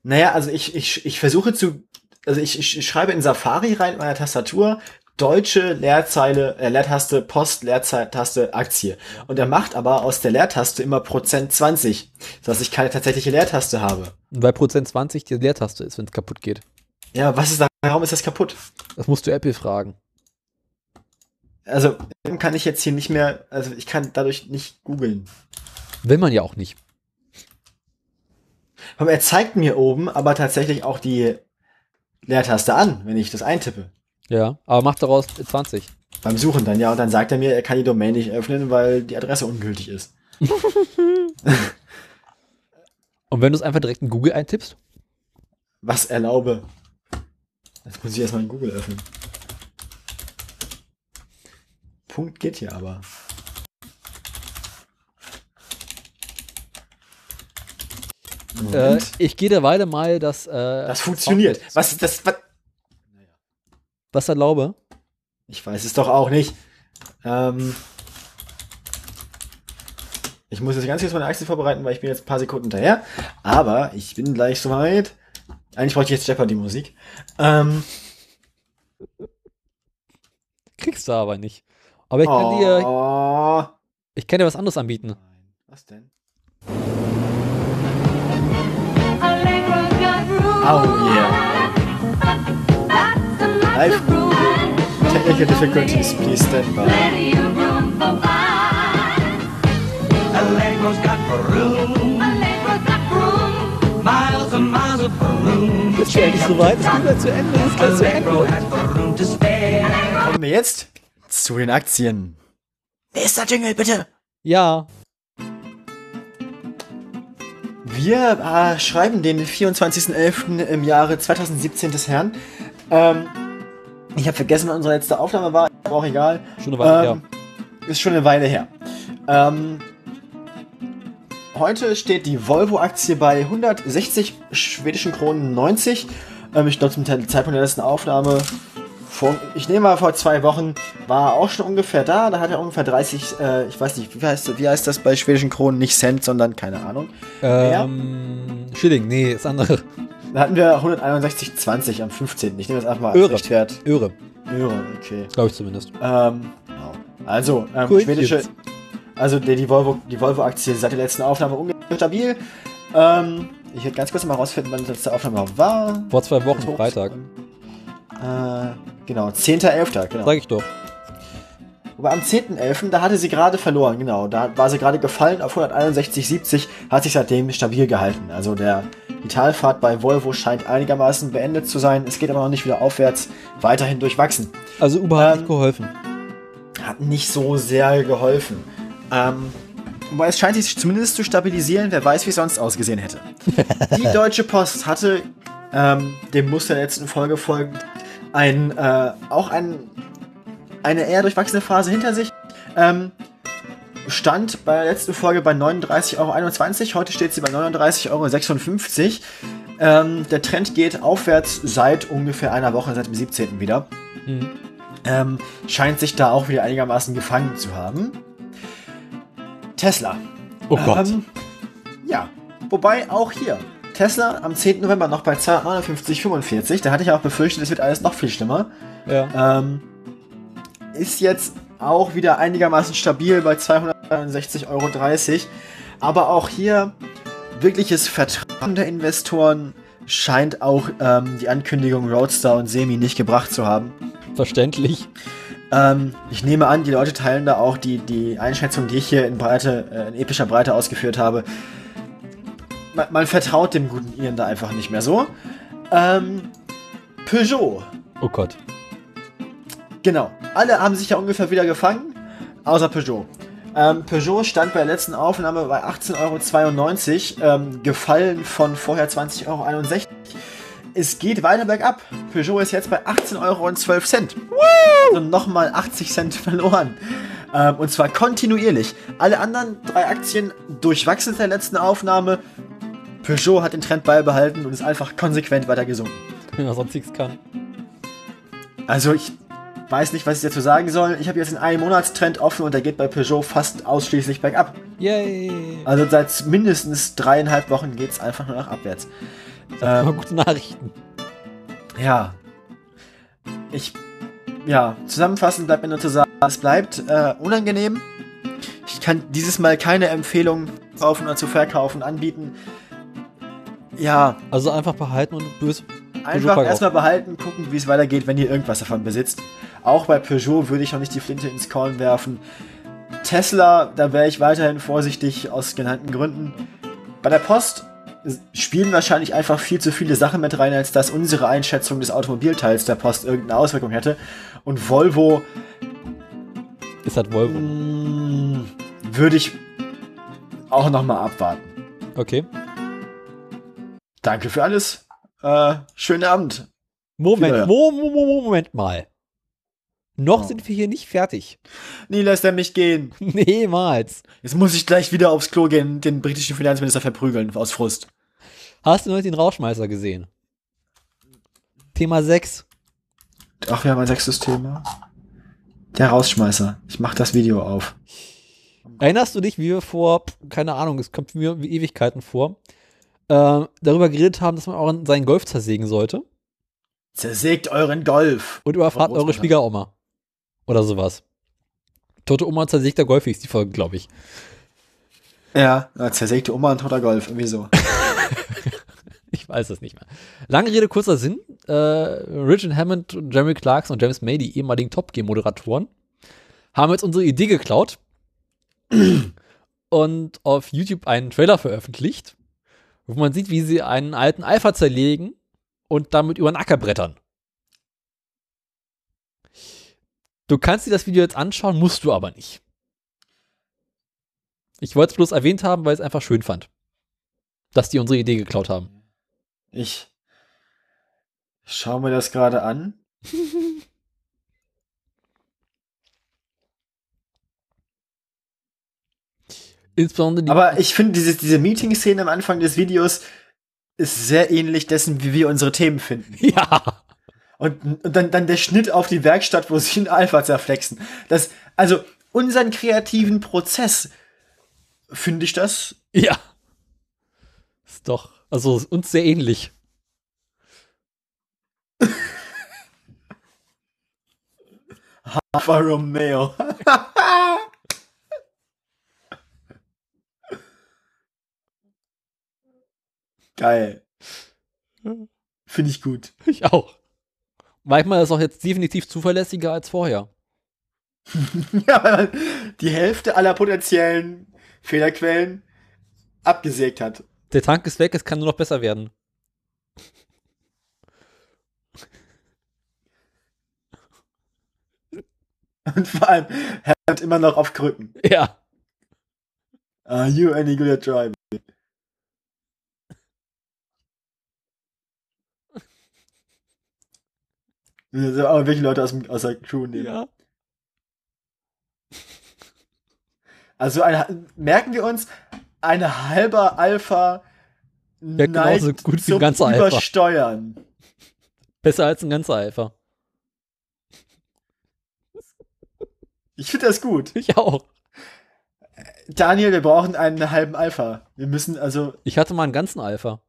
naja, also ich, ich, ich versuche zu, also ich, ich, schreibe in Safari rein in meiner Tastatur deutsche Leerzeile, äh, Leertaste, Post, Leertaste, Aktie. Und er macht aber aus der Leertaste immer Prozent 20, sodass ich keine tatsächliche Leertaste habe. Weil Prozent 20 die Leertaste ist, wenn es kaputt geht. Ja, was ist da, warum ist das kaputt? Das musst du Apple fragen. Also, kann ich jetzt hier nicht mehr, also ich kann dadurch nicht googeln. Will man ja auch nicht. Aber er zeigt mir oben aber tatsächlich auch die Leertaste an, wenn ich das eintippe. Ja, aber macht daraus 20. Beim Suchen dann, ja. Und dann sagt er mir, er kann die Domain nicht öffnen, weil die Adresse ungültig ist. und wenn du es einfach direkt in Google eintippst? Was erlaube. Jetzt muss ich erstmal in Google öffnen. Punkt geht hier aber. Äh, ich gehe derweile mal das. Äh, das funktioniert. Was, das, was, was erlaube? Ich weiß es doch auch nicht. Ähm, ich muss jetzt ganz kurz meine Achse vorbereiten, weil ich bin jetzt ein paar Sekunden hinterher. Aber ich bin gleich soweit. Eigentlich bräuchte ich jetzt Jeopardy-Musik. Ähm, Kriegst du aber nicht. Aber ich kann dir, oh. ich kann dir was anderes anbieten. Was denn? Oh yeah. Live. Technical difficulties, please stand by. Allegro's got room. Miles and miles of room. Ist schon endlich soweit. Es geht gleich zu Ende. Es ist gleich zu Ende. Kommen wir jetzt zu den Aktien. Nächster Jingle, bitte. Ja. Wir äh, schreiben den 24.11. im Jahre 2017 des Herrn. Ähm, ich habe vergessen, wann unsere letzte Aufnahme war, aber auch egal. Schon eine Weile ähm, Ist schon eine Weile her. Ähm, heute steht die Volvo-Aktie bei 160 schwedischen Kronen 90. Ähm, ich glaube, zum Zeitpunkt der letzten Aufnahme, vor, ich nehme mal vor zwei Wochen, war auch schon ungefähr da. Da hat er ungefähr 30, äh, ich weiß nicht, wie heißt, wie heißt das bei schwedischen Kronen? Nicht Cent, sondern keine Ahnung. Ähm, Schilling, nee, das andere. Da hatten wir 161,20 am 15. Ich nehme das einfach mal als Öre. Richtwert. Öre, Euro, okay. glaube ich zumindest. Ähm, genau. also, ähm, Cool, schwedische, also die, die Volvo, die Volvo-Aktie seit der letzten Aufnahme ungefähr stabil. Ähm, ich werde ganz kurz mal rausfinden, wann die letzte Aufnahme war. Vor zwei Wochen, Hoch- Freitag. Äh, genau, 10.11., genau. Sag ich doch. Aber am 10.11., da hatte sie gerade verloren, genau. Da war sie gerade gefallen auf 161,70, hat sich seitdem stabil gehalten. Also der, die Talfahrt bei Volvo scheint einigermaßen beendet zu sein. Es geht aber noch nicht wieder aufwärts, weiterhin durchwachsen. Also Uber hat Ähm, nicht geholfen. Hat nicht so sehr geholfen. Ähm, wobei es scheint sich zumindest zu stabilisieren, wer weiß, wie es sonst ausgesehen hätte. Die Deutsche Post hatte ähm, dem Muster der letzten Folge folgend ein, äh, auch ein, eine eher durchwachsene Phase hinter sich. Ähm, stand bei der letzten Folge bei 39,21 Euro. Heute steht sie bei 39,56 Euro. Ähm, der Trend geht aufwärts seit ungefähr einer Woche, seit dem 17. wieder. Mhm. Ähm, scheint sich da auch wieder einigermaßen gefangen zu haben. Tesla. Oh Gott. Ähm, ja, wobei auch hier. Tesla am 10. November noch bei 259,45. Da hatte ich auch befürchtet, es wird alles noch viel schlimmer. ja. Ähm, ist jetzt auch wieder einigermaßen stabil bei 261,30 Euro. Aber auch hier wirkliches Vertrauen der Investoren scheint auch ähm, die Ankündigung Roadster und Semi nicht gebracht zu haben. Verständlich. Ähm, ich nehme an, die Leute teilen da auch die, die Einschätzung, die ich hier in Breite, äh, in epischer Breite ausgeführt habe. Man, man vertraut dem guten Ian da einfach nicht mehr so. Ähm, Peugeot. Oh Gott. Genau. Alle haben sich ja ungefähr wieder gefangen, außer Peugeot. Ähm, Peugeot stand bei der letzten Aufnahme bei 18,92 Euro, ähm, gefallen von vorher 20,61 Euro. Es geht weiter bergab. Peugeot ist jetzt bei 18,12 Euro. Also nochmal 80 Cent verloren. Ähm, und zwar kontinuierlich. Alle anderen drei Aktien durchwachsen seit der letzten Aufnahme. Peugeot hat den Trend beibehalten und ist einfach konsequent weiter gesunken. Wenn er sonst nichts kann. Also ich weiß nicht, was ich dazu sagen soll. Ich habe jetzt einen Ein-Monats-Trend offen und der geht bei Peugeot fast ausschließlich bergab. Yay. Also seit mindestens dreieinhalb Wochen geht es einfach nur nach abwärts. Mal Ähm, gute Nachrichten. ja. Ich, ja, zusammenfassend bleibt mir nur zu sagen, es bleibt äh, unangenehm. Ich kann dieses Mal keine Empfehlung kaufen oder zu verkaufen anbieten. Ja, Also einfach behalten und böse. Einfach erstmal behalten, gucken, wie es weitergeht, wenn ihr irgendwas davon besitzt. Auch bei Peugeot würde ich noch nicht die Flinte ins Korn werfen. Tesla, da wäre ich weiterhin vorsichtig aus genannten Gründen. Bei der Post spielen wahrscheinlich einfach viel zu viele Sachen mit rein, als dass unsere Einschätzung des Automobilteils der Post irgendeine Auswirkung hätte. Und Volvo Ist halt Volvo. mh, würde ich auch nochmal abwarten. Okay. Danke für alles. Äh, schönen Abend. Moment, Wiederhören. Mo Mo Mo Moment mal. Noch Oh. sind wir hier nicht fertig. Nie lässt er mich gehen. Niemals. Jetzt muss ich gleich wieder aufs Klo gehen, den britischen Finanzminister verprügeln, aus Frust. Hast du noch den Rauschmeißer gesehen? Thema 6. Ach, wir haben ein sechstes Thema. Der Rausschmeißer. Ich mach das Video auf. Erinnerst du dich, wie wir vor, keine Ahnung, es kommt mir wie Ewigkeiten vor, äh, darüber geredet haben, dass man auch seinen Golf zersägen sollte? Zersägt euren Golf. Und überfahrt eure Schwiegeroma. Oder sowas. Tote Oma zersägter Golf hieß die Folge, glaube ich. Ja, zersägte Oma und toter Golf. Irgendwie so. Ich weiß es nicht mehr. Lange Rede, kurzer Sinn. Äh, Richard Hammond, und Jeremy Clarkson und James May, die ehemaligen Top Gear-Moderatoren, haben jetzt unsere Idee geklaut und auf YouTube einen Trailer veröffentlicht, wo man sieht, wie sie einen alten Alpha zerlegen und damit über den Acker brettern. Du kannst dir das Video jetzt anschauen, musst du aber nicht. Ich wollte es bloß erwähnt haben, weil ich es einfach schön fand, dass die unsere Idee geklaut haben. Ich schau mir das gerade an. Insbesondere Aber ich finde, diese, diese Meeting-Szene am Anfang des Videos ist sehr ähnlich dessen, wie wir unsere Themen finden. Ja. Und, und dann, dann der Schnitt auf die Werkstatt, wo sie einen Alpha zerflexen. Das, also, unseren kreativen Prozess finde ich das Ja. Ist doch, also uns sehr ähnlich. Alfa Romeo. Geil. Finde ich gut. Ich auch. Manchmal ist auch jetzt definitiv zuverlässiger als vorher. Ja, die Hälfte aller potenziellen Fehlerquellen abgesägt hat. Der Tank ist weg, es kann nur noch besser werden. Und vor allem, er hat immer noch auf Krücken. Ja. Are you any good at driving? Auch welche Leute aus, dem, aus der Crew nehmen. Ja. Also ein, merken wir uns, eine halber Alpha Ja, genauso neigt gut wie ein ganzer Alpha. Übersteuern. Besser als ein ganzer Alpha. Ich finde das gut. Ich auch. Daniel, wir brauchen einen halben Alpha. Wir müssen also, Ich hatte mal einen ganzen Alpha.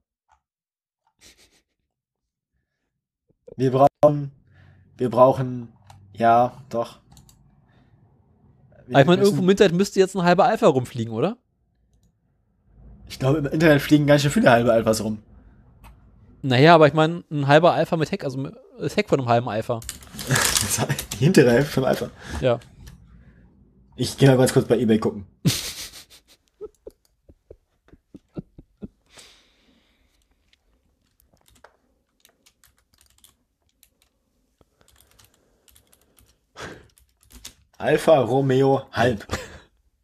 wir brauchen, wir brauchen, ja, doch. Wir ich meine, irgendwo im Internet müsste jetzt ein halber Alpha rumfliegen, oder? ich glaube, im Internet fliegen ganz schön viele halbe Alphas rum. Naja, aber ich meine, ein halber Alpha mit Heck, also das Heck von einem halben Alpha. Die hintere Hälfte vom Alpha. Ja. Ich gehe mal ganz kurz bei eBay gucken. Alfa Romeo halb.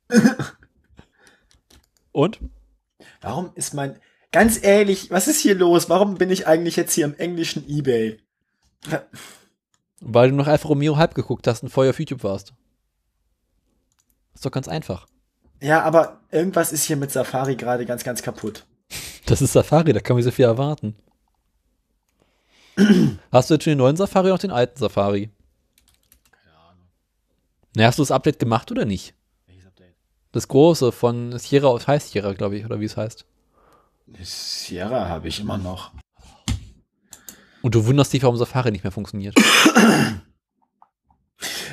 Und? Warum ist mein. Ganz ehrlich, was ist hier los? Warum bin ich eigentlich jetzt hier im englischen eBay? Weil du noch Alfa Romeo halb geguckt hast und vorher auf YouTube warst. Ist doch ganz einfach. Ja, aber irgendwas ist hier mit Safari gerade ganz, ganz kaputt. Das ist Safari, da kann man nicht so viel erwarten. Hast du jetzt schon den neuen Safari oder den alten Safari? Na, hast du das Update gemacht oder nicht? Welches Update? Das große von Sierra auf High Sierra, glaube ich, oder wie es heißt. Sierra habe ich immer noch. Und du wunderst dich, warum Safari nicht mehr funktioniert.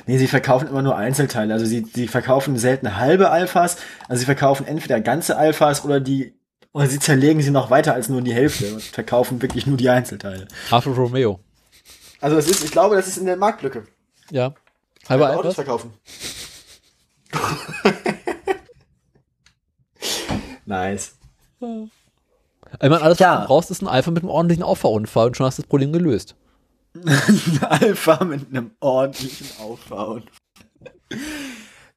Nee, sie verkaufen immer nur Einzelteile. Also sie, sie verkaufen selten halbe Alphas. Also sie verkaufen entweder ganze Alphas oder die, oder sie zerlegen sie noch weiter als nur in die Hälfte und verkaufen wirklich nur die Einzelteile. Alfa Romeo. Also das ist, ich glaube, das ist in der Marktlücke. Ja. Halber Autos Alpha? verkaufen. nice. Ich meine, alles, Ja. was du brauchst, ist ein Alpha mit einem ordentlichen Auffahrunfall und schon hast du das Problem gelöst. Ein Alpha mit einem ordentlichen Aufbauen.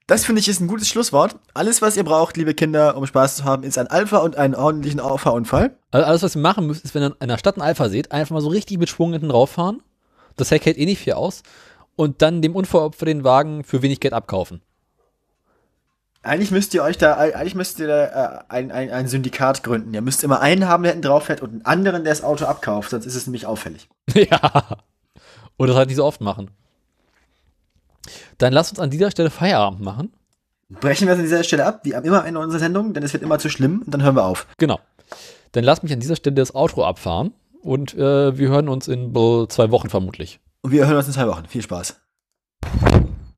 Das finde ich ist ein gutes Schlusswort. Alles, was ihr braucht, liebe Kinder, um Spaß zu haben, ist ein Alpha und einen ordentlichen Auffahrunfall. Also alles, was ihr machen müsst, ist, wenn ihr in einer Stadt ein Alpha seht, einfach mal so richtig mit Schwung hinten rauffahren. Das Heck hält eh nicht viel aus. Und dann dem Unfallopfer den Wagen für wenig Geld abkaufen. Eigentlich müsst ihr euch da, eigentlich müsst ihr da äh, ein, ein, ein Syndikat gründen. Ihr müsst immer einen haben, der hinten drauf fährt und einen anderen, der das Auto abkauft, sonst ist es nämlich auffällig. ja. Und das halt nicht so oft machen. Dann lass uns an dieser Stelle Feierabend machen. Brechen wir es an dieser Stelle ab, wie immer in unserer Sendung, denn es wird immer zu schlimm und dann hören wir auf. Genau. Dann lass mich an dieser Stelle das Outro abfahren und äh, wir hören uns in zwei Wochen vermutlich. Und wir hören uns in zwei Wochen. Viel Spaß.